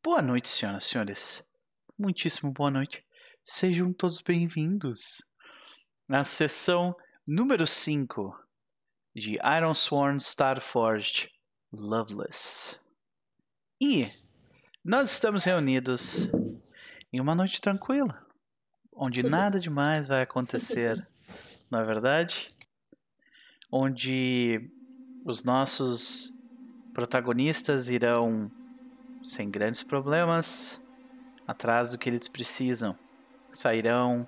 Boa noite, senhoras e senhores. Muitíssimo boa noite. Sejam todos bem-vindos na sessão número 5 de Iron Sworn Starforged Loveless. E nós estamos reunidos em uma noite tranquila, onde nada demais vai acontecer, não é verdade? Onde os nossos protagonistas irão sem grandes problemas atrás do que eles precisam. Sairão,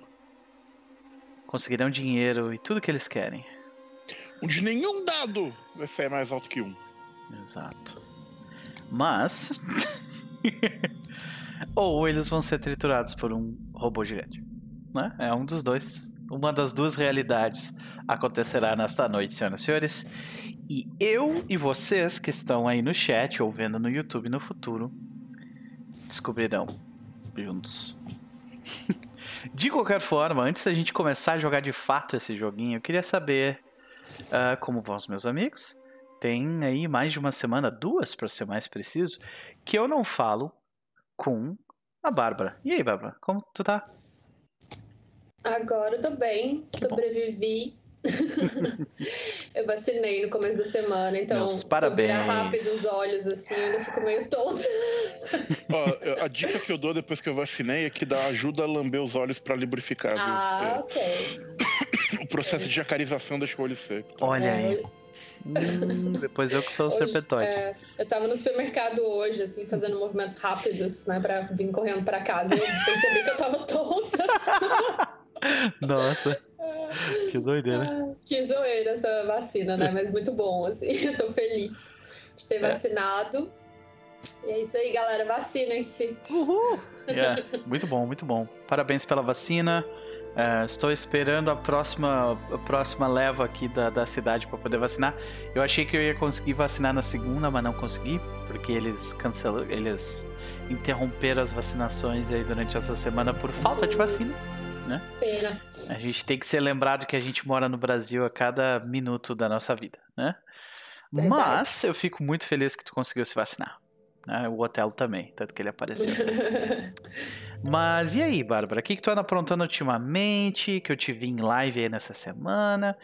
conseguirão dinheiro e tudo que eles querem. Onde nenhum dado vai sair mais alto que um. Exato. Mas. ou eles vão ser triturados por um robô gigante. Né? É um dos dois. Uma das duas realidades acontecerá nesta noite, senhoras e senhores. E eu e vocês que estão aí no chat ou vendo no YouTube no futuro descobrirão juntos. de qualquer forma, antes da gente começar a jogar de fato esse joguinho, eu queria saber uh, como vão os meus amigos. Tem aí mais de uma semana, duas para ser mais preciso, que eu não falo com a Bárbara. E aí, Bárbara, como tu tá? Agora eu tô bem, sobrevivi. eu vacinei no começo da semana, então Meus parabéns. se rápido os olhos assim, eu ainda fico meio tonta. Ó, a dica que eu dou depois que eu vacinei é que dá ajuda a lamber os olhos para lubrificar. Ah, é. ok. O processo de acarização deixa o olho seco. Olha É, aí. Hum, depois eu que sou o serpentóide. é, eu tava no supermercado hoje, assim, fazendo movimentos rápidos, né, pra vir correndo pra casa. E eu percebi que eu tava tonta. Nossa, que doideira. Ah, que zoeira essa vacina, né? Mas muito bom, assim. Eu tô feliz de ter É. vacinado. E é isso aí, galera. Vacinem-se. Uhul! Yeah, muito bom, muito bom. Parabéns pela vacina. É, estou esperando a próxima, a próxima leva aqui da, da cidade para poder vacinar. Eu achei que eu ia conseguir vacinar na segunda, mas não consegui, porque eles cancelaram, eles interromperam as vacinações aí durante essa semana por falta de vacina. Pena. A gente tem que ser lembrado que a gente mora no Brasil a cada minuto da nossa vida, né? Verdade. Mas eu fico muito feliz que tu conseguiu se vacinar. né? O Otelo também, tanto que ele apareceu. Mas e aí, Bárbara? O que, que tu anda aprontando ultimamente? Que eu te vi em live aí nessa semana.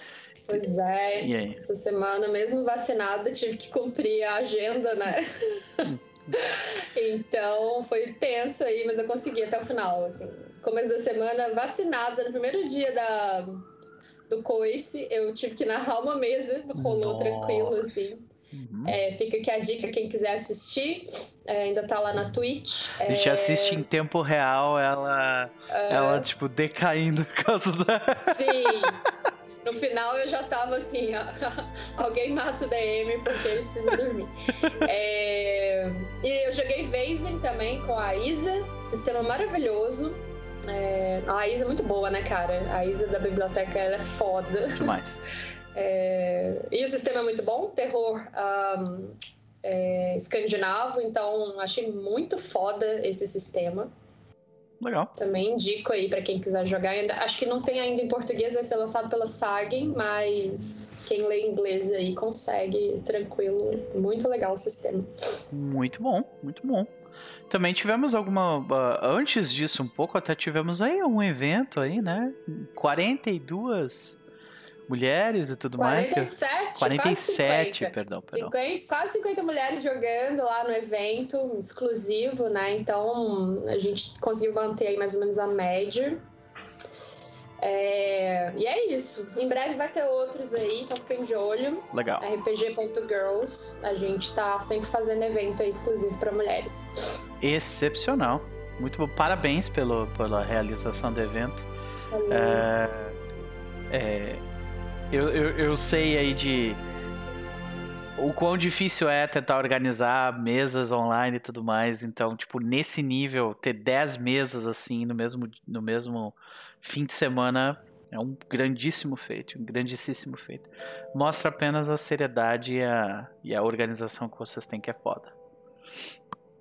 pois é. Essa semana, mesmo vacinada, tive que cumprir a agenda, né? então foi tenso aí, mas eu consegui até o final, assim. Começo da semana, vacinada, no primeiro dia da, do coice, eu tive que narrar uma mesa, rolou Nossa. tranquilo, assim. Uhum. É, fica aqui a dica, quem quiser assistir, é, ainda tá lá na Twitch. A gente É, assiste em tempo real ela, ela tipo, decaindo por causa da. Sim. No final eu já tava assim, alguém mata o DM porque ele precisa dormir. É, E eu joguei Vazen também com a Isa, sistema maravilhoso. É, A Isa é muito boa, né, cara? A Isa da biblioteca ela é foda. Demais. É, E o sistema é muito bom, terror ahn, é, escandinavo, então achei muito foda esse sistema. Legal. Também indico aí pra quem quiser jogar. Ainda, acho que não tem ainda em português, vai ser lançado pela Sagen, mas quem lê inglês aí consegue, tranquilo. Muito legal o sistema. Muito bom, muito bom. Também tivemos alguma. ah, Antes disso, um pouco, até tivemos aí um evento aí, né? 42 mulheres e tudo mais. que- 47, 47, 50. perdão, perdão. 50, quase 50 mulheres jogando lá no evento exclusivo, né? Então a gente conseguiu manter aí mais ou menos a média. É, E é isso. Em breve vai ter outros aí, então fiquem de olho. Legal. RPG.girls. A gente tá sempre fazendo evento exclusivo para mulheres. Excepcional. Muito bom. Parabéns pelo, pela realização do evento. É, é, eu, eu, eu sei aí de o quão difícil é tentar organizar mesas online e tudo mais. Então, tipo, nesse nível, ter 10 mesas assim no mesmo, no mesmo fim de semana é um grandíssimo feito, um grandíssimo feito. Mostra apenas a seriedade e a, e a organização que vocês têm, que é foda.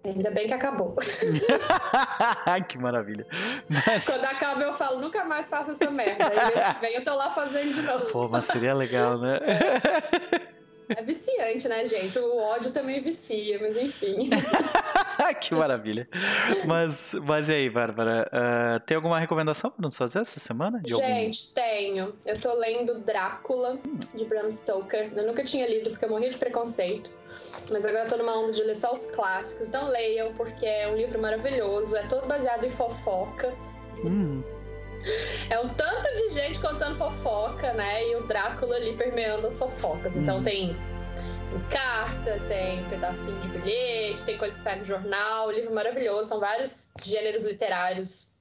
Ainda bem que acabou. que maravilha. Mas, Quando acaba, eu falo, nunca mais faço essa merda. Aí mês que vem eu tô lá fazendo de novo. pô, mas seria legal, né? É viciante, né, gente? O ódio também vicia, mas enfim. que maravilha. Mas, mas e aí, Bárbara? Uh, tem alguma recomendação para nos fazer essa semana? gente, algum... tenho. Eu tô lendo Drácula, de Bram Stoker. Eu nunca tinha lido porque eu morria de preconceito. Mas agora eu tô numa onda de ler só os clássicos. Então leiam, porque é um livro maravilhoso. É todo baseado em fofoca. Hum. É um tanto de gente contando fofoca, né? E o Drácula ali permeando as fofocas. Então hum. tem carta, tem pedacinho de bilhete, tem coisa que sai no jornal, livro maravilhoso, são vários gêneros literários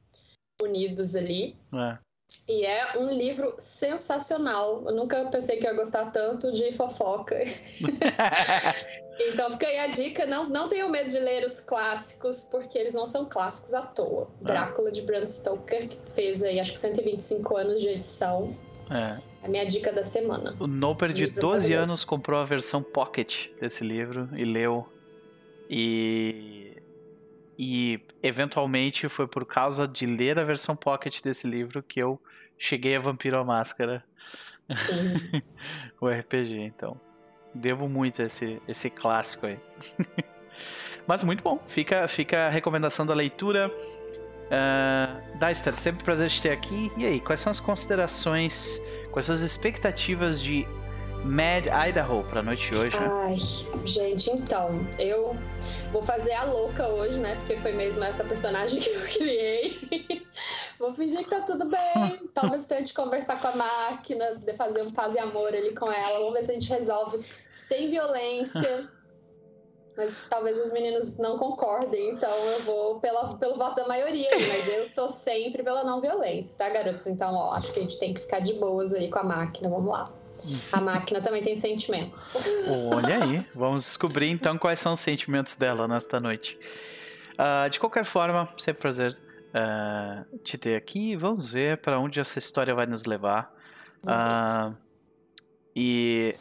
unidos ali. É. E é um livro sensacional. Eu nunca pensei que ia gostar tanto de fofoca. então fica aí a dica: não, não tenham medo de ler os clássicos, porque eles não são clássicos à toa. É. Drácula de Bram Stoker, que fez aí acho que 125 anos de edição. É. É a minha dica da semana. O Noper de 12 anos comprou a versão Pocket desse livro e leu. E. E eventualmente foi por causa de ler a versão Pocket desse livro que eu cheguei a Vampiro à Máscara. Sim. o RPG, então. Devo muito a esse, esse clássico aí. Mas muito bom. Fica, fica a recomendação da leitura. Uh, Deister, sempre um prazer te ter aqui. E aí, quais são as considerações Quais são as expectativas de Mad Idaho pra noite de hoje, né? Ai, gente, então, eu vou fazer a louca hoje, né? Porque foi mesmo essa personagem que eu criei. vou fingir que tá tudo bem. Talvez tente conversar com a máquina, fazer um paz e amor ali com ela. Vamos ver se a gente resolve sem violência. Mas talvez os meninos não concordem, então eu vou pela, pelo voto da maioria mas eu sou sempre pela não violência, tá, garotos? Então, ó, acho que a gente tem que ficar de boas aí com a máquina, vamos lá. A máquina também tem sentimentos. Olha aí, vamos descobrir então quais são os sentimentos dela nesta noite. Uh, de qualquer forma, sempre prazer uh, te ter aqui. Vamos ver para onde essa história vai nos levar. Uh, e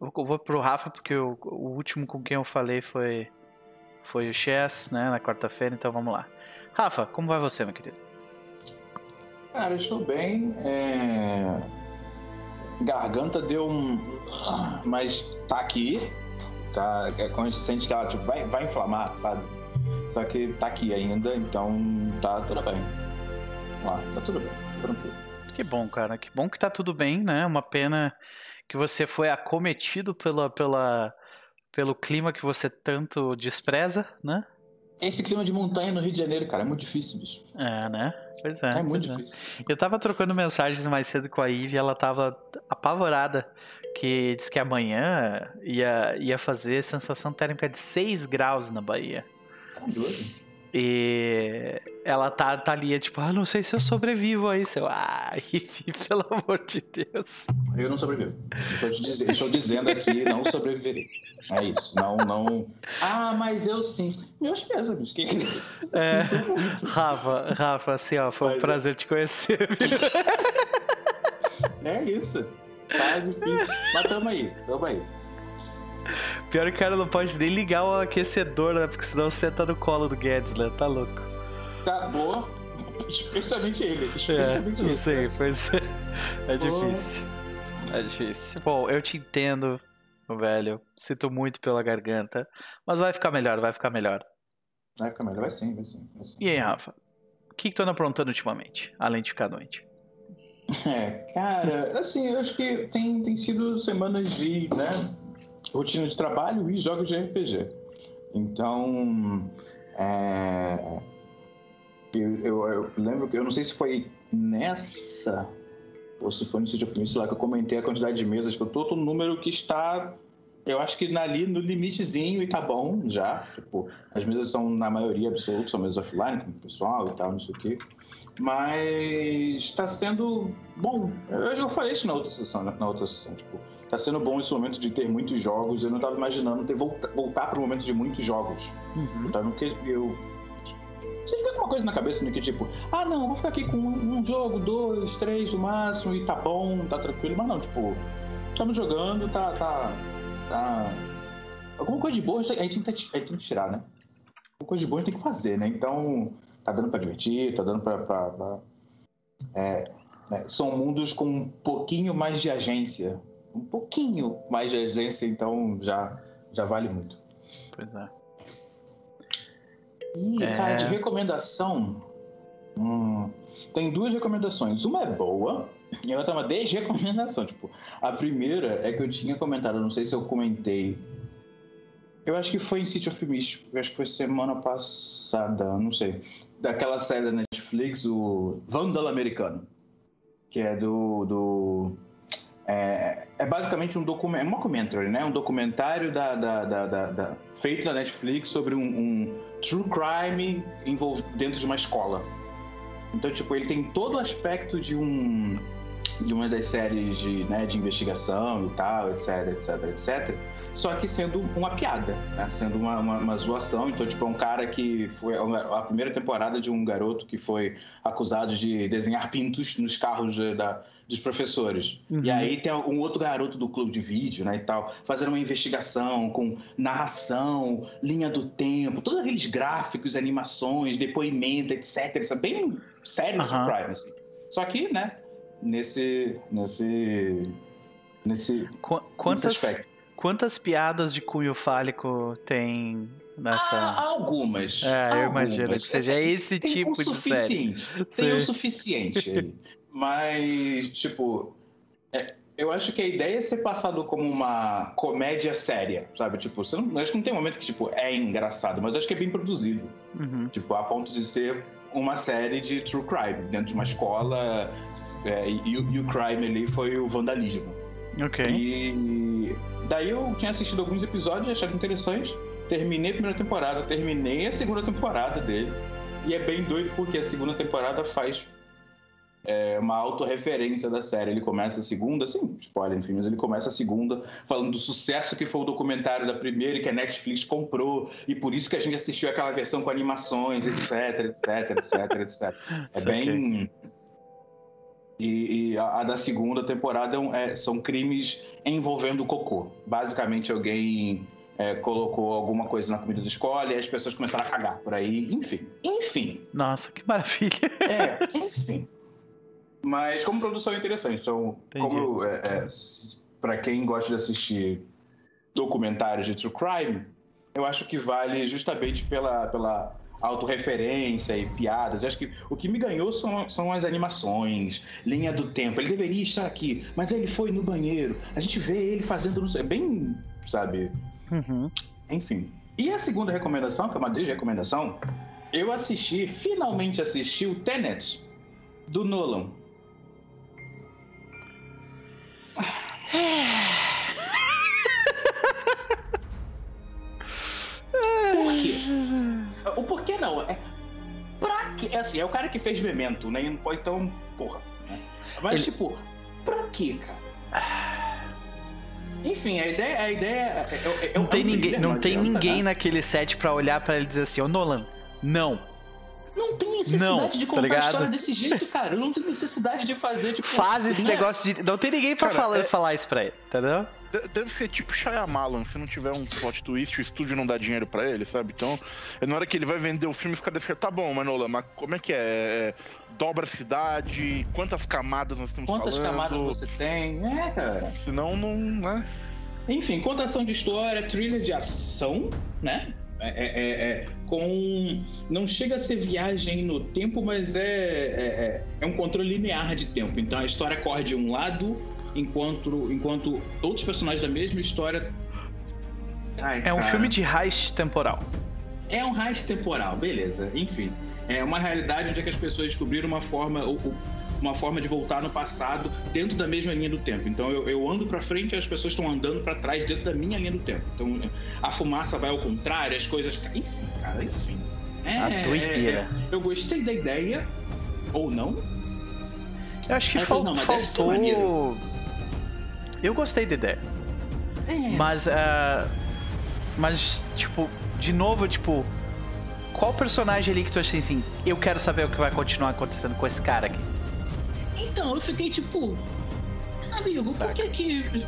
eu vou pro Rafa, porque o, o último com quem eu falei foi, foi o Chess, né, na quarta-feira, então vamos lá. Rafa, como vai você, meu querido? Cara, eu estou bem. É... Garganta deu um. Mas tá aqui. Tá... É quando a gente sente que ela tipo, vai, vai inflamar, sabe? Só que tá aqui ainda, então tá tudo bem. Lá, tá tudo bem, tranquilo. Que bom, cara. Que bom que tá tudo bem, né? Uma pena que você foi acometido pela, pela, pelo clima que você tanto despreza, né? Esse clima de montanha no Rio de Janeiro, cara, é muito difícil, bicho. É, né? Pois é. É muito é. difícil. Eu tava trocando mensagens mais cedo com a Ivy e ela tava apavorada. Que diz que amanhã ia, ia fazer sensação térmica de 6 graus na Bahia. Tá doido. E ela tá, tá ali, é tipo, ah, não sei se eu sobrevivo a isso. Eu, ah, pelo amor de Deus. Eu não sobrevivo. Estou, dizendo, estou dizendo aqui, não sobreviverei. É isso. Não, não. Ah, mas eu sim. Meus pésames. Que... É, Rafa, Rafa, assim, ó, foi um prazer te conhecer. é isso. Tá difícil. Mas tamo aí, tamo aí. Pior que o cara não pode nem ligar o aquecedor, né? Porque senão você tá no colo do Guedes, né? Tá louco. Tá boa. Especialmente ele. Especialmente é, ele. Sei, pois é. É difícil. É difícil. Bom, eu te entendo, velho. Sinto muito pela garganta. Mas vai ficar melhor, vai ficar melhor. Vai ficar melhor, vai sim, vai sim. Vai sim. E aí, Rafa? O que, que tu anda aprontando ultimamente, além de ficar doente? É, cara, assim, eu acho que tem, tem sido semanas de, né, rotina de trabalho e jogos de RPG. Então, é, eu, eu, eu, lembro que eu não sei se foi nessa ou se foi no City of lá que eu comentei a quantidade de mesas tô, tô no número que está eu acho que ali no limitezinho e tá bom já. Tipo, as mesas são, na maioria absoluta, são mesas offline, com o pessoal e tal, não sei o quê. Mas está sendo bom. Eu já falei isso na outra sessão, na outra sessão. Tipo, tá sendo bom esse momento de ter muitos jogos. Eu não estava imaginando ter volta, voltar para o momento de muitos jogos. Uhum. Que eu você fica com uma coisa na cabeça, né? Que tipo, ah, não, vou ficar aqui com um, jogo, dois, três no máximo e tá bom, tá tranquilo. Mas não, tipo, estamos jogando, tá, tá, tá. Alguma coisa de boa a gente tem que, a gente tem que tirar, né? Alguma coisa de boa a gente tem que fazer, né? Então, tá dando pra divertir, tá dando pra. pra, pra é, é, são mundos com um pouquinho mais de agência um pouquinho mais de essência, então já, já vale muito. Pois é. E, É. cara, de recomendação. hum, tem duas recomendações. Uma é boa e a outra é uma desrecomendação. Tipo, a primeira é que eu tinha comentado, não sei se eu comentei. Eu acho que foi em City of Mist, eu acho que foi semana passada, não sei. Daquela série da Netflix, o Vandal Americano. Que é do. do é, é basicamente um documentário, um documentary, né? Um documentário da, da, da, da- da- feito na Netflix sobre um, um true crime dentro de uma escola. Então, tipo, ele tem todo o aspecto de um de uma das séries de, né, de investigação e tal, etc, etc, etc. Só que sendo uma piada, né? Sendo uma, uma, uma zoação. Então, tipo, é um cara que foi a primeira temporada de um garoto que foi acusado de desenhar pintos nos carros da, dos professores. Uhum. E aí tem um outro garoto do clube de vídeo, né, e tal, fazendo uma investigação com narração, linha do tempo, todos aqueles gráficos, animações, depoimento, etc. Isso é bem sério de Aham. crime, assim. Só que, né, nesse nesse nesse, Qu- nesse quantas, aspecto. quantas piadas de cunho fálico tem nessa. Há algumas. É, eu algumas. imagino que seja esse tem tipo o de série. suficiente. Tem Sim. o suficiente aí. Mas, tipo, é, eu acho que a ideia é ser passado como uma comédia séria, sabe? Tipo, você não, acho que não tem momento que, tipo, é engraçado, mas acho que é bem produzido. Uhum. Tipo, a ponto de ser uma série de true crime dentro de uma escola. É, e, o- e o crime ali foi o vandalismo. Ok. E daí eu tinha assistido alguns episódios e achado interessante. Terminei a primeira temporada, terminei a segunda temporada dele. E é bem doido porque a segunda temporada faz é, uma autorreferência da série. Ele começa a segunda, assim, spoiler, enfim, mas ele começa a segunda falando do sucesso que foi o documentário da primeira e que a Netflix comprou. E por isso que a gente assistiu aquela versão com animações, etc, etc, etc, etc. É bem. E, e a, a da segunda temporada é é- são crimes envolvendo cocô. Basicamente, alguém é, colocou alguma coisa na comida da escola e as pessoas começaram a cagar por aí. Enfim. Enfim. Nossa, que maravilha. É, enfim. Mas como produção é interessante. Então, Entendi. como é, é, pra quem gosta de assistir documentários de true crime, eu acho que vale justamente pela, pela autorreferência e piadas. Eu acho que o que me ganhou são, são as animações, linha do tempo. Ele deveria estar aqui, mas ele foi no banheiro. A gente vê ele fazendo... não sei- É bem, sabe... Uhum. Enfim. E a segunda recomendação, que é uma desrecomendação, eu assisti, finalmente assisti o Tenet do Nolan. Por quê? O porquê não? É pra quê? É assim, é o cara que fez Memento, né? E não pode então, porra. né? Mas, Ele- tipo, pra quê, cara? Enfim, a ideia, a ideia Não tem ninguém, não não tem ninguém naquele set pra olhar pra ele e dizer assim, ô Nolan, não. Não tem necessidade Não, de tá contar a ligado? história desse jeito, cara. Eu não tenho necessidade de fazer, tipo... Faz esse né? negócio de. Não tem ninguém pra Cara, falar, é- falar isso pra ele, entendeu? De- Deve ser tipo Shyamalan, se não tiver um plot twist, o estúdio não dá dinheiro pra ele, sabe? Então, é na hora que ele vai vender o filme, os caras ficam, tá bom, Manola, mas como é que é? É, Dobra a cidade, quantas camadas nós estamos Quantas falando? camadas você tem? É, cara. Senão não, né? Enfim, contação de história, thriller de ação, né? É, é- é- é com. Não chega a ser viagem no tempo, mas é, é, é- é um controle linear de tempo. Então a história corre de um lado, enquanto, enquanto outros personagens da mesma história. Ai, É um filme de heist temporal. É um heist temporal, beleza. Enfim, é uma realidade onde que as pessoas descobriram uma forma, o- o- uma forma de voltar no passado dentro da mesma linha do tempo. Então eu, eu ando pra frente e as pessoas estão andando pra trás dentro da minha linha do tempo. Então a fumaça vai ao contrário, as coisas. Enfim, cara, enfim. É, A doideira. é, é. eu gostei da ideia, ou não. Eu acho que fal- não, faltou. Eu gostei da ideia. Mas, ah, mas, tipo, de novo, tipo, qual personagem ali que tu acha assim, eu quero saber o que vai continuar acontecendo com esse cara aqui? Então, eu fiquei tipo. Amigo, Saca. por que que.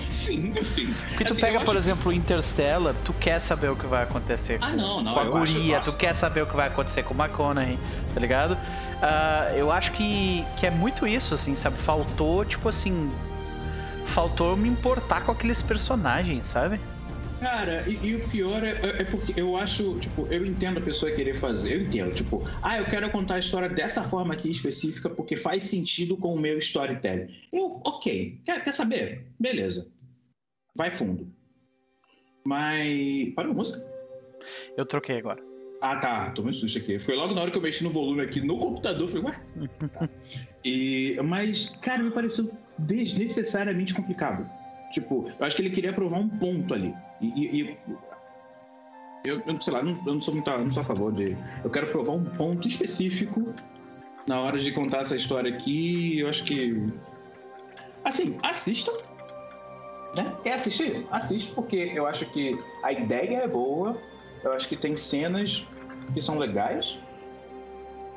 enfim, enfim. Porque tu Assim, pega, por acho- exemplo, Interstellar, tu quer saber o que vai acontecer Ah, com, não, não, com a acho- guria, nossa. tu quer saber o que vai acontecer com o McConaughey, tá ligado? Ah, eu acho que, que é muito isso, assim, sabe? Faltou, tipo assim. Faltou eu me importar com aqueles personagens, sabe? Cara, e, e o pior é, é- é porque eu acho, tipo, eu entendo a pessoa querer fazer, eu entendo, tipo, ah, eu quero contar a história dessa forma aqui específica porque faz sentido com o meu storytelling. Eu, ok, quer, quer saber? Beleza. Vai fundo. Mas. Para a música. Eu troquei agora. Ah, tá. Tomei um susto aqui. Foi logo na hora que eu mexi no volume aqui no computador. Falei, ué? Tá. E, mas, cara, me pareceu desnecessariamente complicado. Tipo, eu acho que ele queria provar um ponto ali. E. e- eu, eu, sei lá, não, eu não sou muito a, não sou a favor de. Eu quero provar um ponto específico na hora de contar essa história aqui. Eu acho que. Assim, assista. Né? Quer assistir? Assiste, porque eu acho que a ideia é boa. Eu acho que tem cenas que são legais.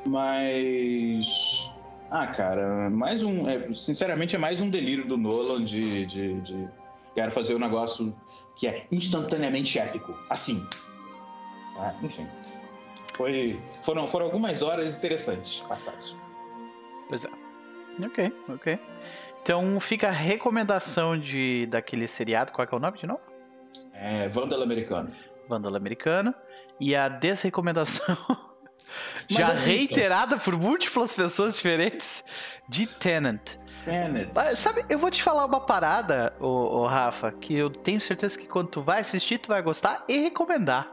Mas. Ah, cara, mais um. é, sinceramente, é mais um delírio do Nolan de, de, de. Quero fazer um negócio que é instantaneamente épico. Assim. Ah, enfim. Foi, foram, foram algumas horas interessantes passadas. Pois é. Ok, ok. Então fica a recomendação de daquele seriado, qual é, é o nome de novo? É, Vandal americano. Vandal Americano. E a desrecomendação, já assista. reiterada por múltiplas pessoas diferentes, de Tenant. Tenet. Mas, Sabe, eu vou te falar uma parada, ô, ô, Rafa, que eu tenho certeza que quando tu vai assistir, tu vai gostar e recomendar.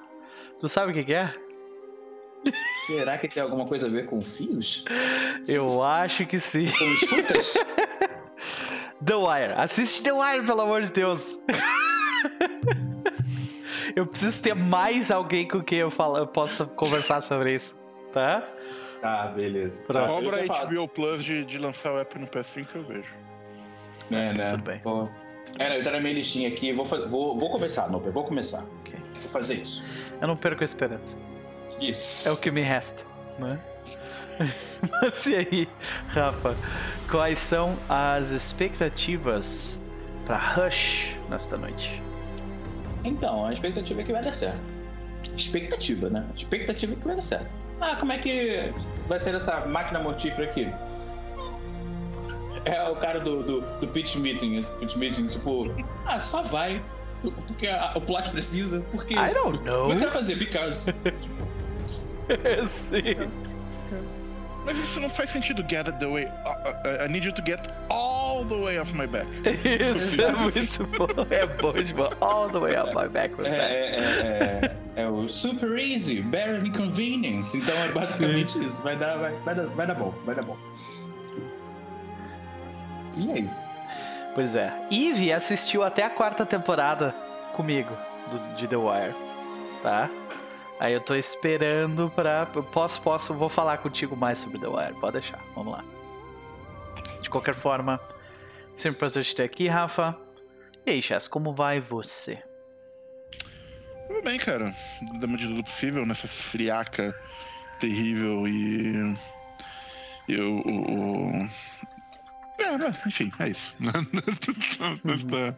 Tu sabe o que, que é? Será que tem alguma coisa a ver com fios? Eu acho que sim. Com escutas? The Wire. Assiste The Wire, pelo amor de Deus. eu preciso ter mais alguém com quem eu, falo, eu possa conversar sobre isso, tá? tá, beleza. Pronto. Eu Cobra a. HBO Plus de, de lançar o app no PS5 que eu vejo. É, né? Tudo bem. Pô. É, não, eu tá na minha listinha aqui, vou, vou, vou começar, Noper, vou começar. Ok. Vou fazer isso. Eu não perco a esperança. Isso. É o que me resta, né? Mas e aí, Rafa? Quais são as expectativas pra Rush nesta noite? Então, a expectativa é que vai dar certo. Expectativa, né? Expectativa é que vai dar certo. Ah, como é que vai ser essa máquina mortífera aqui? É o cara do, do, do pitch meeting, pitch meeting, tipo, ah, só vai. Porque a- o plot precisa, porque. I don't know. Como é que você vai fazer? Because. Sim. Mas isso não faz sentido. Get it the way. I, I- I need you to get all the way off my back. Isso é muito bom. É bom demais. All the way up my back. É, é, é, é, é o super easy, bare inconvenience. Então é basicamente isso. Vai dar, vai, vai, dar, vai dar bom, vai dar bom. E é isso. Pois é. Eve assistiu até a quarta temporada comigo do, de The Wire, tá? Aí eu tô esperando pra. Posso, posso, vou falar contigo mais sobre The Wire, pode deixar, vamos lá. De qualquer forma, sempre prazer te ter aqui, Rafa. E aí, Chess, como vai você? Tudo bem, cara. Da medida do possível, nessa friaca terrível e. Eu. É, enfim, é isso. Tá,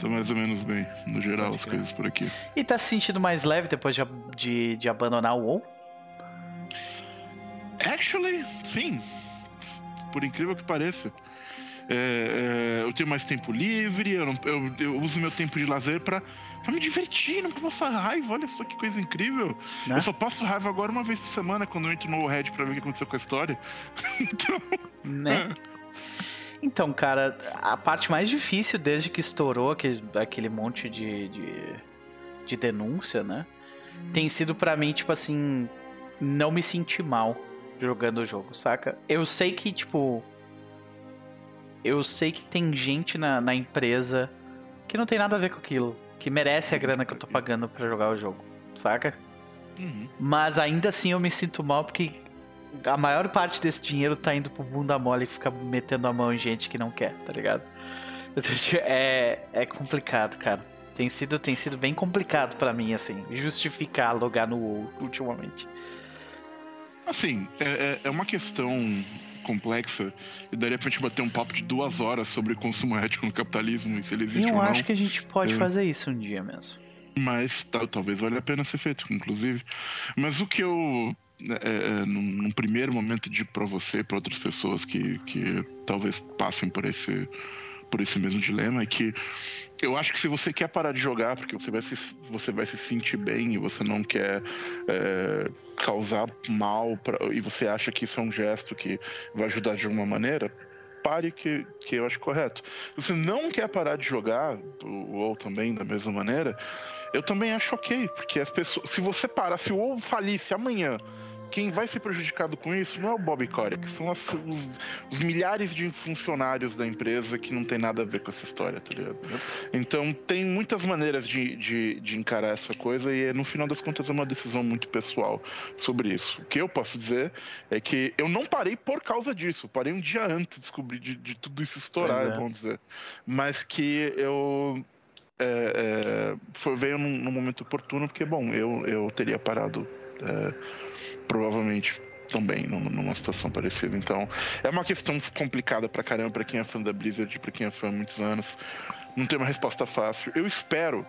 tá mais ou menos bem, no geral, as coisas por aqui. E tá se sentindo mais leve depois de, de, de abandonar o WoW? Actually, sim. Por incrível que pareça. É, é, eu tenho mais tempo livre, eu, não- eu- eu uso meu tempo de lazer pra, pra me divertir, não pra passar raiva. Olha só que coisa incrível. Né? Eu só passo raiva agora uma vez por semana quando eu entro no Red pra ver o que aconteceu com a história. então, Né? Então, cara, a parte mais difícil desde que estourou aquele, aquele monte de, de, de denúncia, né? Tem sido pra mim, tipo assim, não me sentir mal jogando o jogo, saca? Eu sei que, tipo. Eu sei que tem gente na, na empresa que não tem nada a ver com aquilo, que merece a grana que eu tô pagando pra jogar o jogo, saca? uhum. Mas ainda assim eu me sinto mal porque a maior parte desse dinheiro tá indo pro bunda mole que fica metendo a mão em gente que não quer, tá ligado? É, é complicado, cara. Tem sido, tem sido bem complicado pra mim, assim, justificar logar no WoW ultimamente. Assim, é, é- é uma questão complexa e daria pra gente bater um papo de duas horas sobre consumo ético no capitalismo e se ele existe Eu ou não. acho que a gente pode É. fazer isso um dia mesmo. Mas tal- talvez valha a pena ser feito, inclusive. Mas o que eu, é, é, num, num primeiro momento, digo para você para outras pessoas que, que talvez passem por esse, por esse mesmo dilema é que eu acho que se você quer parar de jogar porque você vai se, você vai se sentir bem e você não quer é, causar mal pra, e você acha que isso é um gesto que vai ajudar de alguma maneira, pare que, que eu acho correto. Se você não quer parar de jogar, ou também da mesma maneira, eu também acho ok, porque as pessoas. Se você parar, se o WoW falisse amanhã, quem vai ser prejudicado com isso não é o Bob Kotick, são as- os, os milhares de funcionários da empresa que não tem nada a ver com essa história, tá ligado? Então tem muitas maneiras de, de, de encarar essa coisa e no final das contas é uma decisão muito pessoal sobre isso. O que eu posso dizer é que eu não parei por causa disso, parei um dia antes de descobrir de, de tudo isso estourar, é. vamos dizer. Mas que eu é, é, foi, veio num, num momento oportuno, porque, bom, eu, eu teria parado é, provavelmente também num- numa situação parecida. Então, é uma questão complicada pra caramba pra quem é fã da Blizzard, pra quem é fã há muitos anos. Não tem uma resposta fácil. Eu espero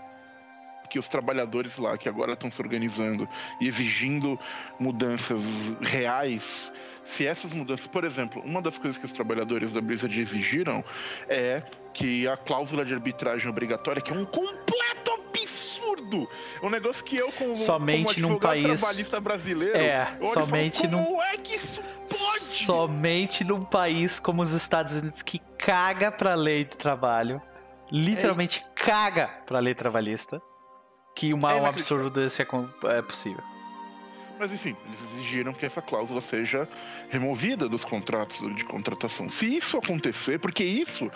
que os trabalhadores lá, que agora estão se organizando e exigindo mudanças reais, se essas mudanças, por exemplo, uma das coisas que os trabalhadores da Blizzard exigiram é que a cláusula de arbitragem obrigatória, que é um completo absurdo, é um negócio que eu como, Somente como num país- trabalhista brasileiro, É, somente falo, num- como é que isso pode? Somente num país como os Estados Unidos que caga pra lei de trabalho, literalmente caga pra lei trabalhista, que É um absurdo desse é, é possível. Mas enfim, eles exigiram que essa cláusula seja removida dos contratos de contratação. Se isso acontecer, porque isso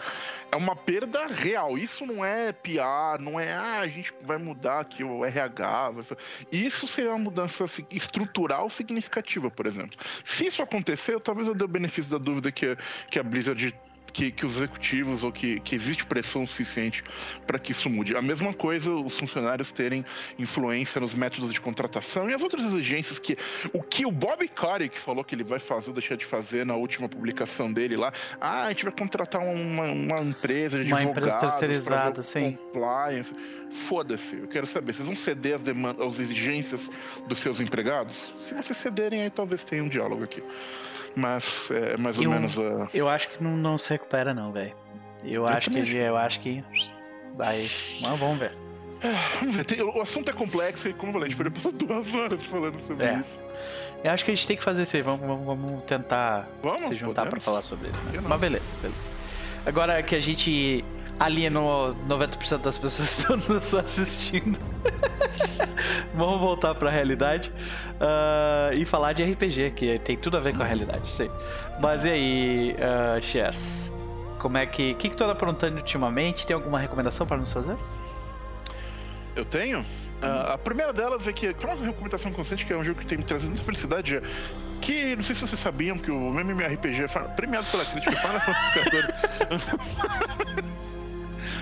é uma perda real, isso não é PR, não é ah, a gente vai mudar aqui o RH. vai fa-" Isso seria uma mudança assim, estrutural significativa, por exemplo. Se isso acontecer, eu, talvez eu dê o benefício da dúvida que, que a Blizzard. Que, que os executivos ou que, que existe pressão suficiente para que isso mude. A mesma coisa os funcionários terem influência nos métodos de contratação e as outras exigências que o que o Bob Kotick falou que ele vai fazer ou deixar de fazer na última publicação dele lá. Ah, a gente vai contratar uma, uma empresa de Uma advogados empresa terceirizada, sim. Compliance. Foda-se, eu quero saber, vocês vão ceder as demandas, as exigências dos seus empregados? Se vocês cederem, aí talvez tenha um diálogo aqui. Mas é mais ou menos a. Eu acho que não, não se recupera não, velho. Eu, acho que acho eu acho que vai, mas vamos ver. Vamos ver, tem- o assunto é complexo e, como eu falei, a gente poderia passar duas horas falando sobre É. isso. Eu acho que a gente tem que fazer isso aí. Vamos, vamos, vamos tentar Vamos, se juntar pra podemos. falar sobre isso. Não? Mas beleza, beleza. Agora que a gente alienou 90% das pessoas que estão nos assistindo, vamos voltar pra realidade ah, e falar de RPG, que tem tudo a ver com a realidade, sei. Mas e aí, uh, Chess? Como é que. O que, que tu anda aprontando ultimamente? Tem alguma recomendação pra nos fazer? Eu tenho. Ah, a primeira delas é que Cross Recomendação Constante, que é um jogo que tem me trazido muita felicidade, é que não sei se vocês sabiam que o MMORPG é premiado pela crítica Final Fantasy XIV.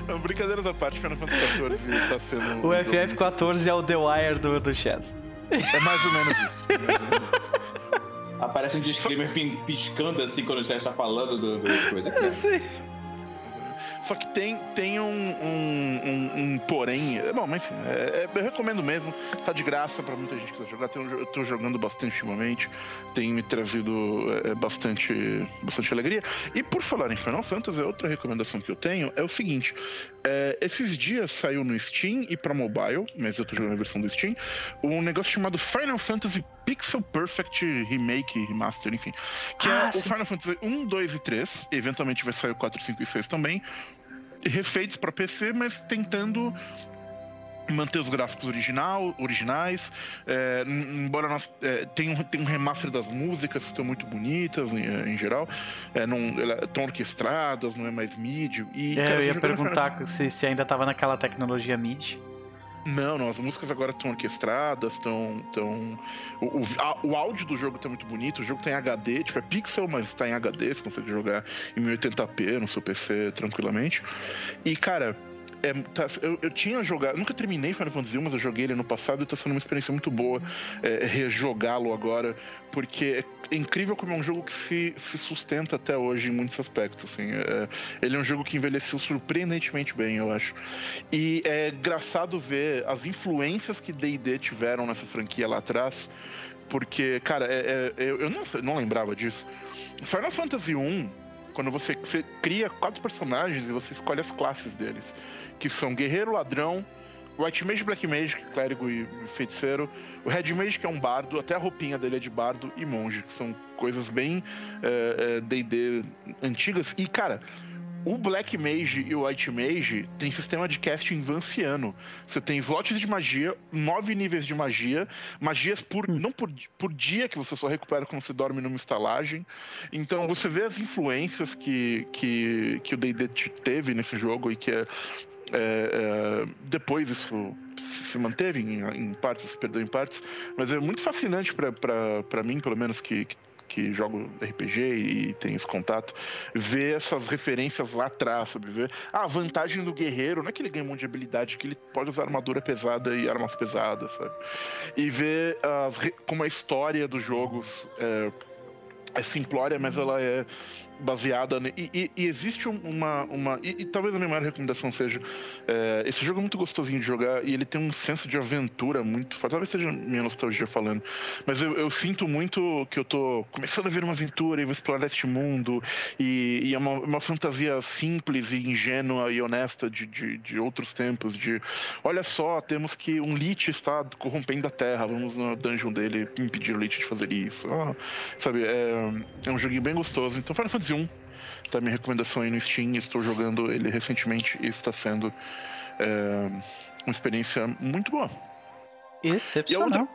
Não, Brincadeiras à parte, Final Fantasy XIV tá sendo. O um jogo FF14 é o The Wire do, do Chess. É mais ou menos isso. é mais ou menos isso. Aparece um disclaimer piscando assim quando você está falando do, do coisa. Eu sei. Só que tem, tem um, um, um- um porém. é, Bom, mas enfim, é- é- eu recomendo mesmo. Tá de graça pra muita gente que tá jogar. Tem eu tô jogando bastante ultimamente. Tem me trazido é, bastante, bastante alegria. E por falar em Final Fantasy, outra recomendação que eu tenho é o seguinte: é, esses dias saiu no Steam e pra mobile, mas eu tô jogando a versão do Steam, um negócio chamado Final Fantasy Pixel Perfect Remake, Remaster, enfim. Que Ah, é sim. o Final Fantasy 1, 2 e 3. Eventualmente vai sair o 4, 5 e 6 também refeitos para PC, mas tentando manter os gráficos original, originais. É, embora nós é, tem, um, tem um remaster das músicas que estão muito bonitas em, é, em geral, é, não, ela- estão orquestradas, não é mais MIDI. E, É, cara, eu ia Final perguntar se, se ainda tava naquela tecnologia MIDI. não, não, as músicas agora estão orquestradas, estão. Tão... O, o, a- o áudio do jogo tá muito bonito, o jogo tá em HD, tipo, é pixel, mas tá em HD, você consegue jogar em 1080p no seu PC tranquilamente. E, cara, é, tá, eu, eu, tinha jogado, nunca terminei Final Fantasy 1, mas eu joguei ele no passado e tá sendo uma experiência muito boa é, rejogá-lo agora, porque é incrível como é um jogo que se, se sustenta até hoje em muitos aspectos. Assim, é, ele é um jogo que envelheceu surpreendentemente bem, eu acho. E é engraçado ver as influências que D&D tiveram nessa franquia lá atrás, porque, cara, é, é, eu, eu não, não lembrava disso. Final Fantasy 1 quando você, você cria quatro personagens e você escolhe as classes deles, que são guerreiro, ladrão, White Mage, Black Mage, clérigo e feiticeiro, o Red Mage, que é um bardo, até a roupinha dele é de bardo, e monge, que são coisas bem D&D é, é, antigas. E, cara, o Black Mage e o White Mage tem sistema de casting vanciano. Você tem slots de magia, nove níveis de magia, magias por hum. não por, por dia que você só recupera quando você dorme numa estalagem. Então você vê as influências que, que, que o D&D teve nesse jogo e que é, é, é, depois isso se manteve em, em partes, se perdeu em partes, mas é muito fascinante para mim, pelo menos, que, que que jogo RPG e tem esse contato, ver essas referências lá atrás, sabe? Ver ah, a vantagem do guerreiro não é que ele ganha um monte de habilidade, que ele pode usar armadura pesada e armas pesadas, sabe? E ver as, como a história dos jogos é, é simplória, mas ela é baseada. E, e, e, existe uma. uma e, e, talvez a minha maior recomendação seja: é, esse jogo é muito gostosinho de jogar e ele tem um senso de aventura muito forte. Talvez seja minha nostalgia falando, mas eu, eu, sinto muito que eu tô começando a ver uma aventura e vou explorar este mundo. E, é uma, uma, fantasia simples e ingênua e honesta de, de, de, outros tempos. De olha só, temos que um Lich está corrompendo a Terra, vamos na dungeon dele impedir o Lich de fazer isso. Ah, sabe, é, é um joguinho bem gostoso. Então, Final Fantasy 1. Tá minha recomendação aí no Steam. Estou jogando ele recentemente e está sendo é, uma experiência muito boa. Excepcional. E a, outra,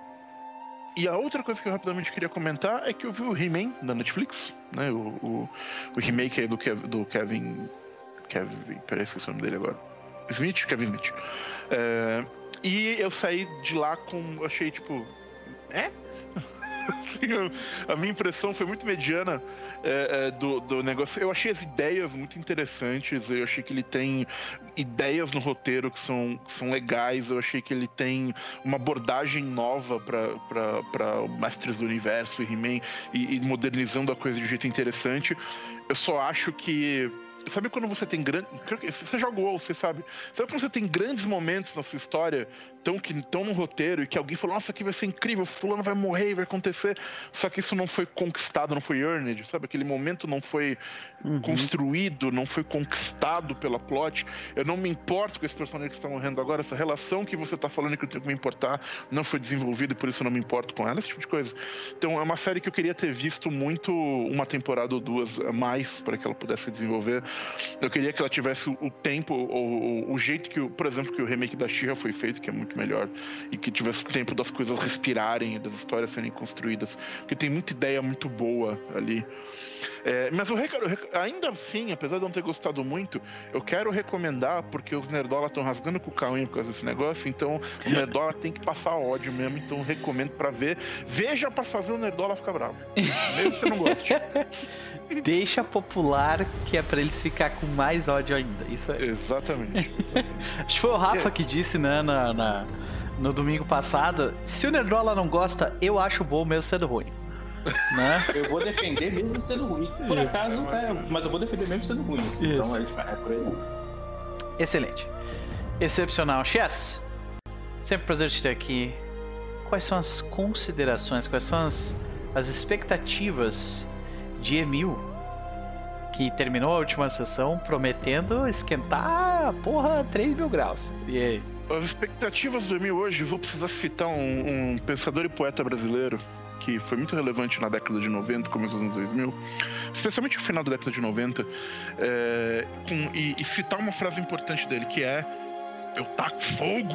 e a outra coisa que eu rapidamente queria comentar é que eu vi o He-Man da Netflix, né? O, o, o remake aí do, Kev, do Kevin. Kevin. Peraí, esqueci o nome dele agora. Smith? Kevin Smith. É, e eu saí de lá com. Achei tipo. É? a minha impressão foi muito mediana é, é, do, do negócio. Eu achei as ideias muito interessantes, eu achei que ele tem ideias no roteiro que são, que são legais, eu achei que ele tem uma abordagem nova para Mestres do Universo e He-Man e, e modernizando a coisa de um jeito interessante. Eu só acho que Sabe quando você tem grande. Você jogou, você sabe. Sabe quando você tem grandes momentos na sua história, tão que estão no roteiro, e que alguém falou, nossa, aqui vai ser incrível, fulano vai morrer, vai acontecer. Só que isso não foi conquistado, não foi earned, sabe? Aquele momento não foi uhum. construído, não foi conquistado pela plot. Eu não me importo com esse personagem que está morrendo agora, essa relação que você está falando que eu tenho que me importar não foi desenvolvida e por isso eu não me importo com ela, esse tipo de coisa. Então é uma série que eu queria ter visto muito uma temporada ou duas a mais para que ela pudesse desenvolver. Eu queria que ela tivesse o tempo, ou, o jeito que, por exemplo, que o remake da Shira foi feito, que é muito melhor, e que tivesse tempo das coisas respirarem, das histórias serem construídas, porque tem muita ideia muito boa ali. É, mas eu, ainda assim, apesar de não ter gostado muito, eu quero recomendar, porque os nerdola estão rasgando com o carrinho por causa desse negócio, então o nerdola tem que passar ódio mesmo, então recomendo para ver. Veja para fazer o nerdola ficar bravo. Mesmo que eu não goste. Deixa popular, que é pra eles ficar com mais ódio ainda. Isso é. Exatamente. Acho que foi o Rafa yes. que disse, né, na, na, no domingo passado. Se o Nerdola não gosta, eu acho bom mesmo sendo ruim. Né? Eu vou defender mesmo sendo ruim. Por Isso. acaso, é, mas eu vou defender mesmo sendo ruim. Assim, então é, é por aí. Excelente. Excepcional. Chess, sempre um prazer te ter aqui. Quais são as considerações, quais são as, as expectativas de Emil, que terminou a última sessão prometendo esquentar porra 3 mil graus. E aí? As expectativas do Emil hoje, vou precisar citar um, um pensador e poeta brasileiro que foi muito relevante na década de 90, começo dos anos 2000, especialmente no final da década de 90, é, com, e, e, citar uma frase importante dele, que é Eu taco fogo!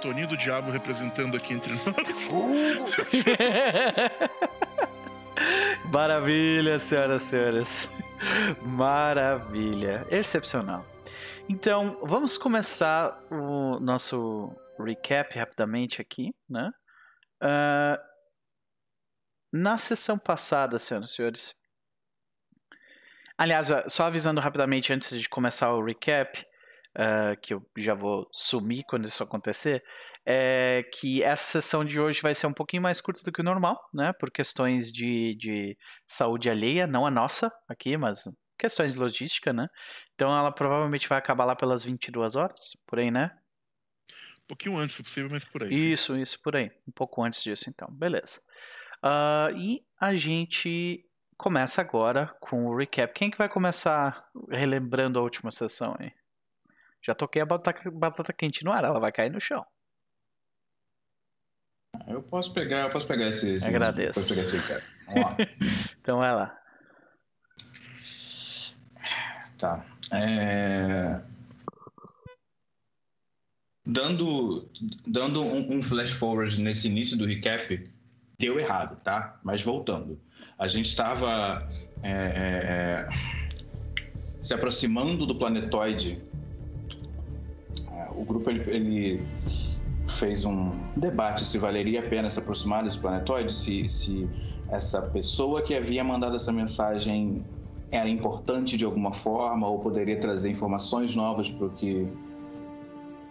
Toninho do Diabo representando aqui entre nós. Fogo! Maravilha, senhoras e senhores. Maravilha. Excepcional. Então, vamos começar o nosso recap rapidamente aqui, né? Uh, na sessão passada, senhoras e senhores. Aliás, só avisando rapidamente antes de começar o recap, uh, que eu já vou sumir quando isso acontecer, é que essa sessão de hoje vai ser um pouquinho mais curta do que o normal, né? Por questões de, de saúde alheia, não a nossa aqui, mas questões de logística, né? Então ela provavelmente vai acabar lá pelas 22 horas, por aí, né? Um pouquinho antes, se possível, mas por aí. Isso, sim. isso, por aí. Um pouco antes disso, então. Beleza. Uh, e a gente começa agora com o recap. Quem que vai começar relembrando a última sessão aí? Já toquei a batata, batata quente no ar, ela vai cair no chão. Eu posso pegar, eu posso pegar esse. esse Agradeço. Posso pegar esse Vamos lá. então vai lá. Tá. É... Dando, dando um, um, flash forward nesse início do recap, deu errado, tá? Mas voltando. A gente estava é, é, se aproximando do planetoide. O grupo ele, ele, fez um debate se valeria a pena se aproximar desse planetoide, se, se essa pessoa que havia mandado essa mensagem era importante de alguma forma ou poderia trazer informações novas para o que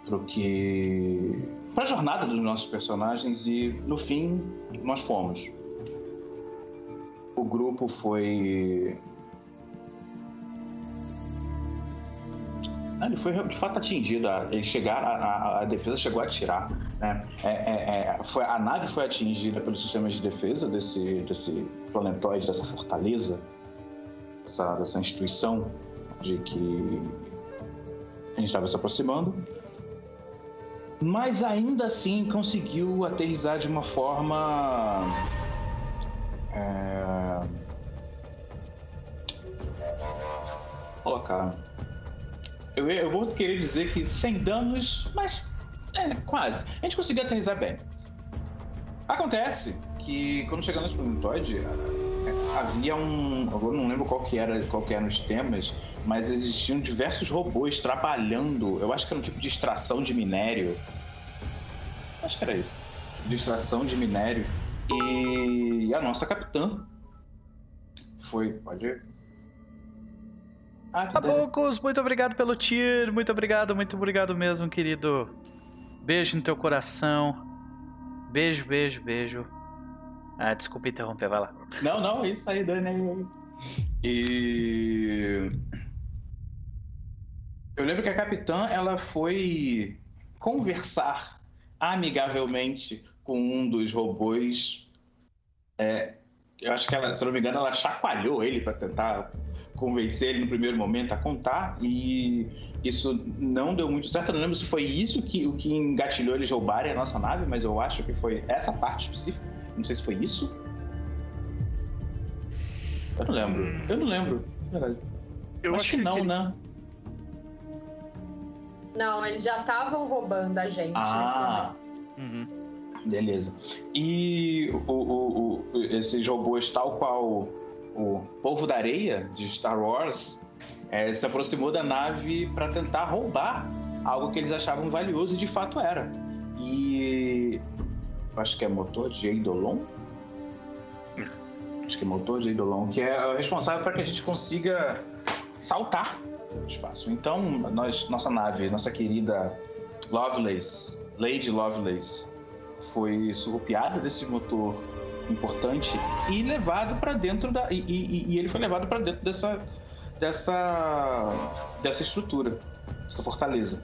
para que para a jornada dos nossos personagens e no fim nós fomos. O grupo foi ele foi de fato atingido. Eles chegaram, a, a defesa chegou a atirar. Né? É, é, é, foi, a nave foi atingida pelos sistemas de defesa desse, desse planetóide, dessa fortaleza dessa, dessa instituição de que a gente estava se aproximando, mas ainda assim conseguiu aterrizar de uma forma. É... Colocar. Eu, eu vou querer dizer que sem danos, mas é, quase. A gente conseguiu aterrizar bem. Acontece que quando chegamos no planetoide, havia um. Agora não lembro qual que era, qual que eram os temas, mas existiam diversos robôs trabalhando. Eu acho que era um tipo de extração de minério. Acho que era isso. De extração de minério. E a nossa capitã foi. Pode. Ah, Abocos, muito obrigado pelo tier. Muito obrigado, muito obrigado mesmo, querido. Beijo no teu coração. Beijo, beijo, beijo. Ah, desculpa interromper, vai lá. Não, não, isso aí, Dani. E. Eu lembro que a capitã ela foi conversar amigavelmente com um dos robôs. É, eu acho que ela, se não me engano, ela chacoalhou ele para tentar convencer ele no primeiro momento a contar e isso não deu muito certo. Eu não lembro se foi isso que o que engatilhou eles roubarem a nossa nave, mas eu acho que foi essa parte específica. Não sei se foi isso. Eu não lembro. Eu não lembro. Eu acho, que, não, que... né? Não, eles já estavam roubando a gente. Ah. Uhum. Beleza. E o, o, o, esses robôs, tal qual o povo da areia de Star Wars, é, se aproximou da nave para tentar roubar algo que eles achavam valioso e de fato era. E acho que é motor de Eidolon. Acho que é motor de Eidolon, que é responsável para que a gente consiga saltar no espaço. Então, nós, nossa nave, nossa querida Lovelace, Lady Lovelace, foi surrupiada desse motor importante e levado para dentro da e, e, e, ele foi levado para dentro dessa dessa dessa estrutura, dessa fortaleza.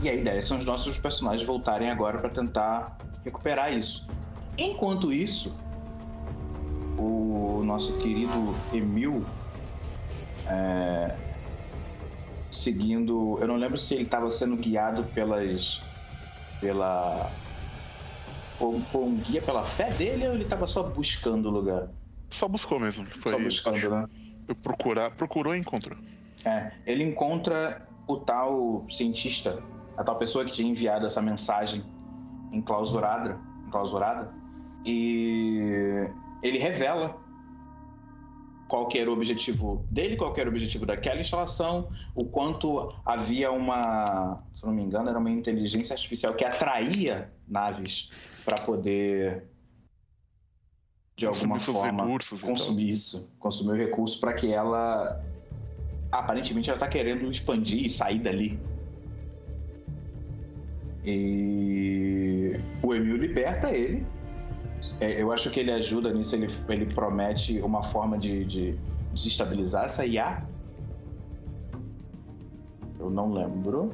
E a ideia são os nossos personagens voltarem agora para tentar recuperar isso. Enquanto isso, o nosso querido Emil, é, seguindo. Eu não lembro se ele estava sendo guiado pelas. pela. Foi, foi, um guia pela fé dele ou ele estava só buscando o lugar? Só buscou mesmo. Foi, só buscando, né? Procurar, procurou e encontrou. É, ele encontra o tal cientista a tal pessoa que tinha enviado essa mensagem enclausurada, enclausurada e ele revela qual era o objetivo dele, qual era o objetivo daquela instalação, o quanto havia uma, se não me engano, era uma inteligência artificial que atraía naves para poder de alguma consumir forma recursos, consumir isso, consumir o recurso para que ela aparentemente ela tá querendo expandir e sair dali. E o Emil liberta ele. É, eu acho que ele ajuda nisso, ele, ele promete uma forma de, de desestabilizar essa IA. Eu não lembro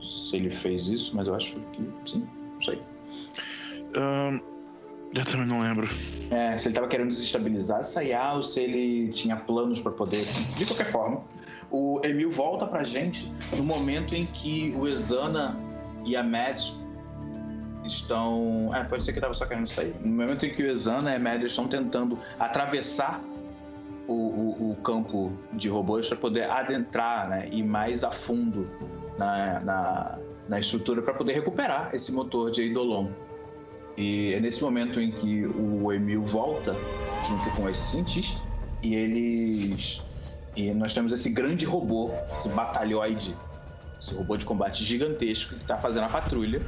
se ele fez isso, mas eu acho que sim, não sei. Ahn, eu também não lembro. É, se ele estava querendo desestabilizar essa IA ou se ele tinha planos para poder. De qualquer forma, o Emil volta pra gente no momento em que o Exana e a Mad estão. É, pode ser que tava só querendo sair. No momento em que o Exana e a Mad estão tentando atravessar o, o- o campo de robôs para poder adentrar né, e mais a fundo na, na, na estrutura para poder recuperar esse motor de Eidolon. E é nesse momento em que o Emil volta junto com esse cientista e eles. E nós temos esse grande robô, esse batalhoide, esse robô de combate gigantesco que está fazendo a patrulha.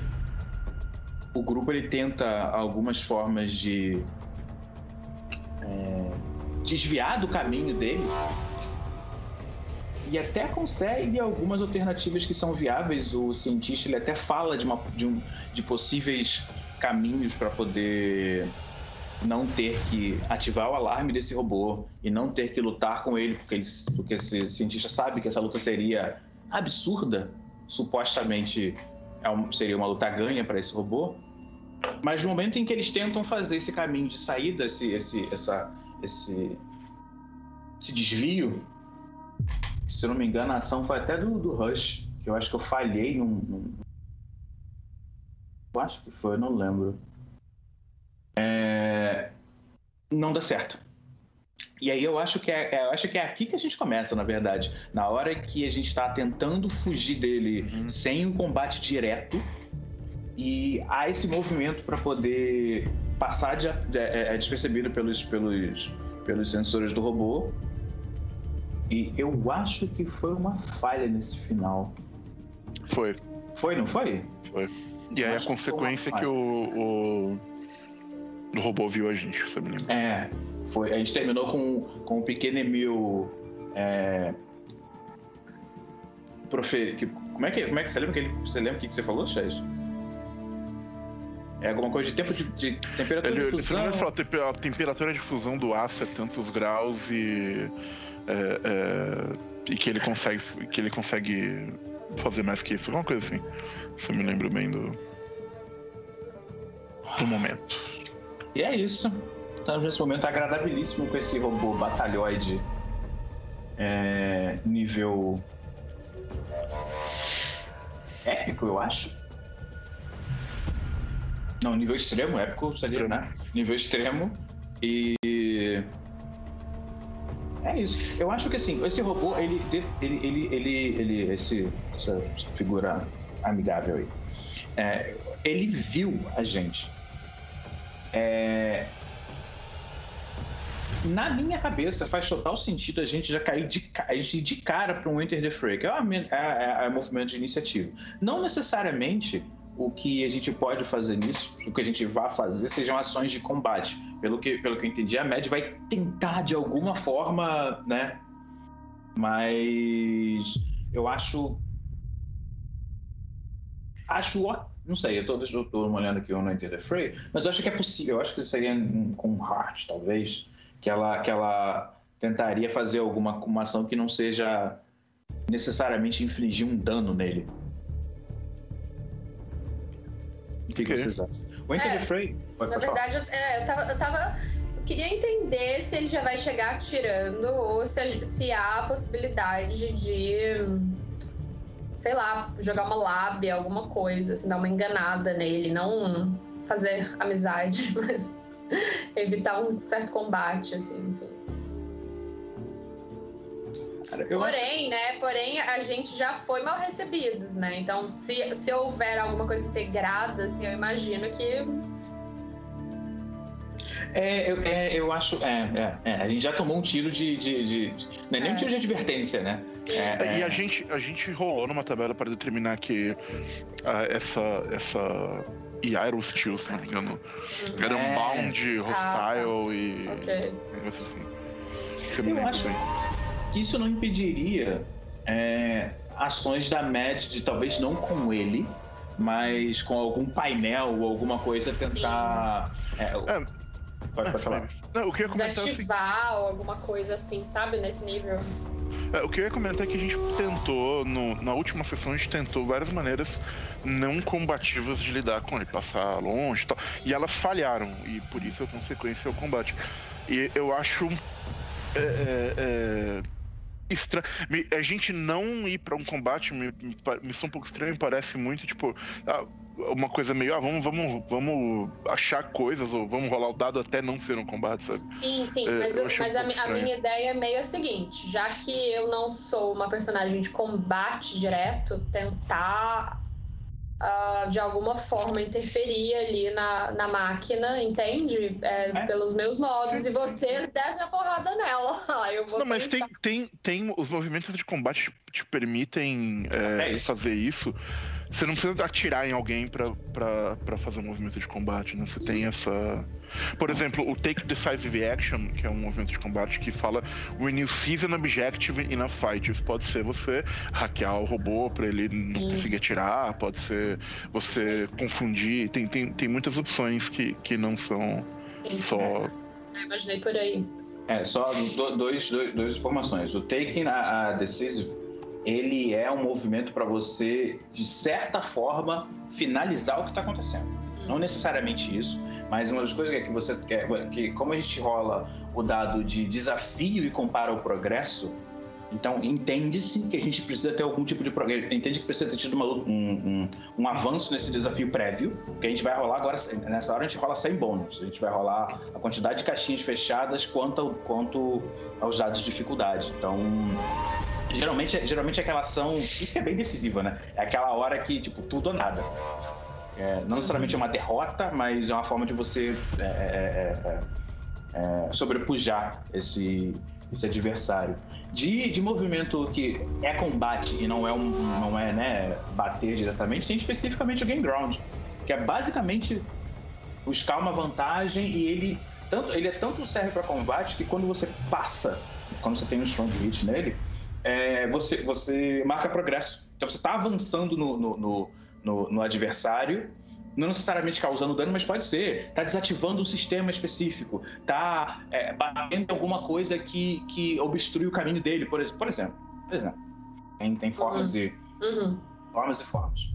O grupo ele tenta algumas formas de é, desviar do caminho dele e até consegue algumas alternativas que são viáveis. O cientista ele até fala de, uma, de, um, de possíveis caminhos para poder não ter que ativar o alarme desse robô e não ter que lutar com ele, porque, ele, porque esse cientista sabe que essa luta seria absurda, supostamente é um- seria uma luta ganha para esse robô. Mas no momento em que eles tentam fazer esse caminho de saída, esse, esse, essa, esse, esse desvio, se eu não me engano, a ação foi até do, do Rush, que eu acho que eu falhei num, num- Eu acho que foi, não lembro. É, Não dá certo. E aí eu acho que é, é- eu acho que é aqui que a gente começa, na verdade. Na hora que a gente está tentando fugir dele Uhum. sem um combate direto, e há esse movimento para poder passar de, é, é despercebido pelos, pelos, pelos sensores do robô. E eu acho que foi uma falha nesse final. Foi. Foi, não foi? E aí a que consequência é que o, o. o robô viu a gente, se eu me lembro. É, foi. A gente terminou com, com o pequeno Emil. É, profe, que, como, é que, como é que você lembra que ele, você lembra o que, que você falou, Chaz? É alguma coisa de tempo de, de temperatura Ele, de ele fusão. falou, a tempe- a temperatura de fusão do aço é tantos graus e. é, é, e que ele consegue. que ele consegue fazer mais que isso, alguma coisa assim. Se eu me lembro bem do. do momento. E é isso. Estamos nesse momento agradabilíssimo com esse robô batalhoide é, nível épico, eu acho. Não, nível extremo, épico seria, Extremo. né? Nível extremo. E. É isso. Eu acho que assim, esse robô, ele. ele, ele, ele, ele esse, essa figura amigável aí. é, ele viu a gente. É, Na minha cabeça faz total sentido a gente já cair de, de cara para um Enter the que é, men- é, é, é movimento de iniciativa. Não necessariamente o que a gente pode fazer nisso, o que a gente vai fazer, sejam ações de combate. Pelo que, pelo que eu entendi, a MED vai tentar de alguma forma, né? Mas eu acho. Acho. Não sei, eu tô, eu tô olhando aqui no Enter the Fray, mas eu acho que é possível. Eu acho que seria com Heart, talvez, que ela, que ela tentaria fazer alguma uma ação que não seja necessariamente infligir um dano nele. Que, que vocês acham? O Enter É, the Fray. Pode, Na verdade, eu, é, eu, tava, eu tava. Eu queria entender se ele já vai chegar atirando ou se, se há a possibilidade de. Sei lá, jogar uma lábia, alguma coisa, assim, dar uma enganada nele, não fazer amizade, mas evitar um certo combate, assim, enfim. Cara, eu acho- Porém, né? Porém, a gente já foi mal recebidos, né? Então, se, se houver alguma coisa integrada, assim, eu imagino que. É, eu, é, eu acho. É, é, é, a gente já tomou um tiro de. de, de- de- não é nem um É. tiro de advertência, né? É, É, E é. a gente, a gente rolou numa tabela para determinar que ah, essa, essa IA era hostil, se não me engano. Era um É. bound, hostile e. Ok. um negócio assim. Você me lembra acho- bem. Que isso não impediria é, ações da MED de talvez não com ele, mas com algum painel ou alguma coisa tentar. É, é, pode, pode falar. Não, o que eu é Desativar ou alguma coisa assim, sabe? Nesse nível. É, o que eu ia comentar é que a gente tentou, no, na última sessão, a gente tentou várias maneiras não combativas de lidar com ele, passar longe e tal. E elas falharam, e por isso a consequência é o combate. E eu acho. É, é, é Estra... A gente não ir para um combate me, me, me um pouco estranho, me parece muito, tipo, ah, uma coisa meio, ah, vamos, vamos, vamos achar coisas, ou vamos rolar o dado até não ser um combate, sabe? Sim, sim, é, mas, eu, mas um a, a, minha ideia é meio a seguinte, já que eu não sou uma personagem de combate direto, tentar uh, de alguma forma interferir ali na, na máquina, entende? É, é. Pelos meus modos, e vocês descem a porrada nela. eu vou Não, mas tem, tem, tem. Os movimentos de combate te, te permitem é, é fazer isso. Você não precisa atirar em alguém para fazer um movimento de combate, né? Você tem essa. Por exemplo, o Take Decisive Action, que é um movimento de combate que fala When you seize an objective in a fight. Isso pode ser você hackear o robô para ele não Sim. conseguir atirar, pode ser você confundir. Tem, tem, tem muitas opções que, que não são Sim. só. É, imaginei por aí. É, só dois, dois, duas informações. O Taking a, a Decisive ele é um movimento para você, de certa forma, finalizar o que está acontecendo. Não hum. necessariamente isso, mas uma das coisas é que você quer, que como a gente rola o dado de desafio e compara o progresso, então entende-se que a gente precisa ter algum tipo de progresso, entende que precisa ter tido uma, um, um, um, avanço nesse desafio prévio, que a gente vai rolar agora, nessa hora a gente rola sem bônus, a gente vai rolar a quantidade de caixinhas fechadas quanto, quanto aos dados de dificuldade. Então Geralmente, geralmente aquela ação, isso é bem decisiva, né? É aquela hora que, tipo, tudo ou nada. É, não necessariamente é uma derrota, mas é uma forma de você é, é, é, é sobrepujar esse, esse adversário. De, de movimento que é combate e não é, um, não é né, bater diretamente, tem especificamente o Game Ground, que é basicamente buscar uma vantagem e ele, tanto, ele é tanto serve para combate que quando você passa, quando você tem um strong hit nele, é, você, você marca progresso. Então você está avançando no, no, no, no, adversário, não necessariamente causando dano, mas pode ser. Está desativando um sistema específico, está é, batendo alguma coisa que, que obstrui o caminho dele, por, por exemplo. Por exemplo. Tem, tem formas, uhum. E, uhum. formas e formas.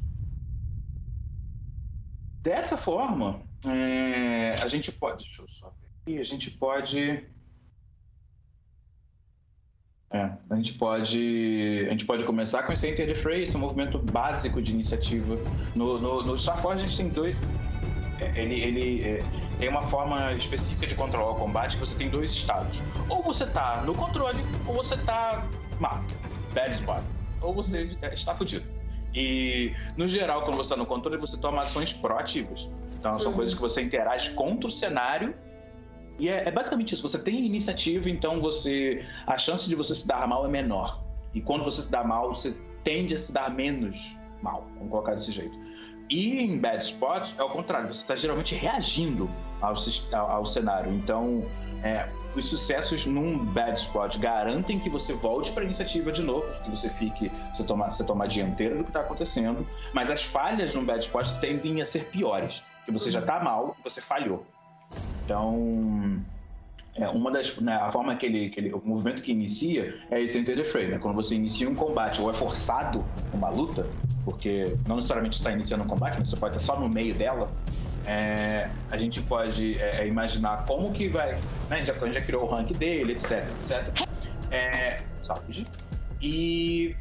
Dessa forma, é, a gente pode. Deixa eu só ver aqui. A gente pode é, a gente pode a gente pode começar com esse Enter the Fray, esse é um movimento básico de iniciativa. No, no, no Starforge a gente tem dois é, ele, ele é, tem uma forma específica de controlar o combate que você tem dois estados. Ou você tá no controle, ou você tá mal, bad spot. Ou você está fudido. E, no geral, quando você está no controle, você toma ações proativas. Então, são uhum. coisas que você interage contra o cenário e é, é, basicamente isso. Você tem iniciativa, então você a chance de você se dar mal é menor. E quando você se dá mal, você tende a se dar menos mal, vamos colocar desse jeito. E em bad spot é o contrário. Você está geralmente reagindo ao, ao, ao cenário. Então, é, os sucessos num bad spot garantem que você volte para a iniciativa de novo, que você fique, você toma, você toma a dianteira do que está acontecendo. Mas as falhas num bad spot tendem a ser piores, que você já está mal, você falhou. Então, é, uma das né, a forma que ele, que ele, o movimento que inicia é esse enter the fray, né? Quando você inicia um combate ou é forçado uma luta, porque não necessariamente está iniciando um combate, mas você pode estar só no meio dela. É, a gente pode é, é imaginar como que vai, né? A gente, já, a gente já criou o rank dele, etc, etc. É, sabe? E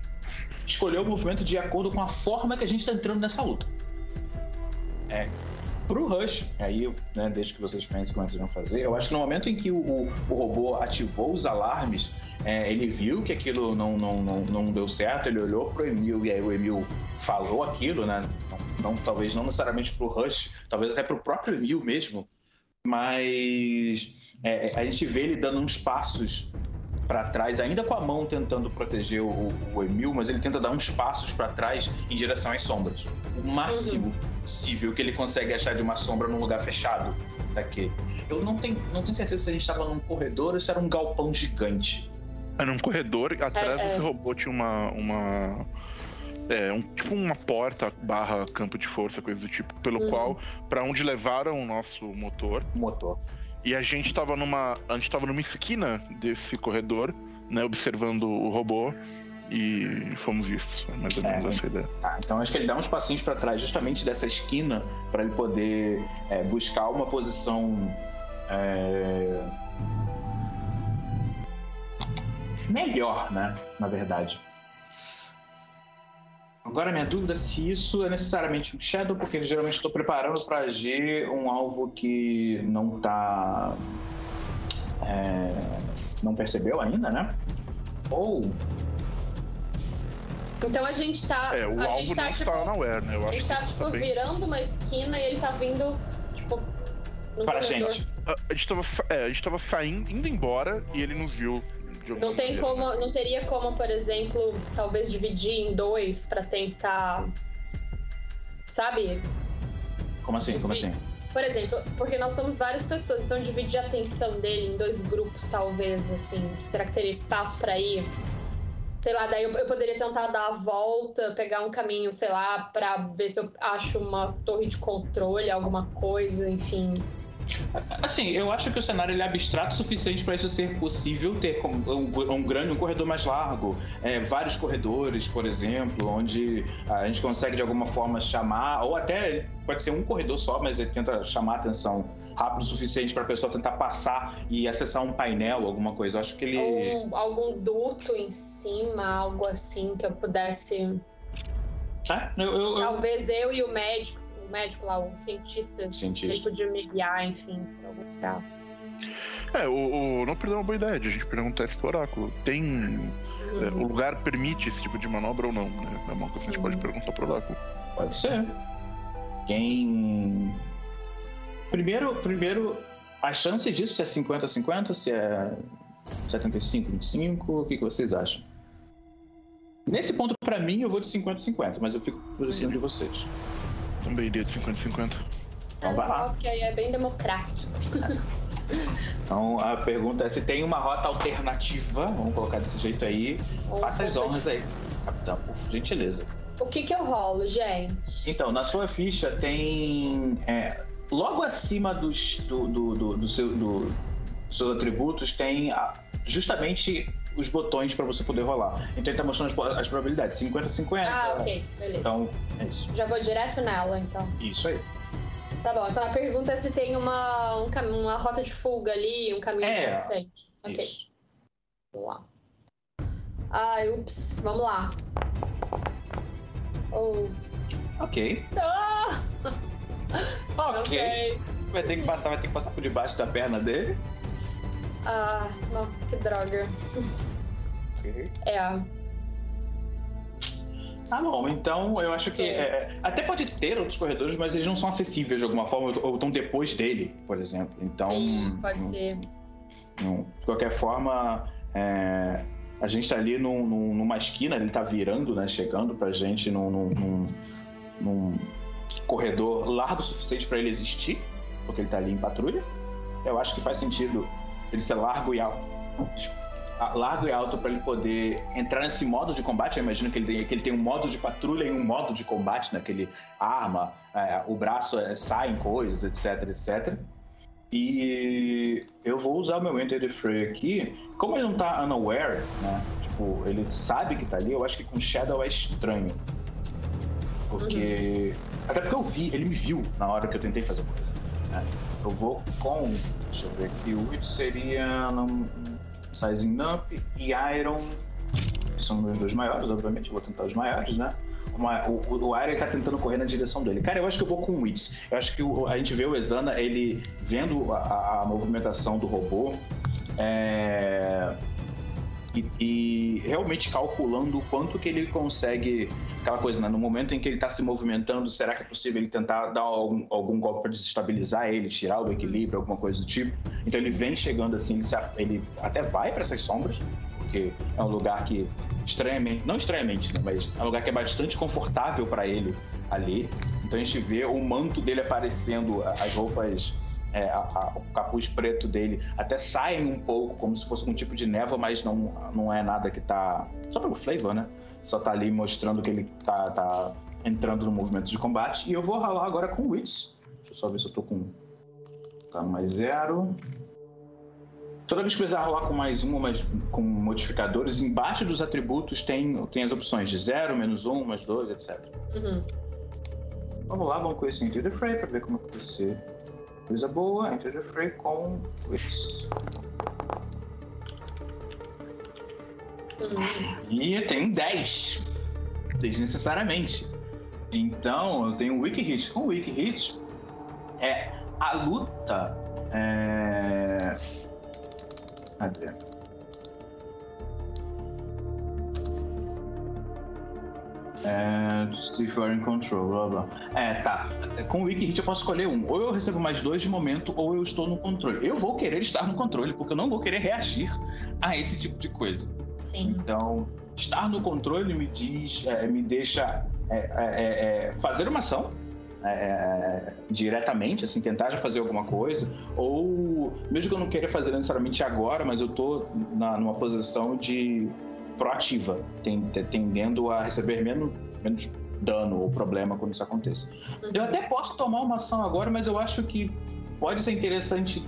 escolher o movimento de acordo com a forma que a gente está entrando nessa luta. É, Pro Rush, aí, né, desde que vocês pensem como é que vão fazer, eu acho que no momento em que o, o, o robô ativou os alarmes, é, ele viu que aquilo não, não, não, não deu certo, ele olhou pro Emil e aí o Emil falou aquilo, né? Não, não, talvez não necessariamente pro Rush, talvez até pro próprio Emil mesmo, mas é, a gente vê ele dando uns passos para trás, ainda com a mão tentando proteger o, o, Emil, mas ele tenta dar uns passos para trás em direção às sombras. O máximo uhum. possível que ele consegue achar de uma sombra num lugar fechado daquele. Eu não tenho, não tenho certeza se a gente estava num corredor ou se era um galpão gigante. Era um corredor, atrás É, é. desse robô tinha uma. uma é, um, tipo uma porta barra campo de força, coisa do tipo, pelo Uhum. qual, pra onde levaram o nosso motor. Motor. E a gente tava numa. A gente tava numa esquina desse corredor, né? Observando o robô. E fomos isso. É mais ou menos É, essa ideia. Tá, então acho que ele dá uns passinhos pra trás, justamente dessa esquina, pra ele poder é, buscar uma posição é, melhor, né? Na verdade. Agora minha dúvida é se isso é necessariamente um Shadow, porque eu geralmente estou preparando para agir um alvo que não tá. é, não percebeu ainda, né? Ou Então a gente tá. É, o a alvo gente tá, não tipo, está na Aware, né? Eu a acho gente tá, tipo, tá bem- virando uma esquina e ele tá vindo, tipo. no para a corredor. gente. A, a gente tava, sa- é, a gente tava saindo, indo embora e ele nos viu. Não tem maneira, como, não teria como, por exemplo, talvez dividir em dois pra tentar, sabe? Como assim? Como assim? Por exemplo, porque nós somos várias pessoas, então dividir a atenção dele em dois grupos, talvez, assim, será que teria espaço pra ir? Sei lá, daí eu, eu poderia tentar dar a volta, pegar um caminho, sei lá, pra ver se eu acho uma torre de controle, alguma coisa, enfim. Assim, eu acho que o cenário é abstrato o suficiente para isso ser possível ter um, um grande um corredor mais largo, é, vários corredores, por exemplo, onde a gente consegue de alguma forma chamar, ou até pode ser um corredor só, mas ele tenta chamar a atenção rápido o suficiente para a pessoa tentar passar e acessar um painel, alguma coisa. Eu acho que ele Ou um- algum duto em cima, algo assim, que eu pudesse. É, eu, eu- Talvez eu e o médico, médico lá, o cientista, Cientista. ele podia me guiar, enfim, pra algum lugar. É, o, o- não perdeu uma boa ideia de a gente perguntar pro oráculo. Tem. é, o Uhum. lugar permite esse tipo de manobra ou não, né? É uma coisa que a gente pode Uhum. perguntar pro oráculo. Pode ser. Quem. Primeiro, primeiro, a chance disso se é 50-50, se é 75-25, o que, que vocês acham? Nesse ponto, pra mim, eu vou de 50-50, mas eu fico por cima de vocês. Também iria de 50-50. Então vai lá. Porque aí é bem democrático. Então a pergunta é se tem uma rota alternativa, vamos colocar desse jeito aí. Ou Faça as honras de- aí, capitão, por gentileza. O que que eu rolo, gente? Então, na sua ficha tem. é, logo acima dos, do, do, do, do seu, do- dos seus atributos tem a- justamente os botões para você poder rolar. Então ele tá mostrando as, as probabilidades: 50-50. Ah, ok, beleza. Então, é isso. Já vou direto nela, então. Isso aí. Tá bom, então a pergunta é se tem uma, um cam- uma rota de fuga ali, um caminho É, adjacente. Ok, Isso. vamos lá. Ai, ups, vamos lá. Oh. Ok. Ah, ok. Vai ter que passar, vai ter que passar por debaixo da perna dele. Ah, não, que droga. É. Tá bom, então eu acho que. é, até pode ter outros corredores, mas eles não são acessíveis de alguma forma, ou estão depois dele, por exemplo. Então. Sim, pode não- ser. não- de qualquer forma, é, a gente tá ali num- num- numa esquina, ele tá virando, né? Chegando pra gente num, num- num- num corredor largo o suficiente para ele existir, porque ele tá ali em patrulha. Eu acho que faz sentido ele ser largo e alto. ah, Largo e alto para ele poder entrar nesse modo de combate. Eu imagino que ele, tem, que ele tem um modo de patrulha e um modo de combate, naquele arma, é, o braço é, sai em coisas, etc, etc. E eu vou usar o meu Enter the Fray aqui. Como ele não tá unaware, né? Tipo, ele sabe que tá ali, eu acho que com Shadow é estranho. Porque. Até porque eu vi, ele me viu na hora que eu tentei fazer coisa. Né? Eu vou com. Deixa eu ver aqui. O Witch seria. Um, Sizing Up e Iron. Que são meus dois maiores, obviamente. Eu vou tentar os maiores, né? Uma- o, o, ele tá tentando correr na direção dele. Cara, eu acho que eu vou com o Wits. Eu acho que o- a gente vê o Exana, ele vendo a, a- a movimentação do robô é, e, e realmente calculando o quanto que ele consegue. Aquela coisa, né? No momento em que ele tá se movimentando, será que é possível ele tentar dar algum, algum golpe para desestabilizar ele, tirar o equilíbrio, alguma coisa do tipo? Então ele vem chegando assim, ele, se ele até vai para essas sombras, porque é um lugar que estranhamente, não estranhamente, né, mas é um lugar que é bastante confortável para ele ali. Então a gente vê o manto dele aparecendo, as roupas é, a, a, o capuz preto dele até sai um pouco, como se fosse um tipo de névoa, mas não, não é nada que tá. Só pelo flavor, né? Só tá ali mostrando que ele tá, tá entrando no movimento de combate. E eu vou ralar agora com Wits. Deixa eu só ver se eu tô com. Tá mais zero. Toda vez que precisar rolar com mais um ou mais com modificadores, embaixo dos atributos tem, tem as opções de zero, menos um, mais dois, etc. Uhum. Vamos lá, vamos com esse Enter the Fray para ver como é que vai ser. Coisa boa, Enter the Fray com. Uhum. E eu tenho 10. Desnecessariamente. Então eu tenho Wiki Hit. Com Wiki Hit, é a luta. É... Cadê? É, see if you're in control, blá blá. É, tá. Com o Wiki Hit eu posso escolher um. Ou eu recebo mais dois de momento, ou eu estou no controle. Eu vou querer estar no controle, porque eu não vou querer reagir a esse tipo de coisa. Sim. Então, estar no controle me diz, é, me deixa é, é, é, fazer uma ação é, diretamente, assim, tentar já fazer alguma coisa, ou mesmo que eu não queira fazer necessariamente agora, mas eu tô na, numa posição de proativa, ten- tendendo a receber menos, menos dano ou problema quando isso aconteça. Eu até posso tomar uma ação agora, mas eu acho que pode ser interessante.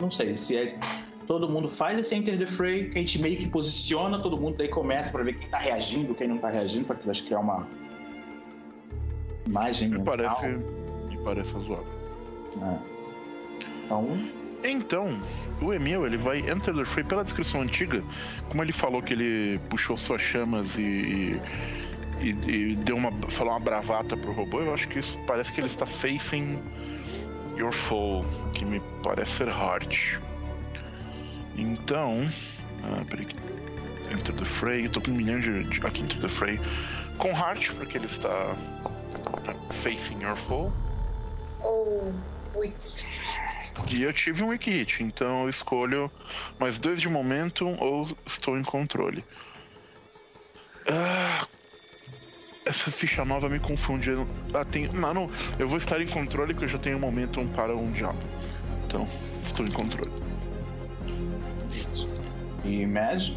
Não sei se é. Todo mundo faz esse Enter the Fray, que a gente meio que posiciona todo mundo, daí começa pra ver quem tá reagindo, quem não tá reagindo, pra que criar uma imagem. Me mental, parece, me parece razoável. né? Então, Então, o Emil, ele vai Enter the Fray pela descrição antiga, como ele falou que ele puxou suas chamas e, e, e- deu uma, falou uma bravata pro robô, eu acho que isso parece que ele está facing your foe, que me parece ser Heart. Então, ah, peraí, Enter the Fray, eu tô com um milhão de, de aqui Enter the Fray com Heart, porque ele está facing your foe. Ou Wiki. E eu tive um wiki hit, então eu escolho mais dois de momento ou estou em controle. Ah, essa ficha nova me confunde. Eu- Ah, tem... Não, não, eu vou estar em controle porque eu já tenho um momentum para um diabo. Então, estou em controle. e Mad,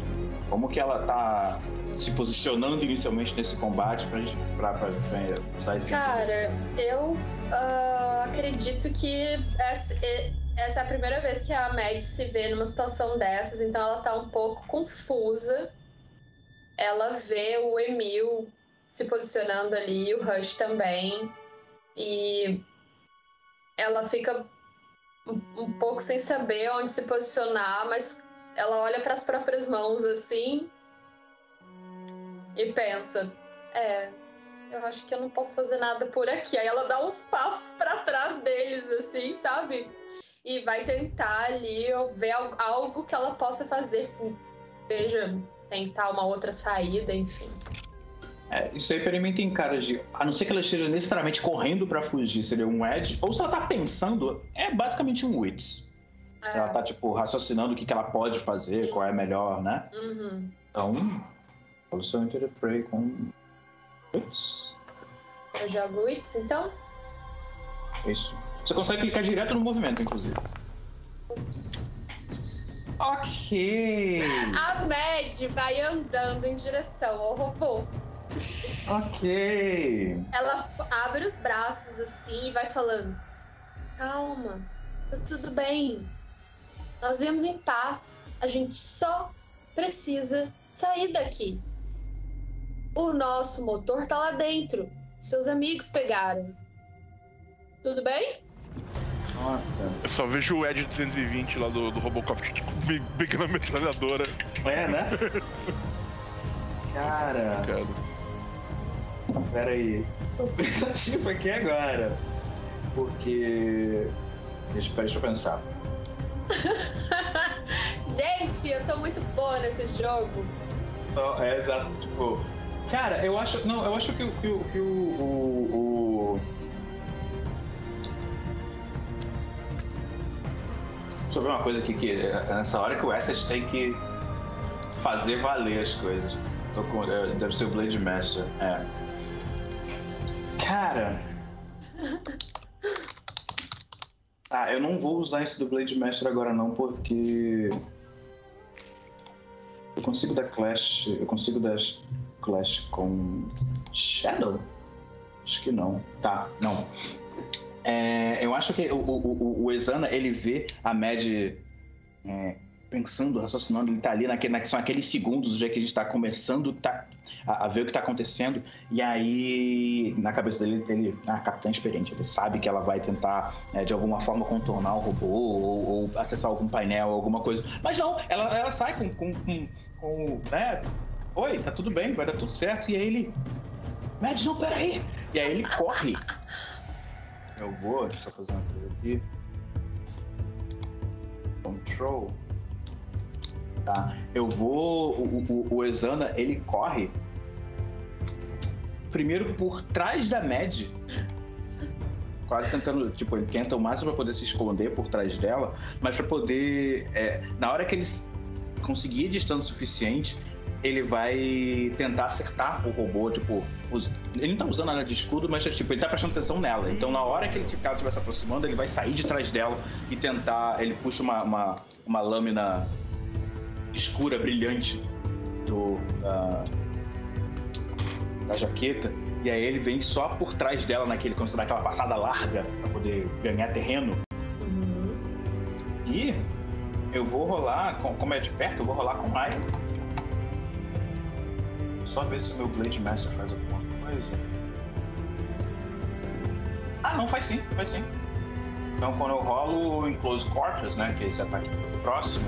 como que ela tá se posicionando inicialmente nesse combate pra gente pra, pra, pra usar esse Cara, eu ah, acredito que essa, essa é a primeira vez que a Meg se vê numa situação dessas, então ela tá um pouco confusa. Ela vê o Emil se posicionando ali, o Rush também, e ela fica um, pouco sem saber onde se posicionar, mas ela olha para as próprias mãos assim e pensa: é, eu acho que eu não posso fazer nada por aqui. Aí ela dá uns passos pra trás deles, assim, sabe? E vai tentar ali ou ver al- algo que ela possa fazer, seja tentar uma outra saída, enfim. É, isso aí pra mim tem cara de. A não ser que ela esteja necessariamente correndo pra fugir, seria um Edge. Ou se ela tá pensando, é basicamente um Wits. É, Ela tá, tipo, raciocinando o que, que ela pode fazer, Sim. qual é melhor, né? uhum. Então, solução Enter the Prey com Wits. Eu jogo Wits, então. Isso. Você consegue clicar direto no movimento, inclusive. Ok. A Mad vai andando em direção ao robô. Ok. Ela abre os braços assim e vai falando: Calma, tá tudo bem. Nós viemos em paz. A gente só precisa sair daqui. O nosso motor tá lá dentro. Seus amigos pegaram. Tudo bem? Nossa. Eu só vejo o Ed 220 lá do, do Robocop tipo, pegando a metralhadora. É, né? Cara, Cara. pera aí. Tô pensativo aqui agora. Porque. Deixa, deixa eu pensar. Gente, eu tô muito boa nesse jogo. Não, é exato, tipo. Cara, eu acho. Não, eu acho que, o- que, que o, o, o- Deixa eu ver uma coisa aqui que é nessa hora que o Essex tem que fazer valer as coisas. Tô com, é, deve ser o Blade Master. É. Cara. Ah, eu não vou usar esse do Blade Master agora não, porque. Eu consigo dar Clash. Eu consigo dar Clash com Shadow? Acho que não. Tá, não. É, eu acho que o, o, o, Exana, ele vê a Mad é, pensando, raciocinando, ele tá ali naquele, são aqueles segundos já que a gente tá começando tá, a, a, ver o que tá acontecendo, e aí na cabeça dele, ele, ah, capitã experiente, ele sabe que ela vai tentar é, de alguma forma contornar o robô ou, ou, acessar algum painel, alguma coisa, mas não, ela, ela sai com, com, com, com né, oi, tá tudo bem, vai dar tudo certo, e aí ele, Mad, não, peraí, e aí ele corre. Eu vou, deixa eu fazer uma coisa aqui. Control tá? Eu vou. O, o, o Exana, ele corre primeiro por trás da Mad. Quase tentando, tipo, ele tenta o máximo para poder se esconder por trás dela, mas para poder. É, na hora que ele conseguir distância suficiente, ele vai tentar acertar o robô, tipo, ele não tá usando nada de escudo, mas tipo, ele tá prestando atenção nela. Então na hora que ele estiver se aproximando, ele vai sair de trás dela e tentar. Ele puxa uma, uma, uma lâmina escura, brilhante do, da, da jaqueta. E aí ele vem só por trás dela naquele, quando você dá aquela passada larga para poder ganhar terreno. Uhum. E eu vou rolar, como é de perto, eu vou rolar com raio. Só ver se o meu Blade Master faz alguma coisa. Ah, não, faz sim, faz sim. Então quando eu rolo em Close Quarters, né, que é esse ataque próximo,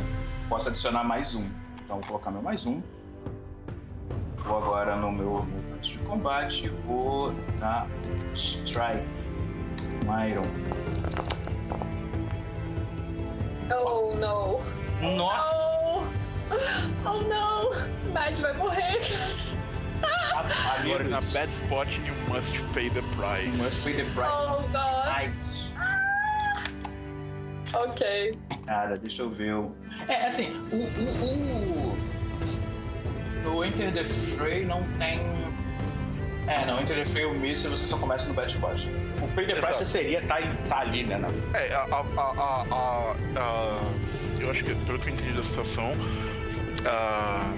posso adicionar mais um. Então vou colocar meu mais um. Vou agora no meu movimento de combate, vou dar Strike. Iron. Oh no! Nossa! Oh, oh no! Bad vai morrer! You're in a bad spot and you must pay the price. You must pay the price. Oh god! Ok. Cara, deixa eu ver. É, assim, o, o, o, o Enter the Fray não tem. É, não, Enter the Fray, o míssil, você só começa no Bad Spot. O Pay the Price seria tá, tá ali, né? Na... É, a, a, a, a, a, Eu acho que, pelo que eu entendi da situação, a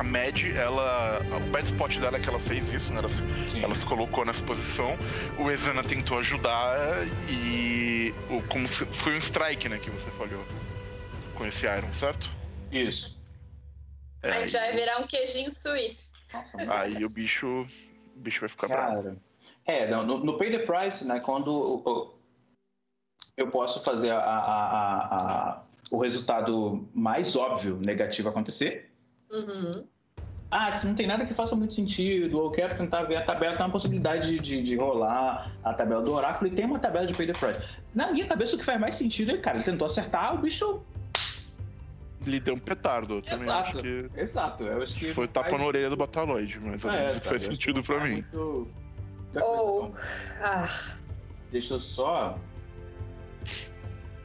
a Mad, ela. O bad spot dela é que ela fez isso, né? Ela, se, ela se colocou nessa posição. O Ezana tentou ajudar e. O, como se, foi um strike, né? Que você falhou com esse Iron, certo? Isso. É, a gente vai virar um queijinho suíço. Nossa, aí o bicho. O bicho vai ficar Cara, bravo. É, no, no Pay the Price, né? Quando eu posso fazer a, a, a, o resultado mais óbvio negativo acontecer Uhum. Ah, se não tem nada que faça muito sentido, ou eu quero tentar ver a tabela, tem uma possibilidade de, de, de, rolar a tabela do oráculo e tem uma tabela de pay the price. Na minha cabeça, o que faz mais sentido é, cara, ele tentou acertar, o bicho. Ele deu um petardo. Eu exato, que... exato. Eu acho que Foi tapa faz... na orelha do Bataloid, mas é, isso faz sentido pra mim. Muito... Oh. Ah. Deixa eu só.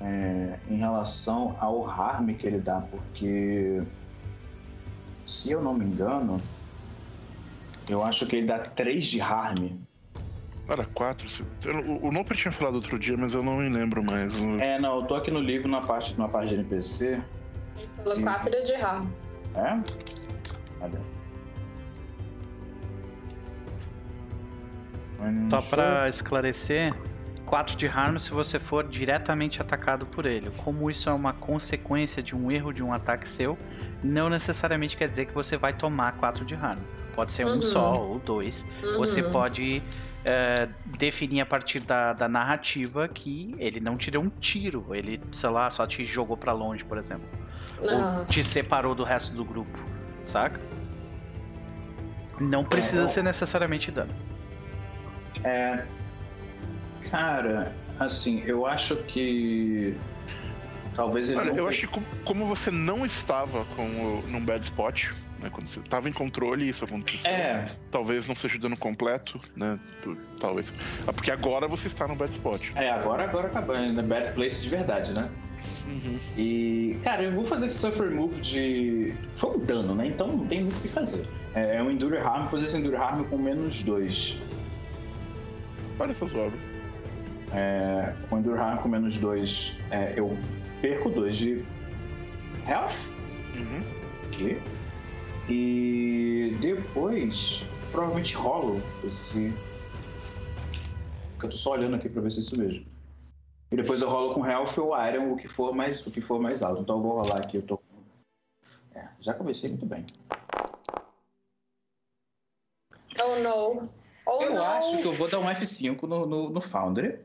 É, em relação ao harm que ele dá, porque se eu não me engano, eu acho que ele dá 3 de harm. Era 4. O Noper tinha falado outro dia, mas eu não me lembro mais. É, não, eu tô aqui no livro na parte, na parte de NPC. Ele falou 4 de harm. É? Cadê? Só pra esclarecer, 4 de harm se você for diretamente atacado por ele. Como isso é uma consequência de um erro de um ataque seu, não necessariamente quer dizer que você vai tomar 4 de harm. Pode ser uhum. um só ou dois. Uhum. Você pode uh, definir a partir da, da, narrativa que ele não te deu um tiro, ele, sei lá, só te jogou para longe, por exemplo. Uhum. Ou te separou do resto do grupo, saca? Não precisa é, ser necessariamente dano. É, Cara, assim, eu acho que. Talvez ele. Olha, não... eu acho que como você não estava com o, num bad spot, né? Quando você estava em controle, isso aconteceu. É. Talvez não seja dano completo, né? Talvez. Ah, porque agora você está no bad spot. É, agora, agora acabou, na bad place de verdade, né? Uhum. E, cara, eu vou fazer esse Suffer Move de. Foi um dano, né? Então não tem muito o que fazer. É, é um Endure Harm, vou fazer esse Endure Harm com menos 2. Olha, razoável. É, com Endurhar com menos 2, é, eu perco 2 de health. Uhum. Aqui. E depois, provavelmente rolo esse. Porque eu tô só olhando aqui pra ver se é isso mesmo. E depois eu rolo com health ou iron, o que for mais, o que for mais alto. Então eu vou rolar aqui, eu tô. É, já comecei muito bem. Oh, no. Oh, eu no. acho que eu vou dar um F5 no, no, no Foundry.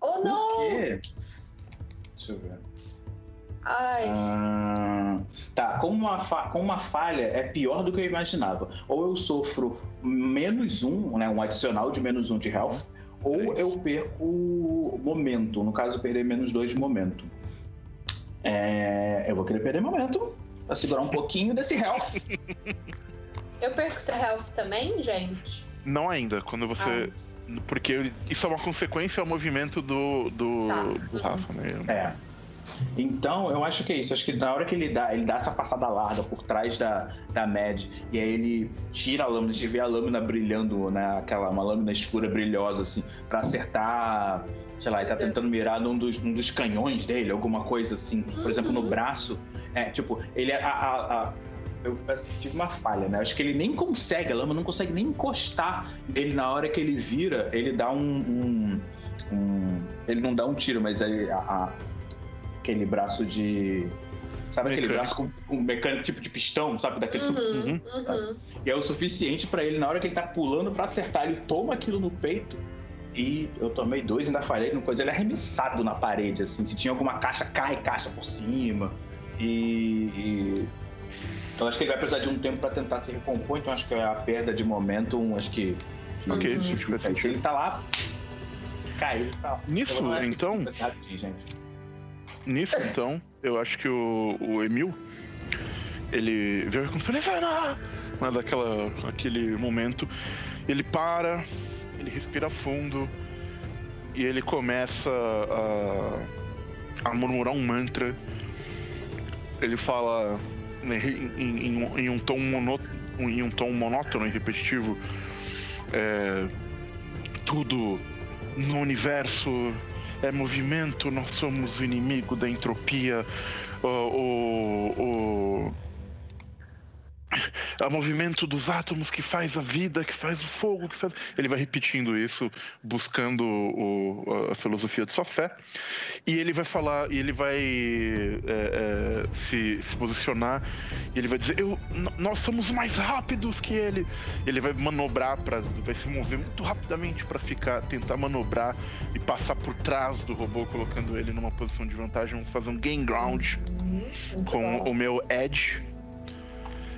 Oh, não. quê? Deixa eu ver. Ai. Ah, tá, com uma, fa- com uma falha é pior do que eu imaginava. Ou eu sofro menos um, né, um adicional de menos um de health, ou eu perco momento. No caso, eu perder menos dois de momento. É, eu vou querer perder momento pra segurar um pouquinho desse health. Eu perco the health também, gente? Não ainda, quando você. Porque isso é uma consequência ao movimento do, do, Tá. do Rafa, né? É. Então, eu acho que é isso. Acho que na hora que ele dá, ele dá essa passada larga por trás da, da Mad, e aí ele tira a lâmina, a gente vê a lâmina brilhando, né? Aquela, uma lâmina escura brilhosa, assim, pra acertar. Sei lá, ele tá tentando mirar num dos, num dos canhões dele, alguma coisa assim. Por exemplo, no Uhum. braço. É, tipo, ele. A, a- a- eu tive uma falha, né? Acho que ele nem consegue, a lâmina não consegue nem encostar nele na hora que ele vira, ele dá um. um- um- ele não dá um tiro, mas aí a- a, aquele braço de. Sabe aquele Mecânico. braço com, com mecânico tipo de pistão, sabe? Daquele. Uhum, uhum. E é o suficiente pra ele, na hora que ele tá pulando pra acertar, ele toma aquilo no peito. E eu tomei dois, ainda falhei no coisa. Ele é arremessado na parede, assim. Se tinha alguma caixa, cai caixa por cima. E. e- Eu acho que ele vai precisar de um tempo pra tentar se recompor, então acho que é a perda de momentum, acho que. Ok, Uhum. se É, se ele tá lá. Caiu, ele tá lá. Nisso, então, F5 rapidinho, gente. nisso, então, eu acho que o, o Emil, ele vê vai lá, né, daquela, aquele momento, ele para, ele respira fundo e ele começa a, a murmurar um mantra. Ele fala em, em- em um tom monó- em um tom monótono e repetitivo. é, tudo no universo é movimento, nós somos o inimigo da entropia. O, o, o, é o movimento dos átomos que faz a vida, que faz o fogo, que faz. Ele vai repetindo isso, buscando o- a filosofia de sua fé. E ele vai falar, e ele vai é, é, se, se posicionar, e ele vai dizer: Eu, Nós somos mais rápidos que ele. Ele vai manobrar, pra, vai se mover muito rapidamente para ficar, tentar manobrar e passar por trás do robô, colocando ele numa posição de vantagem. Vamos fazer um gain ground Muito com o meu Edge.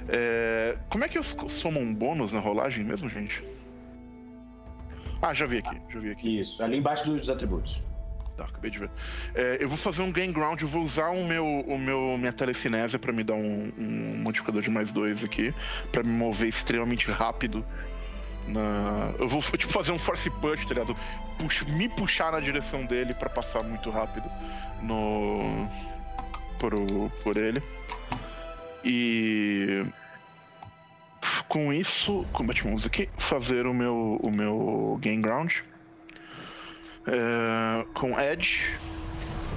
É, como é que eu somo um bônus na rolagem mesmo, gente? Ah, já vi aqui, já vi aqui. Isso, ali embaixo dos atributos. Tá, acabei de ver. É, eu vou fazer um gain ground, eu vou usar o meu, o meu minha telecinésia pra me dar um, um modificador de mais dois aqui, Pra me mover extremamente rápido. Na... Eu vou tipo fazer um force push, tá ligado? Me puxar na direção dele pra passar muito rápido no por, o- por ele. E com isso, vamos aqui, fazer o meu o meu gain ground. É, com Edge,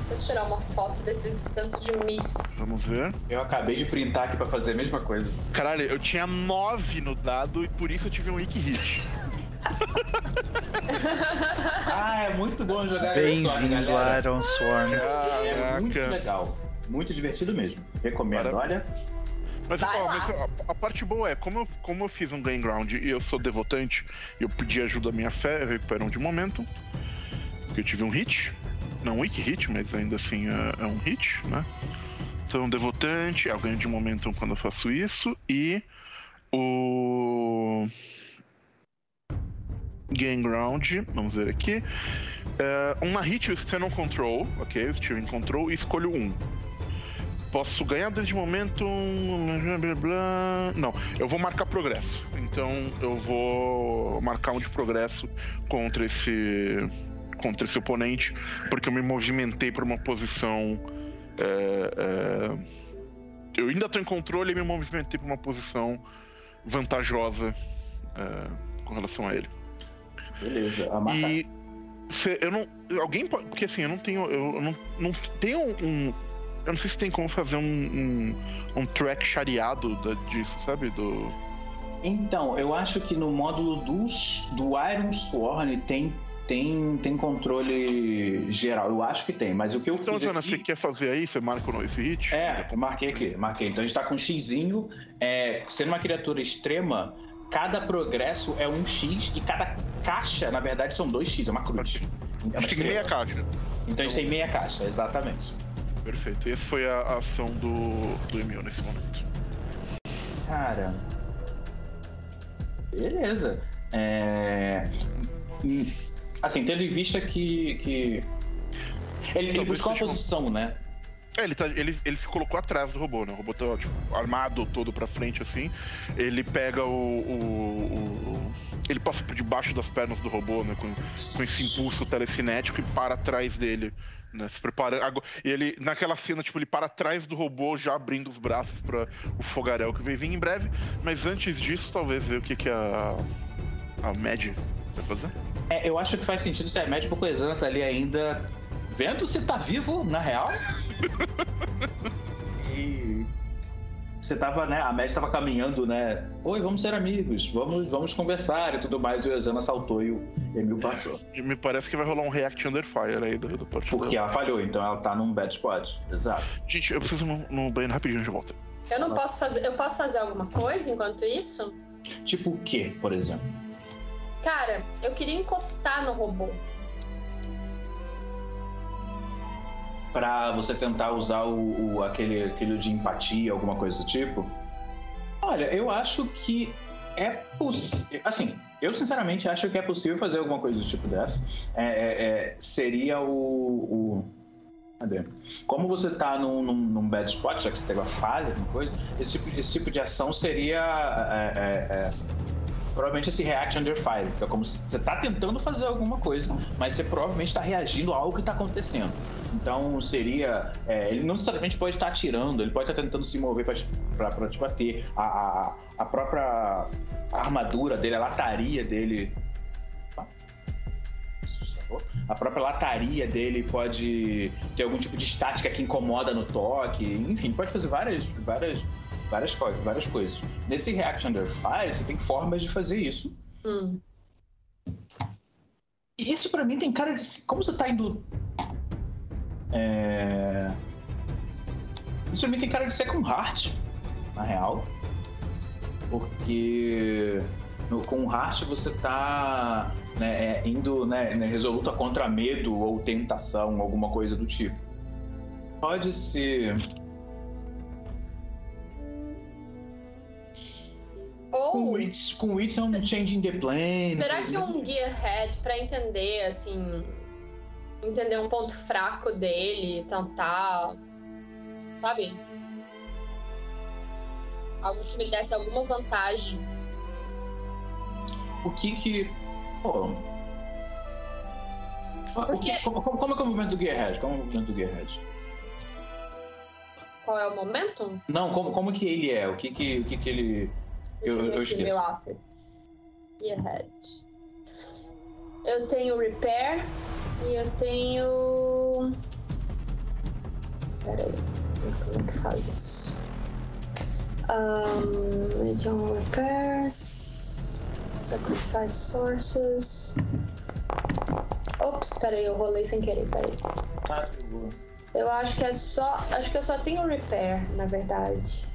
Vou tirar uma foto desses tantos de miss. vamos ver. Eu acabei de printar aqui pra fazer a mesma coisa. Caralho, eu tinha 9 no dado e por isso eu tive um weak hit. Ah, é muito bom jogar Bem-vindo Iron Sworn. É muito legal. Muito divertido mesmo. Recomendo. Para- Olha, Mas, ó, mas a, a parte boa é, como eu, como eu fiz um gain ground e eu sou devotante, e eu pedi ajuda à minha fé, eu recupero um de momento. Porque eu tive um hit. Não um weak hit, mas ainda assim é, é um hit, né? Então, devotante, eu ganho de momentum quando eu faço isso. E o. Gain ground, vamos ver aqui. É, uma hit, o on Control, ok? Eu estive em control e escolho um. Posso ganhar desde momento. Blá, blá. Não, eu vou marcar progresso. Então eu vou marcar um de progresso contra esse. contra esse oponente, porque eu me movimentei para uma posição. é, é, eu ainda tô em controle e me movimentei para uma posição vantajosa é, com relação a ele. beleza. A marca... E Cê- eu não. Alguém pode. Porque assim, eu não tenho. Eu não, não tenho um. Eu não sei se tem como fazer um, um, um track chareado da- disso, sabe? Do. Então, eu acho que no módulo dos, do Iron Sworn tem, tem, tem controle geral. Eu acho que tem, mas o que eu Então, Jana, aqui... você quer fazer aí? Você marca o- esse hit? É, eu marquei aqui, marquei. Então a gente tá com um xizinho. É, sendo uma criatura extrema, cada progresso é um X e cada caixa, na verdade, são dois X, é uma cruz. É uma Acho que tem meia estrela. caixa. Então a gente tem meia caixa, exatamente. Perfeito. Essa foi a, a ação do, do Emil nesse momento. Cara. Beleza. É... Assim, tendo em vista que. que... Ele, ele buscou uma um- posição, né? É, ele, tá, ele, ele se colocou atrás do robô, né? O robô tá tipo, armado todo pra frente, assim. Ele pega o. o- o- ele passa por debaixo das pernas do robô, né? Com, com esse impulso telecinético e para atrás dele. Né, se preparando. E ele, naquela cena, tipo, ele para atrás do robô, já abrindo os braços para o fogaréu que vai vir em breve. Mas antes disso, talvez ver o que, que a. A Mad vai fazer. É, eu acho que faz sentido se a médica coesana tá ali ainda vendo se tá vivo, na real. e. Você tava, né? A Mad tava caminhando, né? Oi, vamos ser amigos, vamos, vamos conversar e tudo mais. E o Ezana saltou e o Emil passou. E me parece que vai rolar um React Under Fire aí do, do. Porque ela falhou, então ela tá num bad spot. Exato. Gente, eu preciso ir no, no banheiro rapidinho de volta. Eu não posso fazer. Eu posso fazer alguma coisa enquanto isso? Tipo o quê, por exemplo? Cara, eu queria encostar no robô. Pra você tentar usar o, o- aquele, aquele de empatia, alguma coisa do tipo? Olha, eu acho que é possível. Assim, eu sinceramente acho que é possível fazer alguma coisa do tipo dessa. É, é, é, seria o. o... Cadê? Como você tá num, num, num bad spot, já que você teve a falha, alguma coisa, esse tipo, esse tipo de ação seria. Provavelmente esse react under fire, que é como se você tá tentando fazer alguma coisa, mas você provavelmente está reagindo a algo que está acontecendo. Então seria. é, ele não necessariamente pode estar atirando, ele pode estar tentando se mover para te bater. A, a, a própria armadura dele, a lataria dele. A própria lataria dele pode ter algum tipo de estática que incomoda no toque. Enfim, pode fazer várias, várias, várias, coisas, várias coisas. Nesse React Under Fire, você tem formas de fazer isso. Hum. E isso pra mim tem cara de. Como você tá indo. É... Isso pra mim tem cara de Second Heart, na real. Porque no, com o Heart você tá né, é, indo né, né, resoluta contra medo ou tentação, alguma coisa do tipo. Pode ser. Com Ou Wits, com Wits é um Changing the Plane. será que um Gearhead, pra entender, assim. Entender um ponto fraco dele, tentar. Sabe? Algo que me desse alguma vantagem. o que que. Pô. Porque- que- como, como- como é que é o movimento do Gearhead? Como é o movimento do Gearhead? Qual é o momento? Não, como, como que ele é? O que que, o que, que ele. Eu- Deixa eu esqueço. meu assets. Gearhead. Eu tenho Repair e eu tenho. Pera aí. Como é que faz isso? Um, então, Repairs. Sacrifice Sources. Ops, peraí, eu rolei sem querer, peraí. Tá, eu Eu acho que é só. Acho que eu só tenho Repair, na verdade.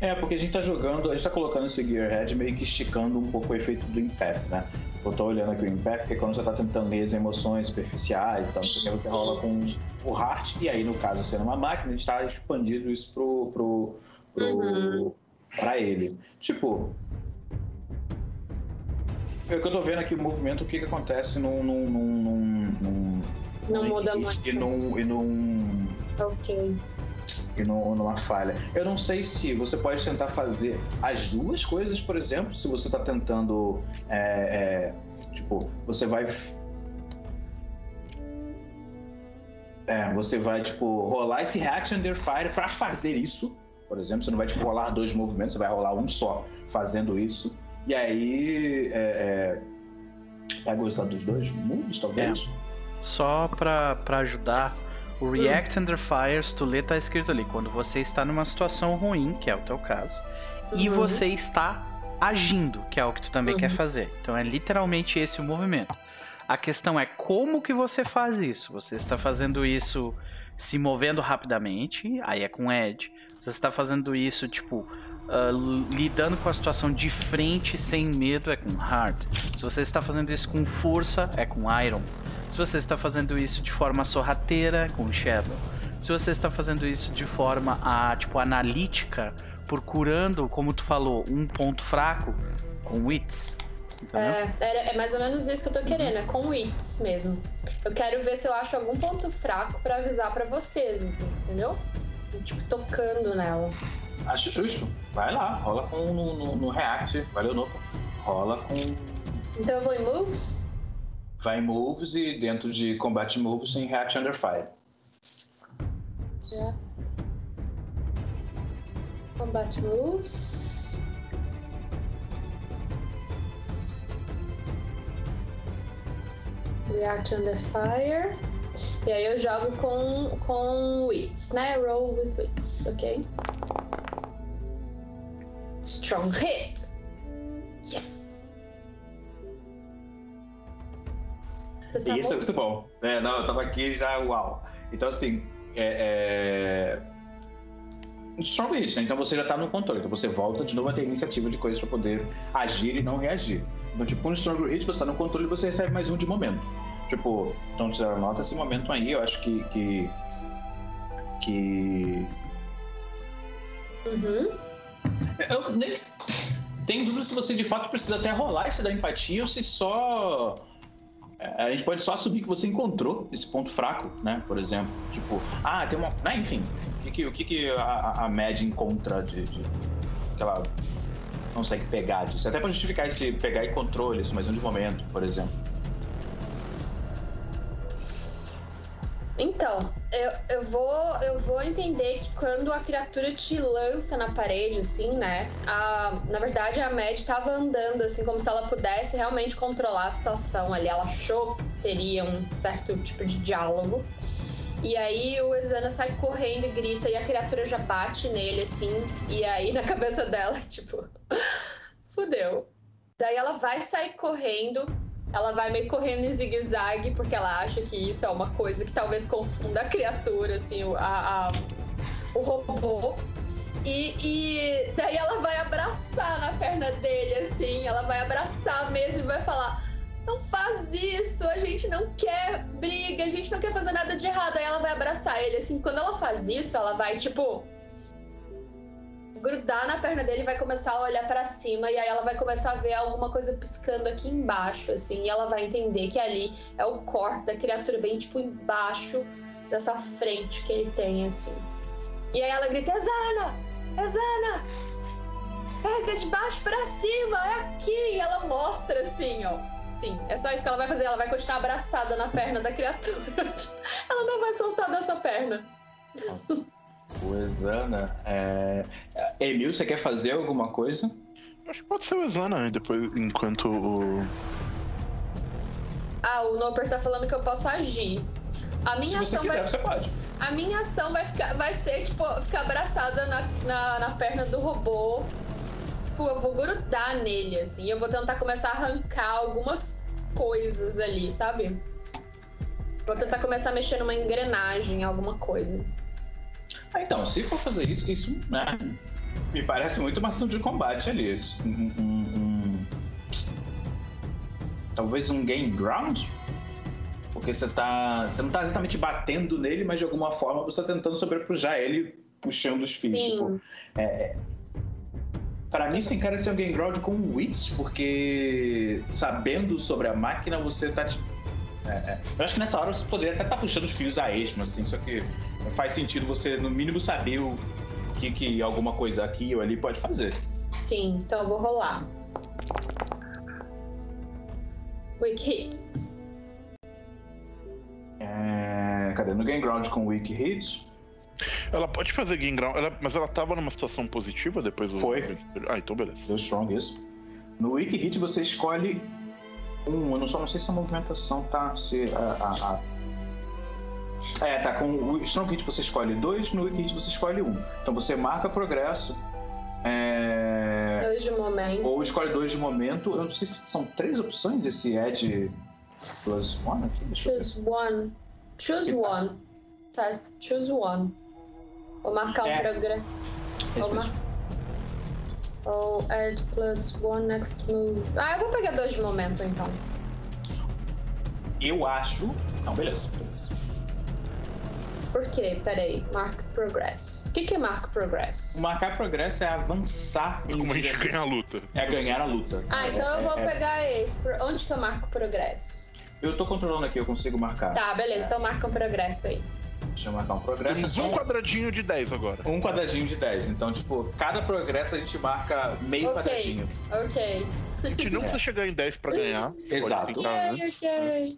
É, porque a gente tá jogando, a gente tá colocando esse Gearhead meio que esticando um pouco o efeito do Impact, né? Eu tô olhando aqui o Impact, que é quando você tá tentando ler as emoções superficiais, então, Sim, você sim. rola com o Heart, e aí no caso sendo uma máquina, a gente tá expandindo isso pro. pro, pro Uhum. pra ele. Tipo. É que eu tô vendo aqui o movimento, o que que acontece num. num, num, num, num Não muda muito. E num. E num Ok. E no- numa falha. Eu não sei se você pode tentar fazer as duas coisas, por exemplo, se você tá tentando. é, é, tipo, você vai. É, você vai, tipo, rolar esse Reaction Under Fire pra fazer isso. Por exemplo, você não vai tipo, rolar dois movimentos, você vai rolar um só fazendo isso. E aí. é, é, pega o estado dos dois moves, talvez? É. Só pra, pra ajudar, o React Under Fire, se tu lê, tá escrito ali, quando você está numa situação ruim, que é o teu caso, e Uhum. você está agindo, que é o que tu também Uhum. quer fazer. Então é literalmente esse o movimento. A questão é como que você faz isso. Você está fazendo isso se movendo rapidamente, aí é com Edge. Você está fazendo isso, tipo, ah, lidando com a situação de frente sem medo, é com Hard. Se você está fazendo isso com força, é com Iron. Se você está fazendo isso de forma sorrateira, é com Shadow. Se você está fazendo isso de forma a, tipo, analítica, procurando, como tu falou, um ponto fraco, com Wits. É, é mais ou menos isso que eu tô querendo, é com Wits mesmo. Eu quero ver se eu acho algum ponto fraco pra avisar pra vocês, assim, entendeu? Tipo, tocando nela. Acho justo. Vai lá, rola com no, no- no React. Valeu, novo. Rola com. Então eu vou em Moves. Vai em moves e dentro de combate moves tem React Under Fire. É. Combat Moves. React Under Fire. E aí eu jogo com, com Wits, né? Roll with Wits, ok? Strong hit. Yes! Você tá Isso é bom? muito bom. É, não, eu tava aqui já, uau. Então, assim, é. é... Strong hit, né? Então você já tá no controle. Então você volta de novo a ter iniciativa de coisas pra poder agir e não reagir. Então, tipo, o Strong hit você tá no controle e você recebe mais um de momento. Tipo, então você anota esse momento aí, eu acho que. que. que... Uhum. Eu nem tenho dúvida se você de fato precisa até rolar esse da empatia ou se só. é, A gente pode só assumir que você encontrou esse ponto fraco, né? Por exemplo. Tipo, ah, tem uma. Ah, enfim, o que, que, o que, que a, a- a Mad encontra de, de. que ela consegue pegar disso? Até pra justificar esse pegar e controle, isso mais um de momento, por exemplo. Então, eu, eu, vou, eu vou entender que quando a criatura te lança na parede, assim, né? A, na verdade, a Mad tava andando, assim, como se ela pudesse realmente controlar a situação ali. Ela achou que teria um certo tipo de diálogo. E aí o Exana sai correndo e grita, e a criatura já bate nele, assim. E aí na cabeça dela, tipo, fudeu. Daí ela vai sair correndo, ela vai meio correndo em zigue-zague, porque ela acha que isso é uma coisa que talvez confunda a criatura, assim, o- a, a- o robô. E, e daí ela vai abraçar na perna dele, assim, ela vai abraçar mesmo e vai falar: Não faz isso, a gente não quer briga, a gente não quer fazer nada de errado. Aí ela vai abraçar ele, assim, quando ela faz isso, ela vai, tipo, grudar na perna dele vai começar a olhar pra cima e aí ela vai começar a ver alguma coisa piscando aqui embaixo, assim, e ela vai entender que ali é o corpo da criatura bem tipo embaixo dessa frente que ele tem, assim. E aí ela grita: Exana! Exana! Pega de baixo pra cima, é aqui! E ela mostra assim, ó. Sim, é só isso que ela vai fazer. Ela vai continuar abraçada na perna da criatura. ela não vai soltar dessa perna. O Exana. É... Emil, você quer fazer alguma coisa? Acho que pode ser o Exana depois, enquanto o. Ah, o Noper tá falando que eu posso agir. A Se minha você ação quiser, vai. você pode. A minha ação vai, ficar, vai ser, tipo, ficar abraçada na, na, na perna do robô. Tipo, eu vou grudar nele, assim. Eu vou tentar começar a arrancar algumas coisas ali, sabe? Vou tentar começar a mexer numa engrenagem, alguma coisa. Ah, então, se for fazer isso, isso né, me parece muito uma ação de combate ali. Um, um- um- Talvez um game ground? Porque você tá. Você não tá exatamente batendo nele, mas de alguma forma você tá tentando sobrepujar ele puxando os fios. Sim. Tipo, Para mim, isso tem cara de ser um game ground com wits, porque sabendo sobre a máquina, você tá. tipo, é, é. Eu acho que nessa hora você poderia até estar puxando os fios a esmo, assim, só que faz sentido você, no mínimo, saber o que, que alguma coisa aqui ou ali pode fazer. Sim, então eu vou rolar. Quick hit. É, cadê? No game ground com weak hits? Ela pode fazer game ground, ela- mas ela tava numa situação positiva depois do. Foi. Ah, então beleza. Deu strong isso. No weak hit você escolhe Um, eu não, só não sei se a movimentação tá. Se a. a, a... É, tá. Com o Strong Hit você escolhe dois, no Weak Hit você escolhe um. Então você marca progresso. É... Dois de momento. Ou escolhe dois de momento. Eu não sei se são três opções esse Edge plus one aqui. Choose one. Choose Eita. one. Tá, choose one. Vou marcar um É. progresso. Vou Ou add plus one next move. Ah, eu vou pegar dois de momento então. Eu acho. Não, beleza. Por quê? Peraí. Mark progress. O que, que é mark progress? Marcar progresso é avançar É em como a gente ganha a luta. É ganhar a luta. Ah, É- então eu vou é- é- pegar esse. Por- Onde que eu marco progresso? Eu tô controlando aqui, eu consigo marcar. Tá, beleza. Então marca um progresso aí. Deixa eu marcar um progresso. Temos um quadradinho de 10 agora. um quadradinho de 10. Então, tipo, cada progresso a gente marca meio Ok. quadradinho. Ok. A gente não precisa chegar em 10 pra ganhar. Pode Exato. tentar Yay, antes. ok.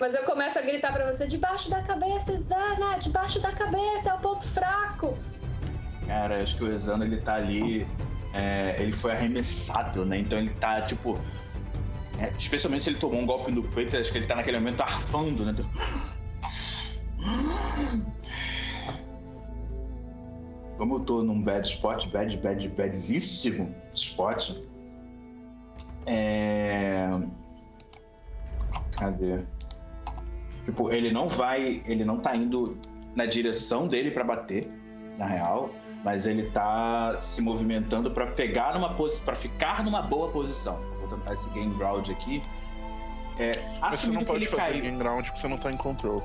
Mas eu começo a gritar pra você: debaixo da cabeça, Zana! Debaixo da cabeça, é o ponto fraco! Cara, acho que o Exano ele tá ali. é, ele foi arremessado, né? Então ele tá, tipo. é, especialmente se ele tomou um golpe no peito, acho que ele tá naquele momento arfando, né? Como eu tô num bad spot, bad, bad, badzíssimo spot. É. Cadê? Tipo, ele não vai. Ele não tá indo na direção dele pra bater, na real. Mas ele tá se movimentando pra pegar numa posição. para ficar numa boa posição. Vou tentar esse game ground aqui. É, Mas você não pode fazer caiu. game ground porque você não tá em control.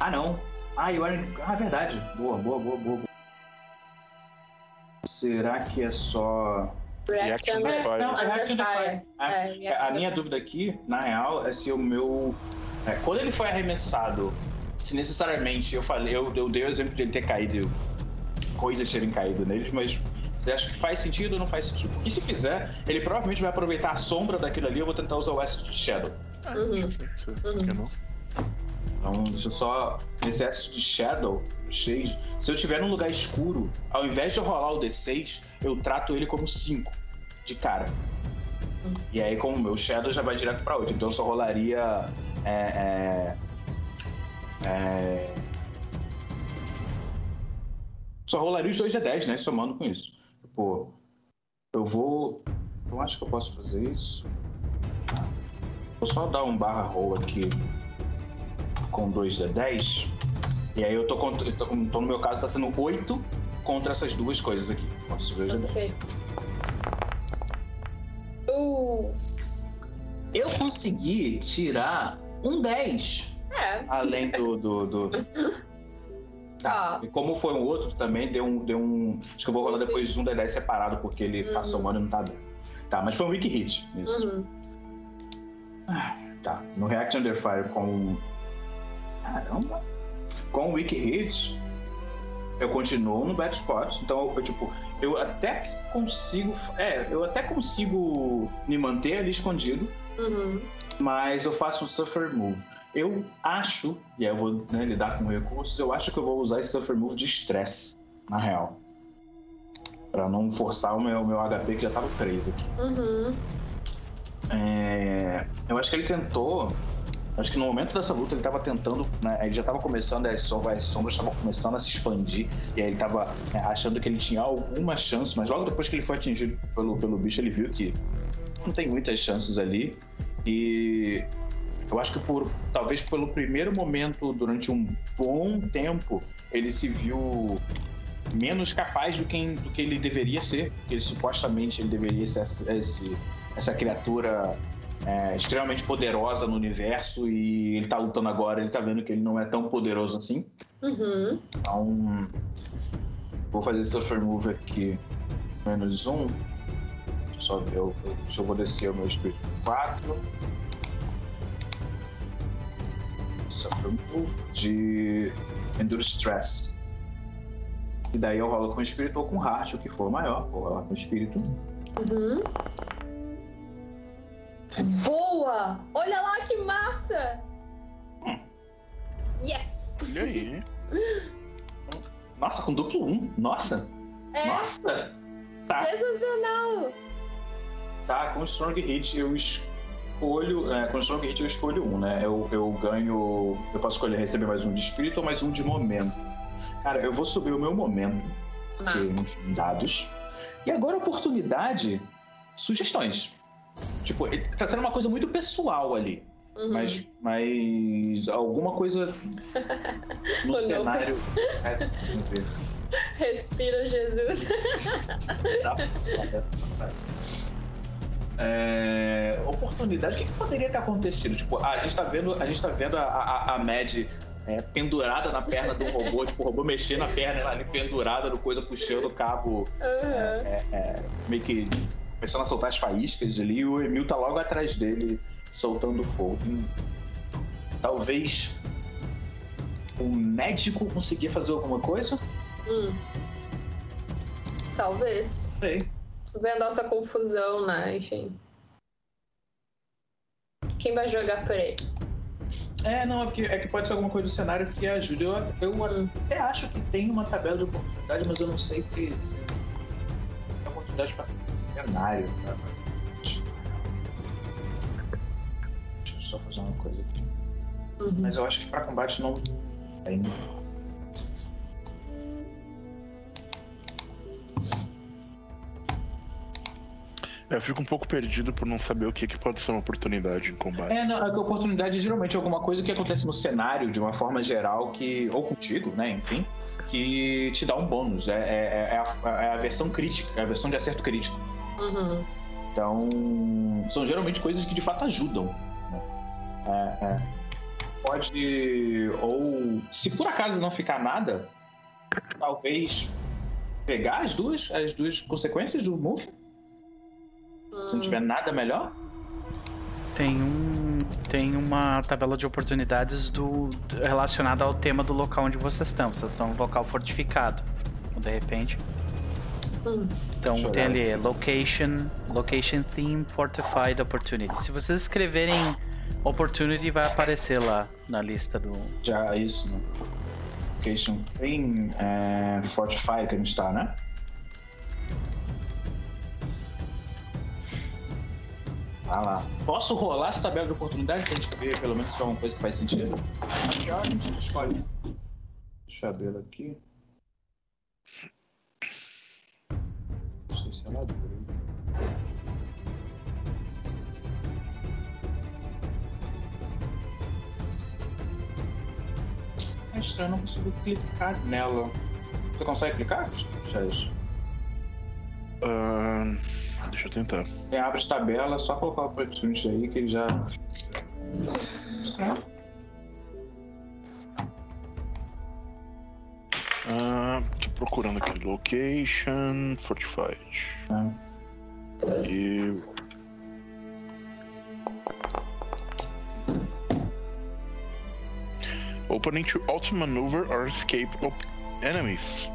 Ah, não. Ah, eu era. Ah, verdade. Boa, boa, boa, boa. boa. Será que é só. React under, under fire. Não, React under fire. Ah, É, A under minha fire. dúvida aqui, na real, é se o meu. é, quando ele foi arremessado, se necessariamente eu falei, eu, eu dei o exemplo de ele ter caído, coisas terem caído neles, mas você acha que faz sentido ou não faz sentido? Porque se fizer, ele provavelmente vai aproveitar a sombra daquilo ali, eu vou tentar usar o Acid Shadow. Uhum. Por que não? Então, deixa eu só. Nesse Acid Shadow, Shade, se eu estiver num lugar escuro, ao invés de eu rolar o D6, eu trato ele como 5 de cara. E aí, como o meu Shadow já vai direto pra 8, então eu só rolaria. É, é, é, só rolaria os 2 de 10, né? Somando com isso. Tipo, eu vou. Eu acho que eu posso fazer isso. Vou só dar um barra roll aqui com 2 de 10. E aí eu tô, eu tô, então no meu caso tá sendo 8 contra essas duas coisas aqui. Contra esses 2 de 10. Ok. Uh, Eu consegui tirar um 10. é. Além do. do, do... Tá. Ah. E como foi um outro também, deu um. Deu um... Acho que eu vou rolar depois um D10 separado, porque ele Uhum. passou o ano e não tá dentro. Tá, mas foi um weak hit. Isso. Uhum. Tá. No React Under Fire com. Caramba! Com o Wiki Hits, eu continuo no bad spot. Então, eu, tipo, eu até consigo. É, eu até consigo me manter ali escondido, Uhum. mas eu faço um Suffer Move. Eu acho, e aí eu vou né, lidar com recursos, eu acho que eu vou usar esse Suffer Move de estresse, na real. Pra não forçar o meu, meu HP que já tava 3 aqui. Uhum. É, eu acho que ele tentou. Acho que no momento dessa luta ele tava tentando. Né, ele já tava começando, as sombras, as sombras estavam começando a se expandir. E aí ele tava é, achando que ele tinha alguma chance, mas logo depois que ele foi atingido pelo, pelo bicho, ele viu que não tem muitas chances ali. E eu acho que por talvez pelo primeiro momento, durante um bom tempo, ele se viu menos capaz do que, do que ele deveria ser. Porque supostamente ele deveria ser esse essa criatura é, extremamente poderosa no universo e ele tá lutando agora, ele tá vendo que ele não é tão poderoso assim. Uhum. Então, vou fazer Suffer Move aqui, menos um. Só ver, eu, eu, deixa eu vou descer o meu espírito 4. Suffer Move de Endure Stress. E daí eu rolo com o espírito ou com heart, o que for maior. Vou rolar com o espírito. Uhum. Boa! Olha lá que massa! Yes! E aí? Nossa, com duplo 1. Nossa! É Nossa! Tá, sensacional! tá, com Strong Hit eu es- escolho, é, estou no hit, eu escolho um, né? Eu, eu ganho. Eu posso escolher receber mais um de espírito ou mais um de momento. Cara, eu vou subir o meu momento, Nossa. nos dados. E agora, oportunidade, sugestões. Tipo, tá sendo uma coisa muito pessoal ali. Uhum. Mas, mas alguma coisa no cenário. É. Respira, Jesus. Tá foda. É, oportunidade, o que, que poderia ter acontecido? Tipo, a gente tá vendo, a, gente tá vendo a, a, a Mad é, pendurada na perna do robô, tipo, o robô mexendo na perna, ela ali pendurada no coisa, puxando o cabo, Uhum. é, é, meio que começando a soltar as faíscas ali, e o Emil tá logo atrás dele, soltando fogo. Talvez o médico conseguia fazer alguma coisa? Hum. Talvez. Sei. Vendo essa confusão, né? Enfim. Quem vai jogar por ele? É, não, é que, é que pode ser alguma coisa do cenário que ajude. Eu, eu Hum. até acho que tem uma tabela de oportunidade, mas eu não sei se, se tem oportunidade para cenário. Tá? Deixa eu só fazer uma coisa aqui. Uhum. Mas eu acho que para combate não tem. Eu fico um pouco perdido por não saber o que, que pode ser uma oportunidade em combate. É, não, é que a oportunidade geralmente é alguma coisa que acontece no cenário de uma forma geral que. ou contigo, né? Enfim. Que te dá um bônus. É, é, é a, é a versão crítica, é a versão de acerto crítico. Uhum. Então, são geralmente coisas que de fato ajudam. né? É, é. Pode. Ou, se por acaso não ficar nada, talvez pegar as duas, as duas consequências do move. Se não tiver nada melhor. Tem um. Tem uma tabela de oportunidades do relacionada ao tema do local onde vocês estão. Vocês estão no local fortificado. Então, De repente. Hum. Então Deixa tem olhar. ali location, location theme, fortified opportunity. Se vocês escreverem opportunity, vai aparecer lá na lista do. Já isso, né? Location tem é, Fortify que a gente tá, né? Tá lá. Posso rolar essa tabela de oportunidade pra gente ver pelo menos se é alguma coisa que faz sentido? Aqui, ó, a gente escolhe. Deixa eu aqui. É estranho, eu não consigo clicar nela. Você consegue clicar, Chaz? Ahn, deixa eu tentar. Você abre a tabela, é só colocar o opportunity aí que ele já. Ah, tô procurando aqui. Location, Fortified. É. E. Opening to auto maneuver or escape enemies.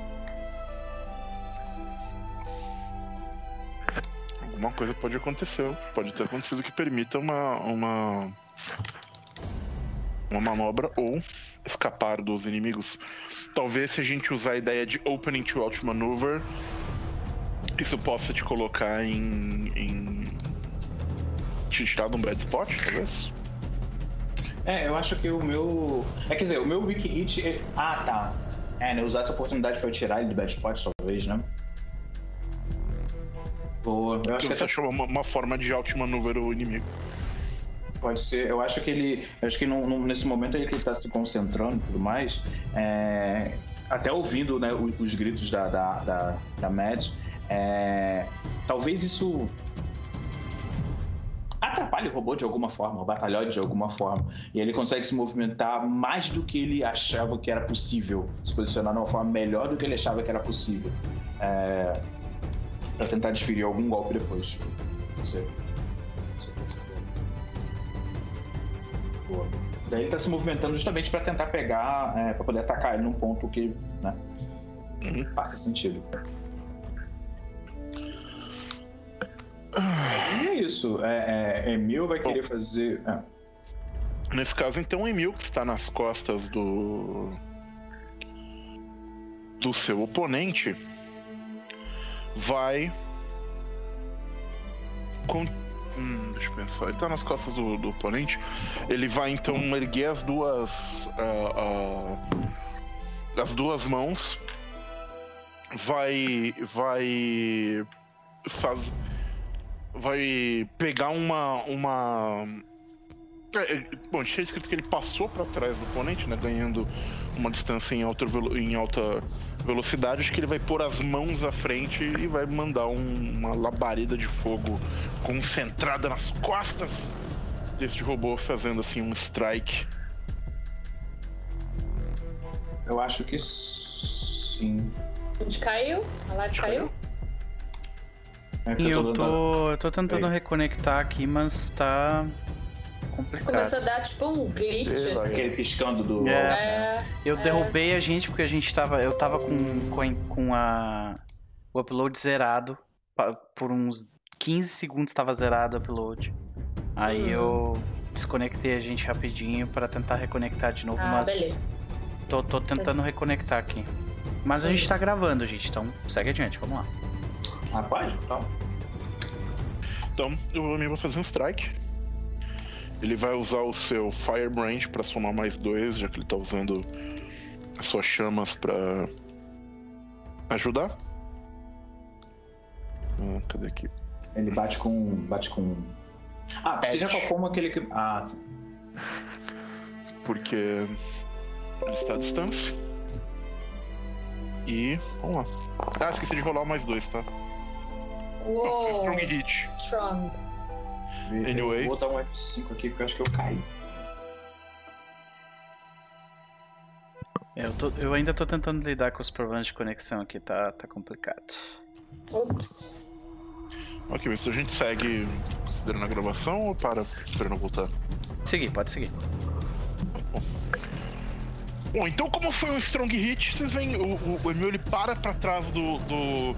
Alguma coisa pode acontecer. Pode ter acontecido que permita uma. uma. uma manobra ou escapar dos inimigos. Talvez se a gente usar a ideia de opening to auto maneuver, isso possa te colocar em. em... te tirar de um bad spot, talvez? É, eu acho que o meu. É, quer dizer, o meu Wiki Hit. é- Ah, tá. É, né? Usar essa oportunidade pra eu tirar ele do bad spot, talvez, né? Boa. Eu acho que Você até achou uma, uma forma de outmaneuver o inimigo. Pode ser. Eu acho que ele. Acho que não- não- nesse momento ele tá se concentrando e tudo mais. é, Até ouvindo né, o- os gritos da, da, da, da Mads, é, talvez isso atrapalhe o robô de alguma forma, o batalhão de alguma forma. E ele consegue se movimentar mais do que ele achava que era possível, se posicionar de uma forma melhor do que ele achava que era possível. É, para tentar desferir algum golpe depois. Você. você Boa. Daí ele tá se movimentando justamente para tentar pegar, é, para poder atacar ele num ponto que né, Uhum. faça sentido. E é isso. É, é, Emil vai querer fazer. é, Nesse caso, então, o Emil, que está nas costas do. do seu oponente, vai. con- Hum, deixa eu pensar. Ele tá nas costas do, do oponente. Ele vai então erguer as duas. ah, ah, as duas mãos. Vai. Vai. Faz. Vai pegar uma. Uma. É, é, bom, tinha escrito que ele passou pra trás do oponente, né? Ganhando uma distância em alta, velo- em alta velocidade. Acho que ele vai pôr as mãos à frente e vai mandar um- uma labareda de fogo concentrada nas costas deste robô, fazendo assim um strike. Eu acho que sim. Onde caiu? A live caiu? É que E eu dando- tô, eu tô tentando Aí. reconectar aqui, mas tá Começou a complicado. dar tipo um glitch, assim. Aquele piscando do. É. É, Eu derrubei a gente porque a gente tava. Eu tava com, com, a- com a, o upload zerado. Por uns 15 segundos tava zerado o upload. Aí Hum. eu desconectei a gente rapidinho pra tentar reconectar de novo, ah, mas beleza. tô, tô tentando reconectar aqui. Mas a gente tá gravando, gente, então segue adiante, vamos lá. Pode? Então. Então, o Ami vai fazer um strike. Ele vai usar o seu Firebrand pra somar mais dois, já que ele tá usando as suas chamas pra ajudar. Ah, cadê aqui? Ele bate com. bate com. Ah, seja qual for aquele que. Ah, Porque ele está à distância. E. Vamos lá. Ah, esqueci de rolar mais dois, tá? Uou, Strong hit. strong. Anyway. Eu vou dar um F5 aqui porque eu acho que eu caí. É, Eu, tô- eu ainda tô tentando lidar com os problemas de conexão aqui, tá, tá complicado. Ups. Ok, mas a gente segue considerando a gravação ou para esperando voltar? Seguir, pode seguir. Bom, então como foi um strong hit, vocês veem o, o, o Emil ele para pra trás do, do,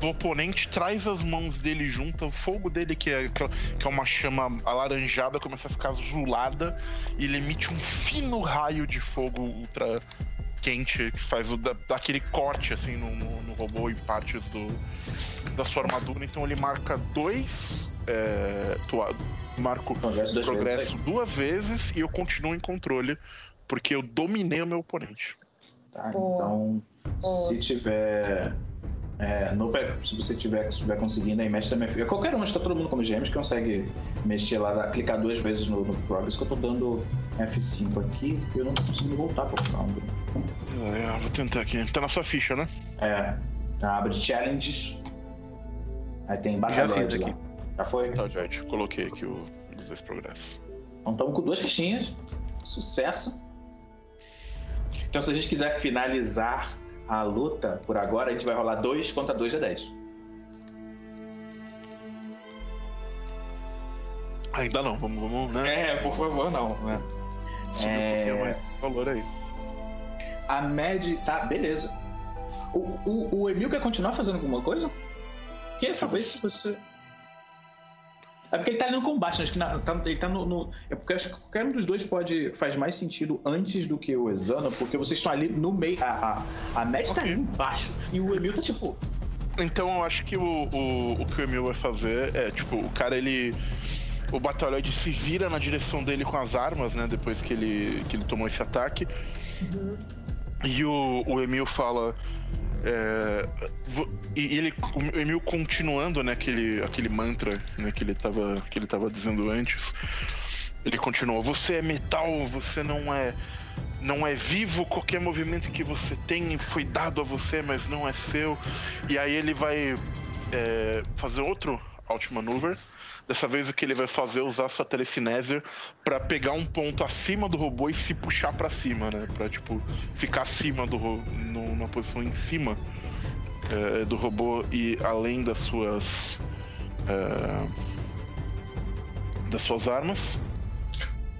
do oponente, traz as mãos dele junto, o fogo dele, que é, que é- que é uma chama alaranjada, começa a ficar azulada e ele emite um fino raio de fogo ultra quente que faz o, da, daquele corte assim no, no, no robô em partes do, da sua armadura. Então ele marca dois. É, tua- marco Progresso duas vezes. progresso duas vezes e eu continuo em controle, porque eu dominei o meu oponente. Tá, então, Boa. se tiver. É, no, se você tiver, se tiver conseguindo aí, mexe também. Qualquer um, acho que tá todo mundo como gêmeos que consegue mexer lá, clicar duas vezes no, no Progress, que eu tô dando F5 aqui e eu não tô conseguindo voltar pro Foundry. É, vou tentar aqui. Tá na sua ficha, né? É, a aba de challenges. Aí tem Já batalhões fiz lá. aqui. Já foi? Tá, gente. Coloquei aqui o, os dois progressos. Então estamos com duas fichinhas. Sucesso. Então se a gente quiser finalizar a luta por agora, a gente vai rolar 2 contra 2 de 10. Ainda não, vamos, vamos né? É, por favor, não. né? Subir é. um pouquinho mais esse valor aí. A média. Tá, beleza. O, o, o Emil quer continuar fazendo alguma coisa? Que talvez se você. É porque ele tá ali no combate, né? acho que na- tá- ele tá no, no- É porque acho que qualquer um dos dois pode faz mais sentido antes do que o Exana, porque vocês estão ali no meio. A, a, a Mad tá Ok. ali embaixo. E o Emil tá tipo. Então eu acho que o, o, o que o Emil vai fazer é, tipo, o cara ele. O Batalhoide se vira na direção dele com as armas, né? Depois que ele, que ele tomou esse ataque. E o, o Emil fala. É, e ele, o Emil continuando, né, aquele, aquele mantra né, que, ele tava, que ele tava dizendo antes. Ele continua, você é metal, você não é. Não é vivo, qualquer movimento que você tem foi dado a você, mas não é seu. E aí ele vai é, fazer outro alt maneuver. Dessa vez o que ele vai fazer é usar sua telecinésia pra pegar um ponto acima do robô e se puxar pra cima, né? Pra, tipo, ficar acima do ro- no- numa posição em cima é, do robô e além das suas é, das suas armas.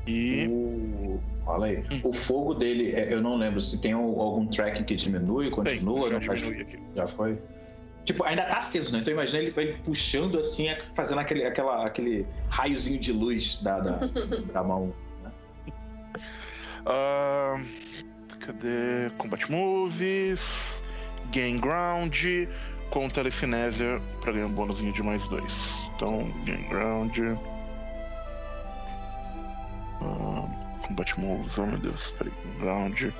E O... Fala aí. Hum. O fogo dele, é, eu não lembro se tem al- algum tracking que diminui, continua, já não faz- diminui aqui. Já foi. Tipo, ainda tá aceso, né? Então imagina ele, ele puxando assim, fazendo aquele, aquela, aquele raiozinho de luz da, da, da mão. Ah, cadê? Combat Moves, Gain Ground, com Telecinésia pra ganhar um bônusinho de mais dois. Então, Game Ground. Uh, combat Moves, oh meu Deus, peraí, Game Ground.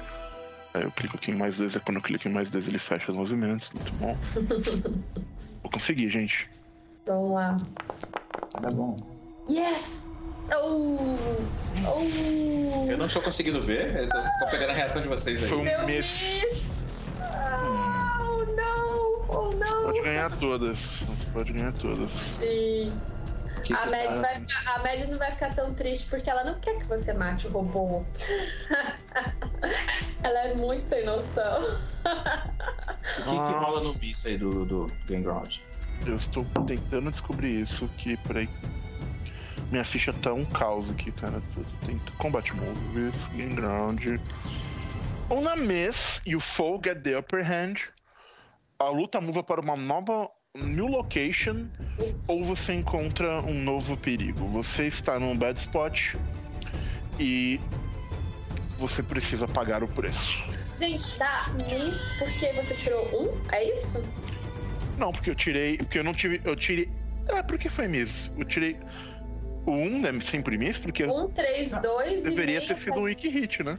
Aí eu clico aqui em mais dois, é quando eu clico em mais dois ele fecha os movimentos, muito bom. Vou conseguir, gente. Vamos lá. Tá bom. Yes! Oh! Oh! Eu não estou conseguindo ver, eu tô, tô pegando a reação de vocês aí. Foi um Deu mês. miss! Oh, não! Oh, não! Pode ganhar todas. Você pode ganhar todas. Sim. Que A Mad, tá- vai ficar, a Mad não vai ficar tão triste porque ela não quer que você mate o robô. ela é muito sem noção. O que, que rola no bis aí do, do Game Ground? Eu estou tentando descobrir isso que, peraí. Minha ficha tá um caos aqui, cara. Tem combat moves, game ground. On a miss, you foe get the upper hand. A luta muda para uma nova new location ou você encontra um novo perigo. Você está num bad spot e você precisa pagar o preço. Gente, tá Miss porque você tirou um? É isso? Não, porque eu tirei. Porque eu não tive. Eu tirei. É, porque foi miss. Eu tirei. O 1 é sempre miss, porque Um, três, dois e deveria ter sido um wiki hit, né?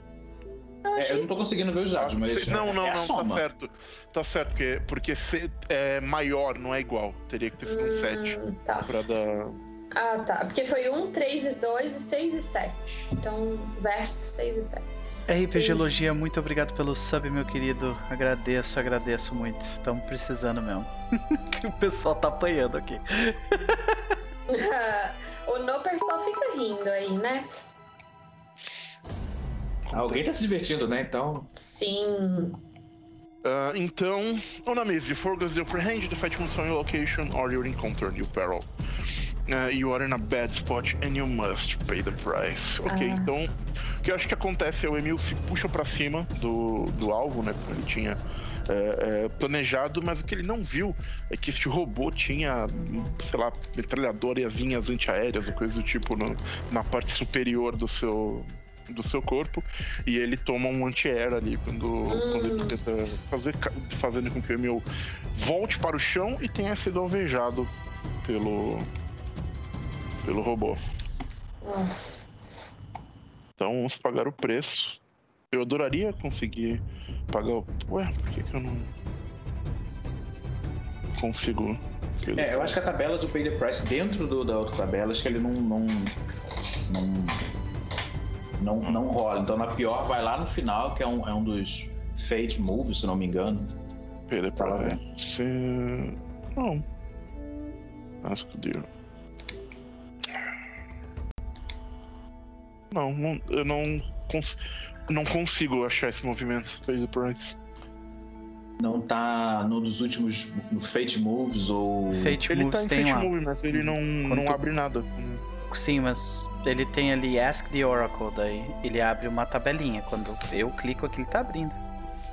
Eu É, eu não tô conseguindo ver os dados, mas. não, não, é a não, tá certo. Tá certo, porque, porque se- é maior, não é igual. Teria que ter sido um 7 Hum, tá. pra dar. Ah, tá. Porque foi um, três e dois e seis e sete. Então, versus seis e sete. RPG Logia, muito obrigado pelo sub, meu querido. Agradeço, agradeço muito. Estamos precisando mesmo. o pessoal tá apanhando aqui. o Noper só fica rindo aí, né? Alguém tá se divertindo, né? Então. Sim. Ah, então, on a miss, you forget the upper hand, the fight from your location or you encounter new peril. Ah, you are in a bad spot and you must pay the price. Ok, Ah. então o que eu acho que acontece é o Emil se puxa pra cima do, do alvo, né? Como ele tinha é, é, planejado, mas o que ele não viu é que este robô tinha, sei lá, metralhadorazinhas antiaéreas ou coisa do tipo no- na parte superior do seu do seu corpo e ele toma um anti-air ali quando, quando ele tenta fazer fazendo com que o Emil volte para o chão e tenha sido alvejado pelo pelo robô. Ah, Então vamos pagar o preço. Eu adoraria conseguir pagar o. Ué, por que, que eu não consigo? É, eu acho que a tabela do Pay the Price dentro do- da outra tabela, acho que ele não. não. não, não, não rola. Então na pior vai lá no final, que é um, é um dos Fate Moves, se não me engano. Perder Tá lá, pra você. Não. Acho que deu. Não, não, eu não, cons... não consigo achar esse movimento. The price. Não tá no dos últimos no Fate Moves ou. Fate Ele Moves tá em tem Fate lá. Move, mas ele não, Quando não tu- abre nada. Sim, mas ele tem ali Ask the Oracle, daí ele abre uma tabelinha. Quando eu clico aqui, ele tá abrindo.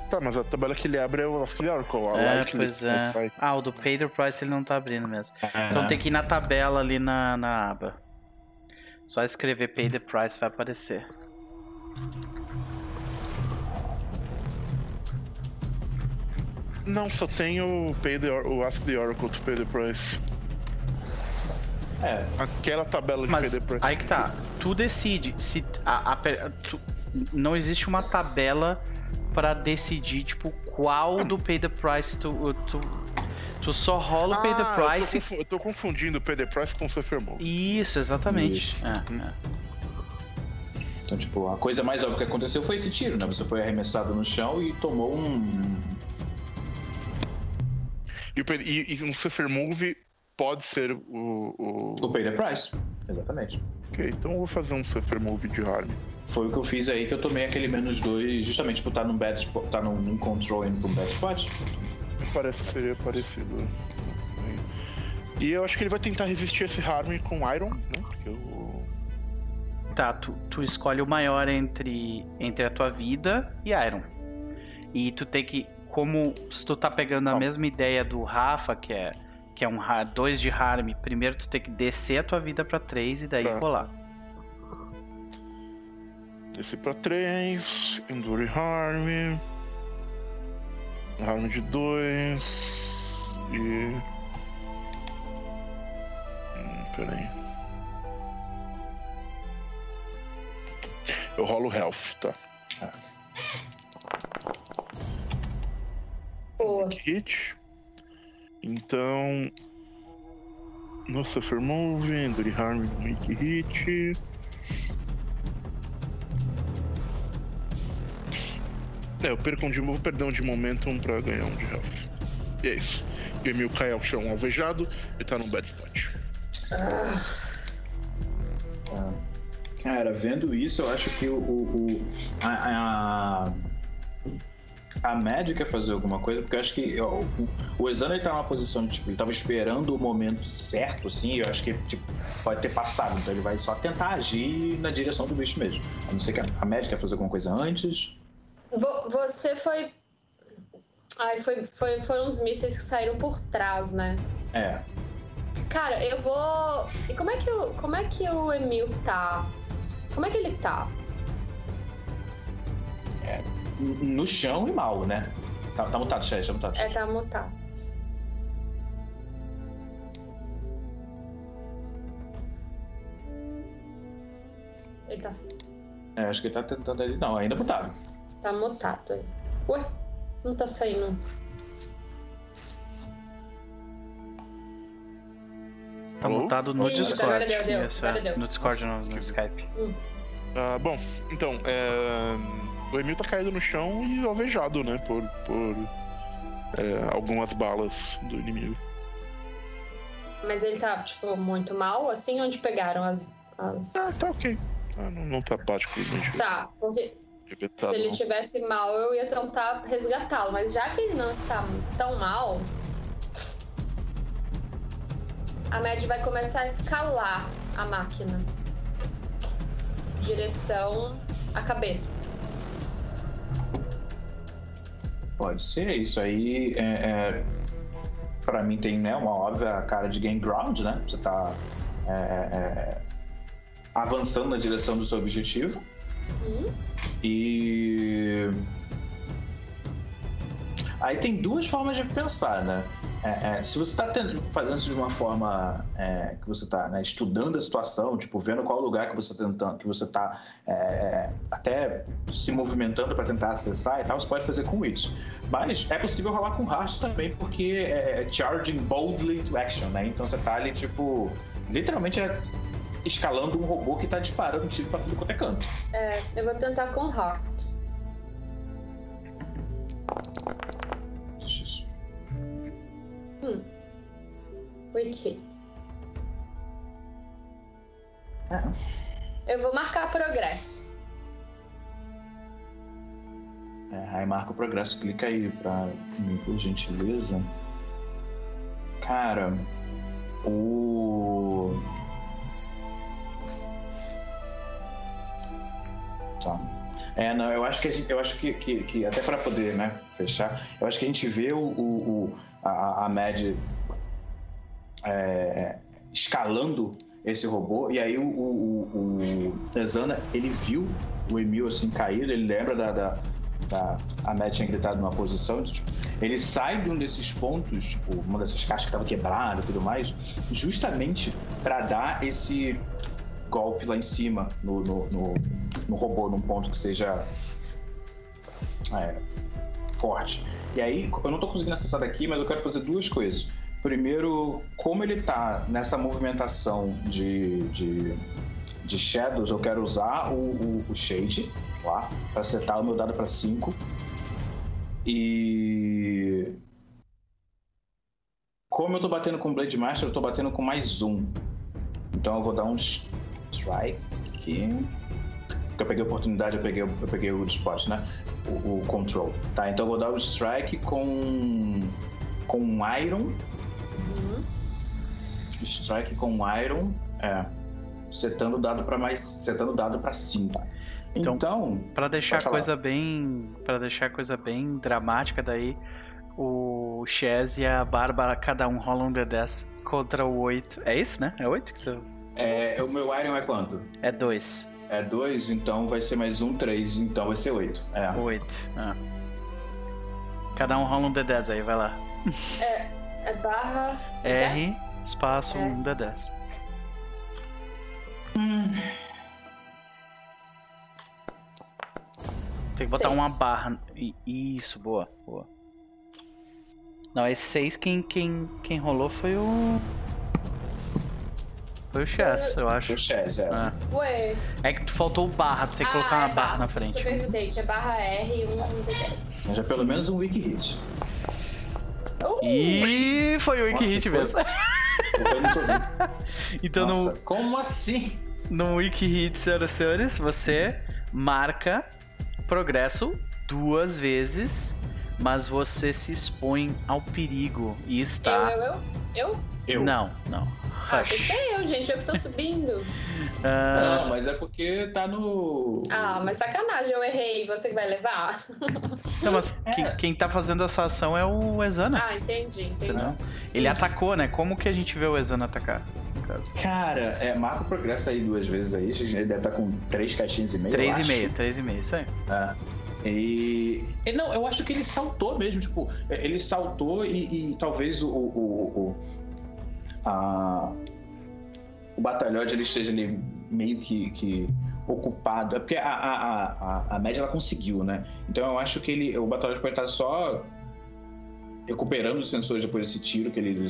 Tá, mas a tabela que ele abre é o Ask the Oracle. A É, pois é. Site. Ah, o do Pay the Price ele não tá abrindo mesmo. É, Então tem que ir na tabela ali na, na aba. Só escrever Pay the Price vai aparecer. Não, só tem o, pay the, o Ask the Oracle to pay the price. É, Aquela tabela de Mas pay the price. aí que tá. Tu decide se a, a tu- não existe uma tabela pra decidir tipo qual do Pay the Price tu tu, tu só rola o Pay the Ah, eu tô Price. confu- Eu tô, confundindo o pay the price com o Suffer Mode. Isso, exatamente. Isso. É, é. Então, tipo, a coisa mais óbvia que aconteceu foi esse tiro, né? Você foi arremessado no chão e tomou um. E, o e- e um Suffer Move pode ser o. o... O Pay the Price. Exatamente. Ok, então eu vou fazer um Suffer Move de harm. Foi o que eu fiz aí que eu tomei aquele menos dois, justamente por estar num bad spot, tá num, num control indo pra um bad spot. Parece que seria parecido. E eu acho que ele vai tentar resistir esse harm com Iron, né? Porque o. Tá, tu, tu escolhe o maior entre, entre a tua vida e Iron. E tu tem que. Como se tu tá pegando a Não. mesma ideia do Rafa, que é que é um 2 de harm, primeiro tu tem que descer a tua vida pra 3 e daí Tá. rolar. Descer pra 3. Endure Harm. Harm de 2. E. Pera aí. Eu rolo health, tá? Boa. Hit. Então. No Suffer Move, Enduring Harm, Make Hit. É, eu perco um de perder um de momentum pra ganhar um de health. E é isso. E o Emil cai ao chão alvejado, ele tá num bad spot. Ah, Cara, vendo isso, eu acho que o. o, o- a, a, a quer fazer alguma coisa, porque eu acho que ó, o, o ele tá numa posição de, tipo, ele tava esperando o momento certo, assim, e eu acho que tipo, pode ter passado, então ele vai só tentar agir na direção do bicho mesmo. A não ser que a, a quer fazer alguma coisa antes. Vo- Você foi. Ai, foi, foi, foram os mísseis que saíram por trás, né? É. Cara, eu vou. E como é que o, como é que o Emil tá? Como é que ele tá? N- No chão e mal, né? Tá, tá mutado, Chay, tá mutado. É, tá mutado. Ele tá, É, acho que ele tá tentando ali. Não, ainda mutado. tá mutado aí. Ué? Não tá saindo. Tá mutado no Isso, Discord. agora deu, deu, Isso, é. deu. No Discord, no, no Skype. Ah, bom, então, é... o Emil tá caído no chão e alvejado, né? Por, por é, algumas balas do inimigo. Mas ele tá, tipo, muito mal, assim, onde pegaram as. as... Ah, tá ok. Ah, não, não tá particularmente Tá, porque se ele tivesse mal, eu ia tentar resgatá-lo. Mas já que ele não está tão mal, a Mad vai começar a escalar a máquina. Direção à cabeça. Pode ser, isso aí é, é, pra mim tem né, uma óbvia cara de game ground, né? Você tá é, é, avançando na direção do seu objetivo Hum? e aí tem duas formas de pensar, né? É, é, se você está fazendo isso de uma forma é, que você está né, estudando a situação, tipo vendo qual lugar que você está que você está até se movimentando para tentar acessar e tal, você pode fazer com isso. Mas é possível rolar com Heart também, porque é é charging boldly to action, né? Então você tá ali tipo literalmente é escalando um robô que tá disparando tiro para tudo quanto é canto. É, eu vou tentar com Heart. Wiki. É. Eu vou marcar progresso. É, aí marca o progresso, clica aí pra mim, por gentileza. Cara, o. Tá. É, não, eu acho que, a gente, eu acho que, que, que até para poder né, fechar, eu acho que a gente vê o, o, o- a, a Mad é, escalando esse robô, e aí o, o, o, o Ezana, ele viu o Emil assim caído, ele lembra da, da, da- a Matt tinha gritado numa posição, tipo, ele sai de um desses pontos, tipo, uma dessas caixas que estava quebrada e tudo mais, justamente para dar esse golpe lá em cima no, no, no, no robô, num ponto que seja é, forte. E aí, eu não tô conseguindo acessar daqui, mas eu quero fazer duas coisas. Primeiro, como ele tá nessa movimentação de, de, de Shadows, eu quero usar o, o, o Shade lá, para setar o meu dado para 5. E. Como eu tô batendo com Blade Master, eu tô batendo com mais um. Então eu vou dar um strike aqui. Porque eu peguei a oportunidade, eu peguei, eu peguei o spot, né? O, o control. Tá, então eu vou dar o strike com. com Iron. Uhum. Strike com Iron. É. Setando o dado para mais. Setando o dado para 5. Então, Então. Pra deixar a coisa bem. para deixar a coisa bem dramática daí, o Chaz e a Bárbara, cada um rolam um D10 contra o 8. É isso, né? É 8 que tu... É, o meu Iron é quanto? É 2. É 2, então vai ser mais um 3, então vai ser 8. É. 8. Ah. Cada um rola um D10 aí, vai lá. É barra. R, espaço, É. um D10. Tem que botar Seis. uma barra. Isso, boa, boa. Não, esse 6 quem, quem, quem rolou foi o. Foi o Chess, eu acho. O Chaz, é. É. Ué. É que tu faltou o barra, tu tem que colocar uma é barra na Isso que frente. eu perguntei, tinha barra R e um D10. Mas é pelo menos um wiki hit. Uh, E foi o Wiki Hit Foi? mesmo. Então no, Nossa, como assim? no Wiki Hit, senhoras e senhores, você marca progresso duas vezes, mas você se expõe ao perigo e está. eu, eu? Eu? Eu. Não, não. Ah, tem que Hush. ser eu, gente. Eu que tô subindo. Ah, Não, mas é porque tá no. Ah, mas sacanagem, eu errei. Você que vai levar? não, mas É. quem, quem tá fazendo essa ação é o Exana. Ah, entendi, entendi. entendeu? Ele atacou, né? Como que a gente vê o Exana atacar? No caso? Cara, é, marca o progresso aí duas vezes aí. Ele deve estar com três caixinhas e meio. eu Três e meio, três e meio, isso aí. É. E, e não, eu acho que ele saltou mesmo, tipo, ele saltou e, e talvez o, o, o, a, o batalhões ele esteja ali meio que, que ocupado. É porque a, a, a, a- média ela conseguiu, né? Então eu acho que ele, o batalhão pode estar só recuperando os sensores depois desse tiro que ele,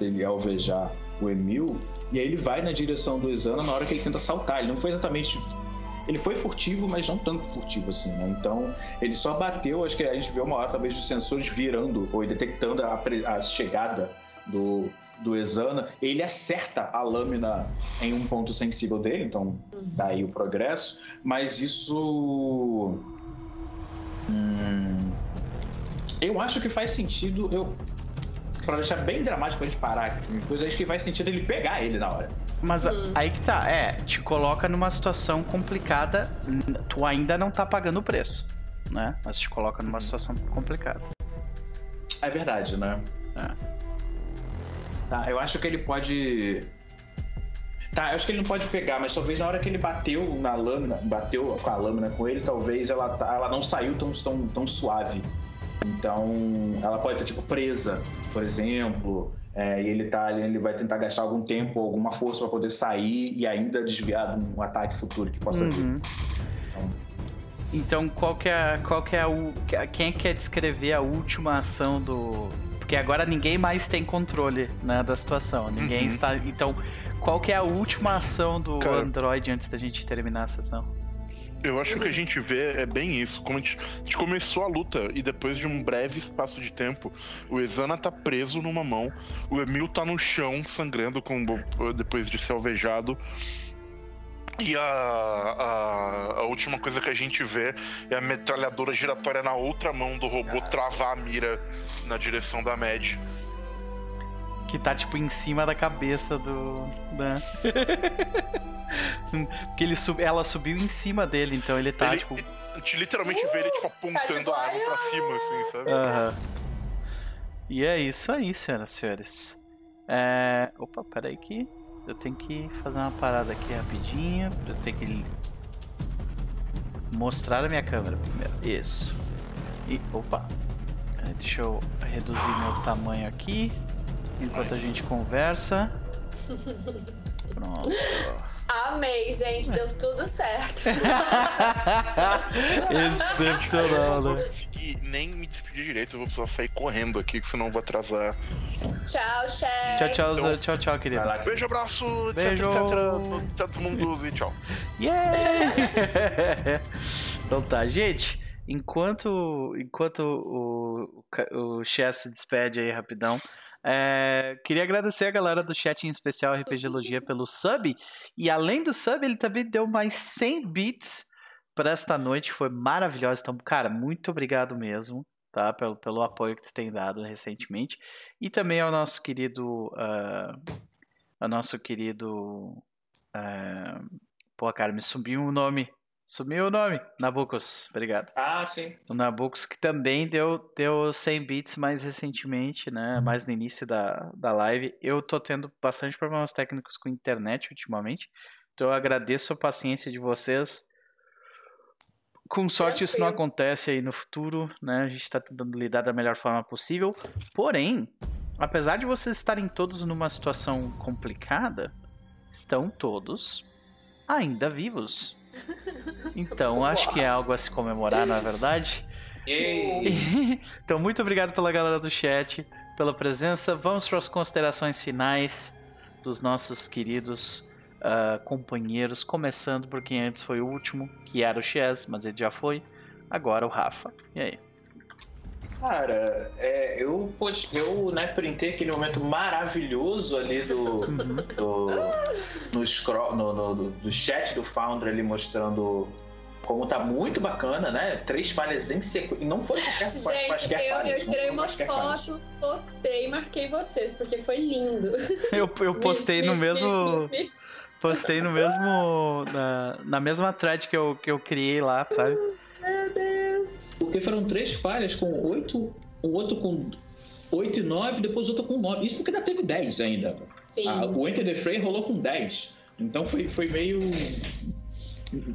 ele alvejar o Emil. E aí ele vai na direção do Exana na hora que ele tenta saltar. Ele não foi exatamente ele foi furtivo, mas não tanto furtivo assim, né? Então, ele só bateu, acho que a gente viu uma hora talvez os sensores virando ou detectando a, a chegada do, do Exana. Ele acerta a lâmina em um ponto sensível dele, então daí o progresso. Mas isso. Hum, eu acho que faz sentido. Eu, pra deixar bem dramático pra gente parar aqui, depois eu acho que faz sentido ele pegar ele na hora. Mas a- Hum. aí que tá, é, te coloca numa situação complicada, tu ainda não tá pagando o preço, né? Mas te coloca numa situação complicada. É verdade, né? É. Tá, eu acho que ele pode. Tá, eu acho que ele não pode pegar, mas talvez na hora que ele bateu na lâmina, bateu com a lâmina com ele, talvez ela, tá- ela não saiu tão, tão, tão suave. Então, ela pode estar, tipo, presa, por exemplo. é, e ele tá ali, ele vai tentar gastar algum tempo, alguma força para poder sair e ainda desviar de um ataque futuro que possa vir. Uhum. Então, qual que é, qual que é o quem é que quer descrever a última ação do porque agora ninguém mais tem controle, né, da situação. Ninguém Uhum. está, então, qual que é a última ação do Cara. Android antes da gente terminar a sessão? Eu acho que o que a gente vê é bem isso. Como a gente, a gente começou a luta e depois de um breve espaço de tempo, o Exana tá preso numa mão, o Emil tá no chão, sangrando com, depois de ser alvejado. E a, a, a última coisa que a gente vê é a metralhadora giratória na outra mão do robô travar a mira na direção da Mad. Que tá, tipo, em cima da cabeça do. Né? Porque ele sub... ela subiu em cima dele, então ele tá, Ele- tipo. A gente literalmente vê ele tipo, apontando a arma pra cima, assim, sabe? Aham. E é isso aí, senhoras e senhores. É... Opa, peraí que eu tenho que fazer uma parada aqui rapidinho. Eu tenho que mostrar a minha câmera primeiro. Isso. E opa. Deixa eu reduzir meu tamanho aqui enquanto a gente conversa. Pronto. Amei, gente. Deu tudo certo. Excepcional, Eu não vou né? conseguir nem me despedir direito, eu vou precisar sair correndo aqui, que senão eu vou atrasar. tchau, chefe. Tchau, tchau, Zé. tchau, tchau, querido. Lá, Beijo, abraço, etc, Beijo. etc. Todo mundo e tchau. Yeah! então tá, gente. Enquanto, enquanto o, o, o Chess se despede aí rapidão, é, queria agradecer a galera do chat em especial RPG Logia pelo sub. E além do sub, ele também deu mais 100 bits para esta noite. Foi maravilhoso. Então, cara, muito obrigado mesmo. Tá, pelo, pelo apoio que você tem dado recentemente. E também ao nosso querido. ah, ao nosso querido. ah, Pô, cara, me subiu o nome. Sumiu o nome. Nabucos, obrigado. Ah, sim. O Nabucos que também deu, deu 100 bits mais recentemente, né? Mais no início da, da live. Eu tô tendo bastante problemas técnicos com internet ultimamente. Então eu agradeço a paciência de vocês. Com sorte isso não acontece aí no futuro, né? A gente tá tentando lidar da melhor forma possível. Porém, apesar de vocês estarem todos numa situação complicada, estão todos ainda vivos. Então acho que é algo a se comemorar, não é verdade? então, muito obrigado pela galera do chat, pela presença. Vamos para as considerações finais dos nossos queridos uh, companheiros, começando por quem antes foi o último, que era o Chess, mas ele já foi. Agora o Rafa. E aí? Cara, é, eu, eu né, printei aquele momento maravilhoso ali do, do, no, scroll, no, no, do chat do Founder ali mostrando como tá muito bacana, né? Três falhas em sequência. Não foi qualquer Gente, eu, falha, eu tirei uma foto, postei e marquei vocês, porque foi lindo. Eu, eu postei no mesmo. postei no mesmo. Na, na mesma thread que eu, que eu criei lá, sabe? Meu Deus. Porque foram três falhas com oito. O outro com 8 e 9, depois outro com 9. Isso porque ainda teve 10 ainda. Sim. Ah, o Enter the Fray rolou com 10. Então foi, foi meio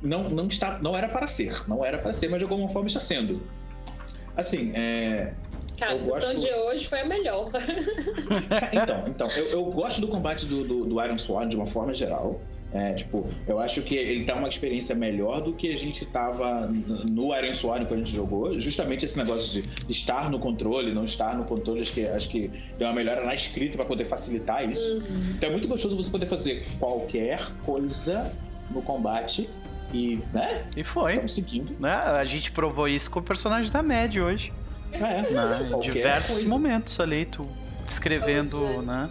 não, não, está, não era para ser, não era para ser, mas de alguma forma está sendo. Assim, é. Cara, a sessão gosto... de hoje foi a melhor. então, então eu, eu, gosto do combate do, do, do Iron Sword de uma forma geral. É, tipo, eu acho que ele tá uma experiência melhor do que a gente tava no Iron Sword quando a gente jogou. Justamente esse negócio de estar no controle, não estar no controle, acho que, acho que deu uma melhora na escrita para poder facilitar isso. Uhum. Então é muito gostoso você poder fazer qualquer coisa no combate e, né? E foi. Estamos seguindo. Né? A gente provou isso com o personagem da Mad hoje. É, né? Em diversos coisa. momentos ali, tu descrevendo, é. né?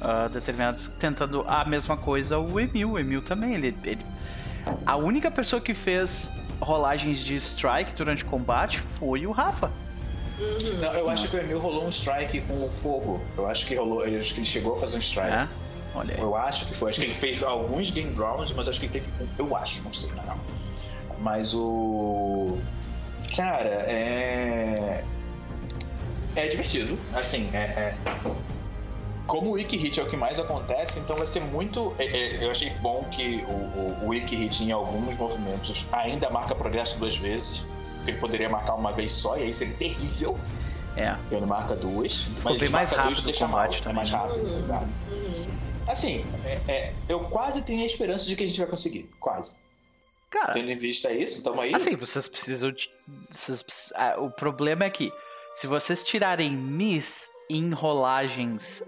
Uh, determinados. Tentando a mesma coisa o Emil. O Emil também. Ele, ele, a única pessoa que fez rolagens de strike durante o combate foi o Rafa. Uhum. Não, eu acho que o Emil rolou um strike com o fogo. Eu acho que rolou. Eu acho que ele chegou a fazer um strike. É? Olha aí. Eu acho que foi. Acho que ele fez alguns game rounds, mas acho que ele teve. Eu acho, não sei, não. Mas o. Cara, é. É divertido. Assim, é. é... Como o Wiki Hit é o que mais acontece, então vai ser muito. É, é, eu achei bom que o, o, o Wiki Hit em alguns movimentos ainda marca progresso duas vezes. Ele poderia marcar uma vez só e aí seria terrível. É. Ele marca duas. Ficou bem mais rápido o combate também. É mais rápido, uhum. exato. Uhum. Assim, é, é, eu quase tenho a esperança de que a gente vai conseguir. Quase. Cara, Tendo em vista isso, tamo aí. Assim, vocês precisam de. Vocês, ah, o problema é que se vocês tirarem Miss em rolagens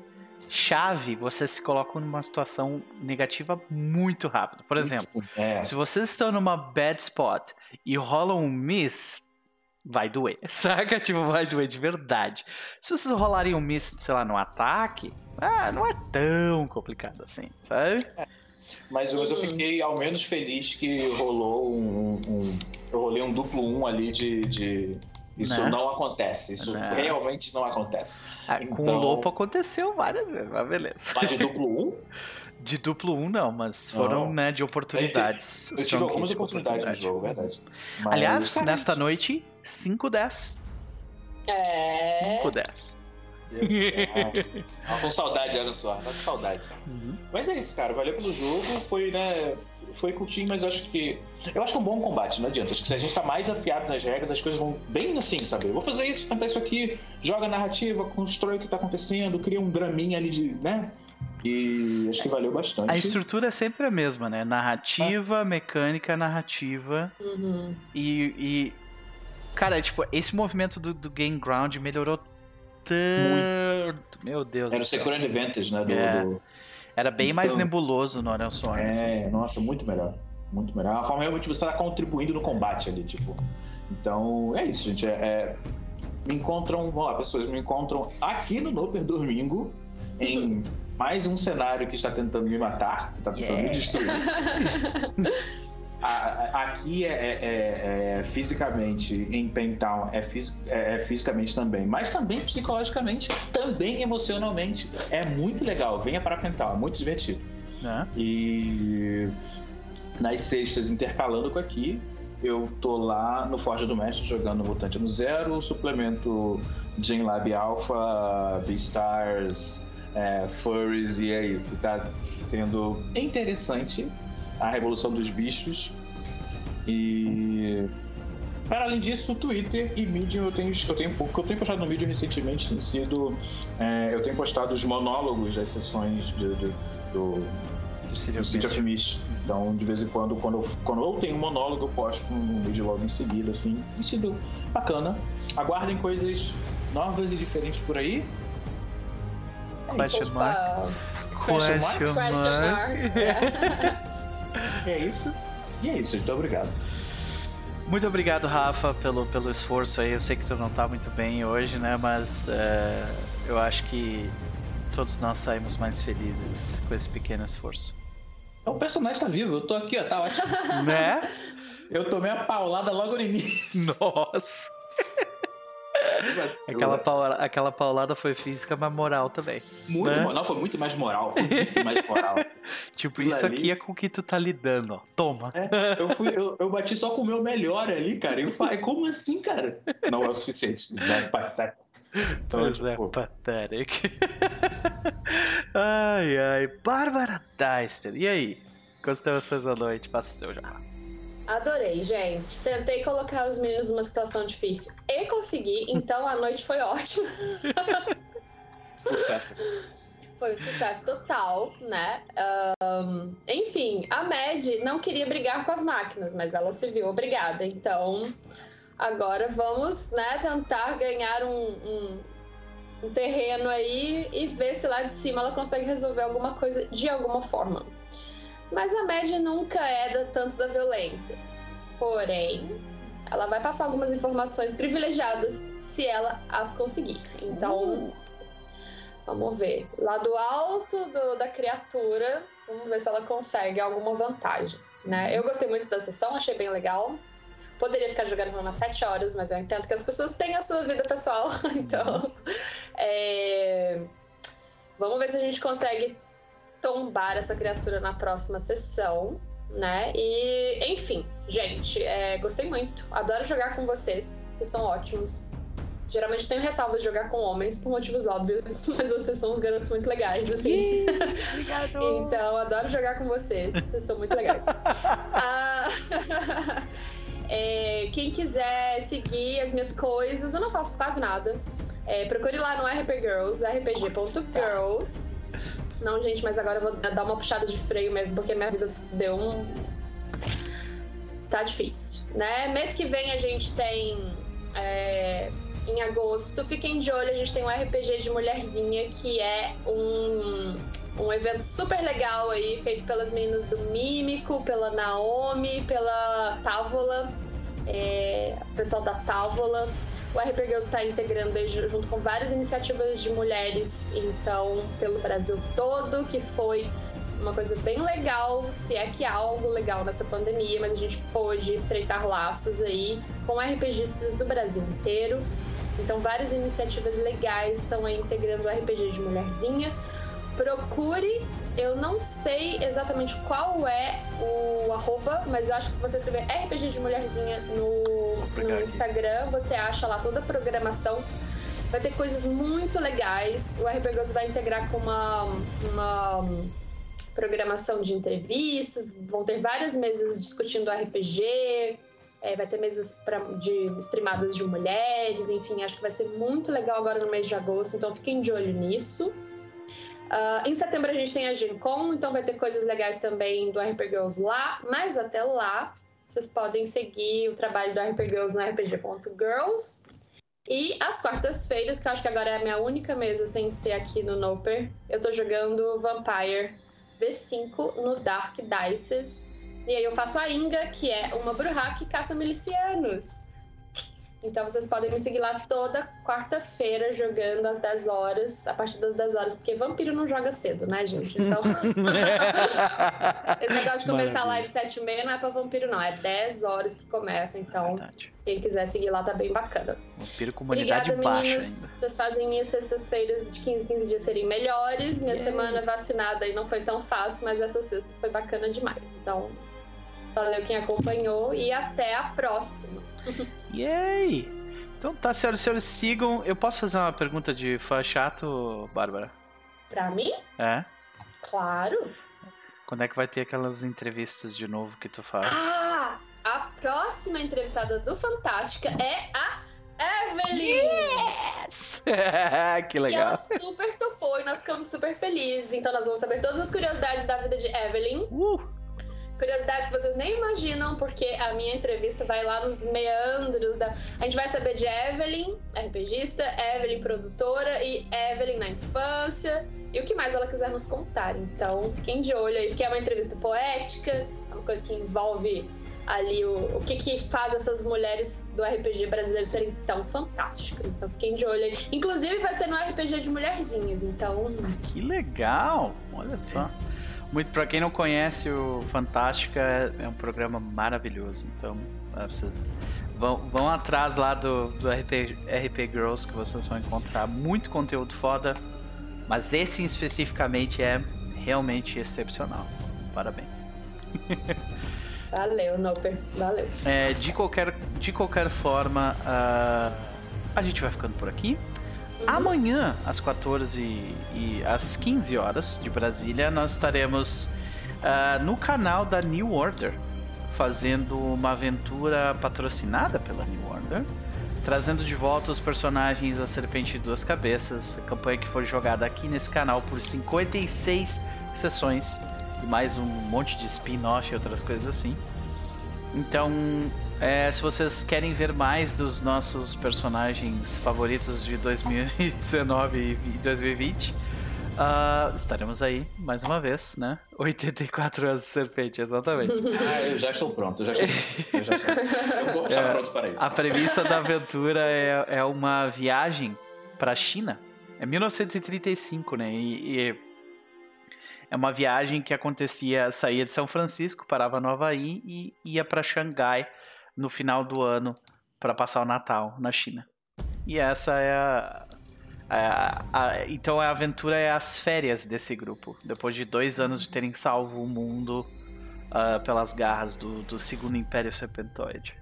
chave, vocês se colocam numa situação negativa muito rápido. Por exemplo, é. se vocês estão numa bad spot e rolam um Miss, vai doer, saca? Tipo, vai doer de verdade. Se vocês rolarem um Miss, sei lá, no ataque, ah, não é tão complicado assim, sabe? É. Mas, mas eu fiquei ao menos feliz que rolou um. um eu rolei um duplo um ali de. de... Isso né? não acontece, isso não. realmente não acontece. Ah, então... Com o Lopo aconteceu várias vezes, mas beleza. Mas de duplo um? De duplo um não, mas foram não. né, de oportunidades. Eu tive algumas oportunidades no jogo, verdade. Mas... Aliás, nesta noite, 5-10. É. 5-10. com saudade, olha só. Tá com saudade. Uhum. Mas é isso, cara. Valeu pelo jogo. Foi, né? Foi curtinho, mas eu acho que. Eu acho que é um bom combate, não adianta. Acho que se a gente tá mais afiado nas regras, as coisas vão bem assim, sabe? Eu vou fazer isso, tentar isso aqui, joga a narrativa, constrói o que tá acontecendo, cria um draminha ali de. né? E acho que valeu bastante. A estrutura é sempre a mesma, né? Narrativa, ah. mecânica, narrativa. Uhum. E, e. Cara, tipo, esse movimento do, do Game Ground melhorou tanto. Meu Deus. Era o Security Advantage, né? Do, é. do... Era bem então, mais nebuloso no Aran Swarm. É, assim. nossa, muito melhor. Muito melhor. A forma realmente você está contribuindo no combate ali, tipo. Então, é isso, gente. É, é... Me encontram, ó, pessoas me encontram aqui no Noper Domingo, em mais um cenário que está tentando me matar, que está tentando yeah. me destruir. aqui é, é, é, é, fisicamente, em Pentown, é, é, é, fisicamente também, mas também psicologicamente, também emocionalmente. É muito legal. Venha para Pentown, é muito divertido. É. E nas sextas, intercalando com aqui, eu tô lá no Forja do Mestre jogando Mutante no Zero, suplemento Gen Lab Alpha, Beastars, é, Furries, e é isso. Tá sendo interessante a Revolução dos Bichos. E. Para além disso, Twitter e Medium eu tenho, eu tenho pouco. O que eu tenho postado no Medium recentemente tem sido. É, eu tenho postado os monólogos das sessões de, de, do, Do City of Mist. Então, de vez em quando, quando eu, quando eu tenho um monólogo, eu posto um vídeo logo em seguida, assim. Tem sido bacana. Aguardem coisas novas e diferentes por aí. Question mark. Question mark? Question question mark. É isso. E é isso, muito obrigado. Muito obrigado, Rafa, pelo, pelo esforço aí. Eu sei que tu não tá muito bem hoje, né? Mas é, eu acho que todos nós saímos mais felizes com esse pequeno esforço. O personagem tá vivo, eu tô aqui, ó, tá ótimo. Né? Eu tomei a paulada logo no início. Nossa! Aquela, paula- aquela paulada foi física, mas moral também. Muito, né? Não, foi muito mais moral. Muito mais moral. Tipo, isso ali- aqui é com o que tu tá lidando, ó. Toma. É, eu, fui, eu, eu bati só com o meu melhor ali, cara. E eu falei, como assim, cara? Não é o suficiente. Zé Pateta. Então, Pois é, tipo, pathetic. ai, ai. Bárbara Deister. E aí? Vocês da noite? Faça o seu jabá. Adorei, gente. Tentei colocar os meninos numa situação difícil e consegui, então a noite foi ótima. Sucesso. Foi um sucesso total, né? Ahn, enfim, a Mad não queria brigar com as máquinas, mas ela se viu obrigada. Então, agora vamos, né, tentar ganhar um, um, um terreno aí e ver se lá de cima ela consegue resolver alguma coisa de alguma forma. Mas a Mad nunca é da, tanto da violência. Porém, ela vai passar algumas informações privilegiadas se ela as conseguir. Então, Vamos ver. Lá do alto do- da criatura, vamos ver se ela consegue alguma vantagem. Né? Eu gostei muito da sessão, achei bem legal. Poderia ficar jogando por umas 7 horas, mas eu entendo que as pessoas têm a sua vida pessoal. Então, é, vamos ver se a gente consegue tombar essa criatura na próxima sessão. Né? E, enfim, gente, é, gostei muito. Adoro jogar com vocês. Vocês são ótimos. Geralmente tenho ressalvas de jogar com homens por motivos óbvios, mas vocês são uns garotos muito legais, assim. então, adoro jogar com vocês. Vocês são muito legais. Ah, é, quem quiser seguir as minhas coisas, eu não faço quase nada. É, procure lá no RP Girls, rpg.girls. Não, gente, mas agora eu vou dar uma puxada de freio mesmo, porque minha vida deu um. Tá difícil, né? Mês que vem a gente tem. é, em agosto, fiquem de olho, a gente tem um RPG de mulherzinha que é um, um evento super legal aí, feito pelas meninas do Mímico, pela Naomi, pela Távola, é, o pessoal da Távola. O RP Girls está integrando junto com várias iniciativas de mulheres, então, pelo Brasil todo, que foi uma coisa bem legal, se é que há algo legal nessa pandemia, mas a gente pôde estreitar laços aí com RPGistas do Brasil inteiro. Então, várias iniciativas legais estão integrando o RPG de Mulherzinha. Procure, eu não sei exatamente qual é o arroba, mas eu acho que se você escrever RPG de Mulherzinha no, no. Instagram, você acha lá toda a programação. Vai ter coisas muito legais. O RPG vai integrar com uma, uma programação de entrevistas, vão ter várias mesas discutindo RPG, é, vai ter mesas pra, de streamadas de mulheres, enfim, acho que vai ser muito legal agora no mês de agosto, então fiquem de olho nisso. Ah, em setembro a gente tem a Gen Con, então vai ter coisas legais também do RP Girls lá, mas até lá vocês podem seguir o trabalho do RP Girls no rpg.girls. E as quartas-feiras, que eu acho que agora é a minha única mesa sem ser aqui no Noper, eu tô jogando Vampire V5 no Dark Dices. E aí eu faço a Inga, que é uma bruxa que caça milicianos. Então vocês podem me seguir lá toda quarta-feira jogando às 10 horas, a partir das 10 horas, porque vampiro não joga cedo, né, gente? Então, esse negócio de começar a live 7 e meia não é pra vampiro, não. É 10 horas que começa. Então, Verdade. quem quiser seguir lá tá bem bacana. Vampiro comunidade Obrigada, baixa meninos. ainda. Vocês fazem minhas sextas-feiras de 15 15 dias serem melhores. Minha semana vacinada aí não foi tão fácil, mas essa sexta foi bacana demais. Então, valeu quem acompanhou e até a próxima. Yay! Então tá, senhoras e senhores, sigam. Eu posso fazer uma pergunta de fã chato, Bárbara? Pra mim, É? claro. Quando é que vai ter aquelas entrevistas de novo que tu faz? Ah, a próxima entrevistada do Fantástica é a Evelyn. Yes! que E legal. ela super topou e nós ficamos super felizes. Então nós vamos saber todas as curiosidades da vida de Evelyn. Uh, Curiosidades que vocês nem imaginam, porque a minha entrevista vai lá nos meandros da. A gente vai saber de Evelyn, RPGista, Evelyn, produtora, e Evelyn na infância, e o que mais ela quiser nos contar. Então fiquem de olho aí, porque é uma entrevista poética, é uma coisa que envolve ali o, o que, que faz essas mulheres do RPG brasileiro serem tão fantásticas. Então fiquem de olho aí. Inclusive vai ser no RPG de mulherzinhas, então. que legal. Olha só. Muito para quem não conhece o Fantástica é, é um programa maravilhoso. Então é, vocês vão, vão atrás lá do, do RP, RP Girls que vocês vão encontrar muito conteúdo foda. Mas esse especificamente é realmente excepcional. Parabéns. Valeu, Noper. Valeu. É, de, qualquer, de qualquer forma, ah, a gente vai ficando por aqui. Amanhã, às 14 e às 15 horas de Brasília, nós estaremos ah, no canal da New Order, fazendo uma aventura patrocinada pela New Order, trazendo de volta os personagens da Serpente de Duas Cabeças, a campanha que foi jogada aqui nesse canal por 56 sessões e mais um monte de spin-off e outras coisas assim. Então, é, se vocês querem ver mais dos nossos personagens favoritos de 2019 e 2020, ah, estaremos aí mais uma vez, né? 84 anos de serpente, exatamente. Ah, eu já estou pronto, eu já estou pronto. Eu, já estou, eu vou estar É, pronto para isso. A premissa da aventura é, é uma viagem para a China. É 1935, né? E, e é uma viagem que acontecia, saía de São Francisco, parava no Havaí e ia para Xangai no final do ano para passar o Natal na China. E essa é a, a- a- então a aventura é as férias desse grupo, depois de dois anos de terem salvo o mundo ah, pelas garras do, do segundo Império Serpentoide.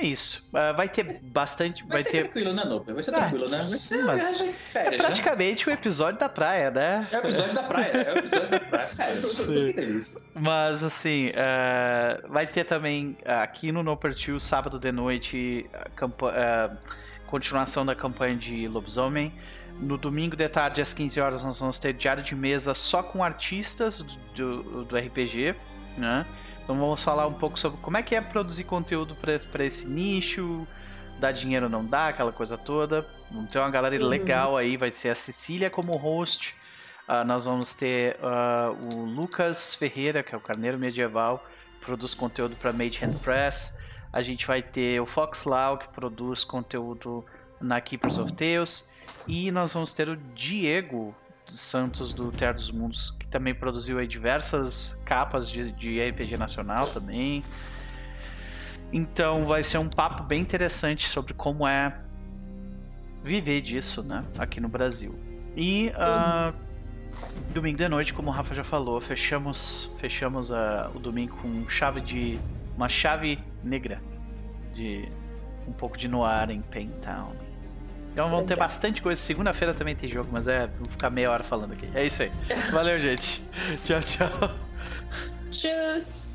É isso. Ah, vai ter bastante. Vai, Vai ser ter. tranquilo, né, Nope? Vai ser Ah, tranquilo, né? Vai ser mas viagem de É férias, né? praticamente o episódio da praia, né? É o episódio da praia, é o episódio da praia. Cara, que delícia. Mas assim, eh, vai ter também eh, aqui no Nopertil, sábado de noite, continuação da campanha de Lobisomem. No domingo de tarde, às 15 horas, nós vamos ter diário de mesa só com artistas do, do, do RPG, né? Então vamos falar um pouco sobre como é que é produzir conteúdo para esse nicho, dá dinheiro ou não dá, aquela coisa toda. Vamos ter uma galera Uhum. legal aí, vai ser a Cecília como host, ah, nós vamos ter ah, o Lucas Ferreira, que é o Carneiro Medieval, que produz conteúdo para Mage Hand Press. A gente vai ter o Fox Lau, que produz conteúdo na Keepers of Tales. E nós vamos ter o Diego Santos, do Terra dos Mundos, que também produziu diversas capas de, de RPG nacional também. Então vai ser um papo bem interessante sobre como é viver disso, né, aqui no Brasil. E ah, domingo de noite, como o Rafa já falou, fechamos fechamos ah, o domingo com chave de uma chave negra de um pouco de noir em Paintown. Então vão ter bastante coisa. Segunda-feira também tem jogo, mas é, vou ficar meia hora falando aqui. É isso aí. Valeu, gente. Tchau, tchau. Tschüss!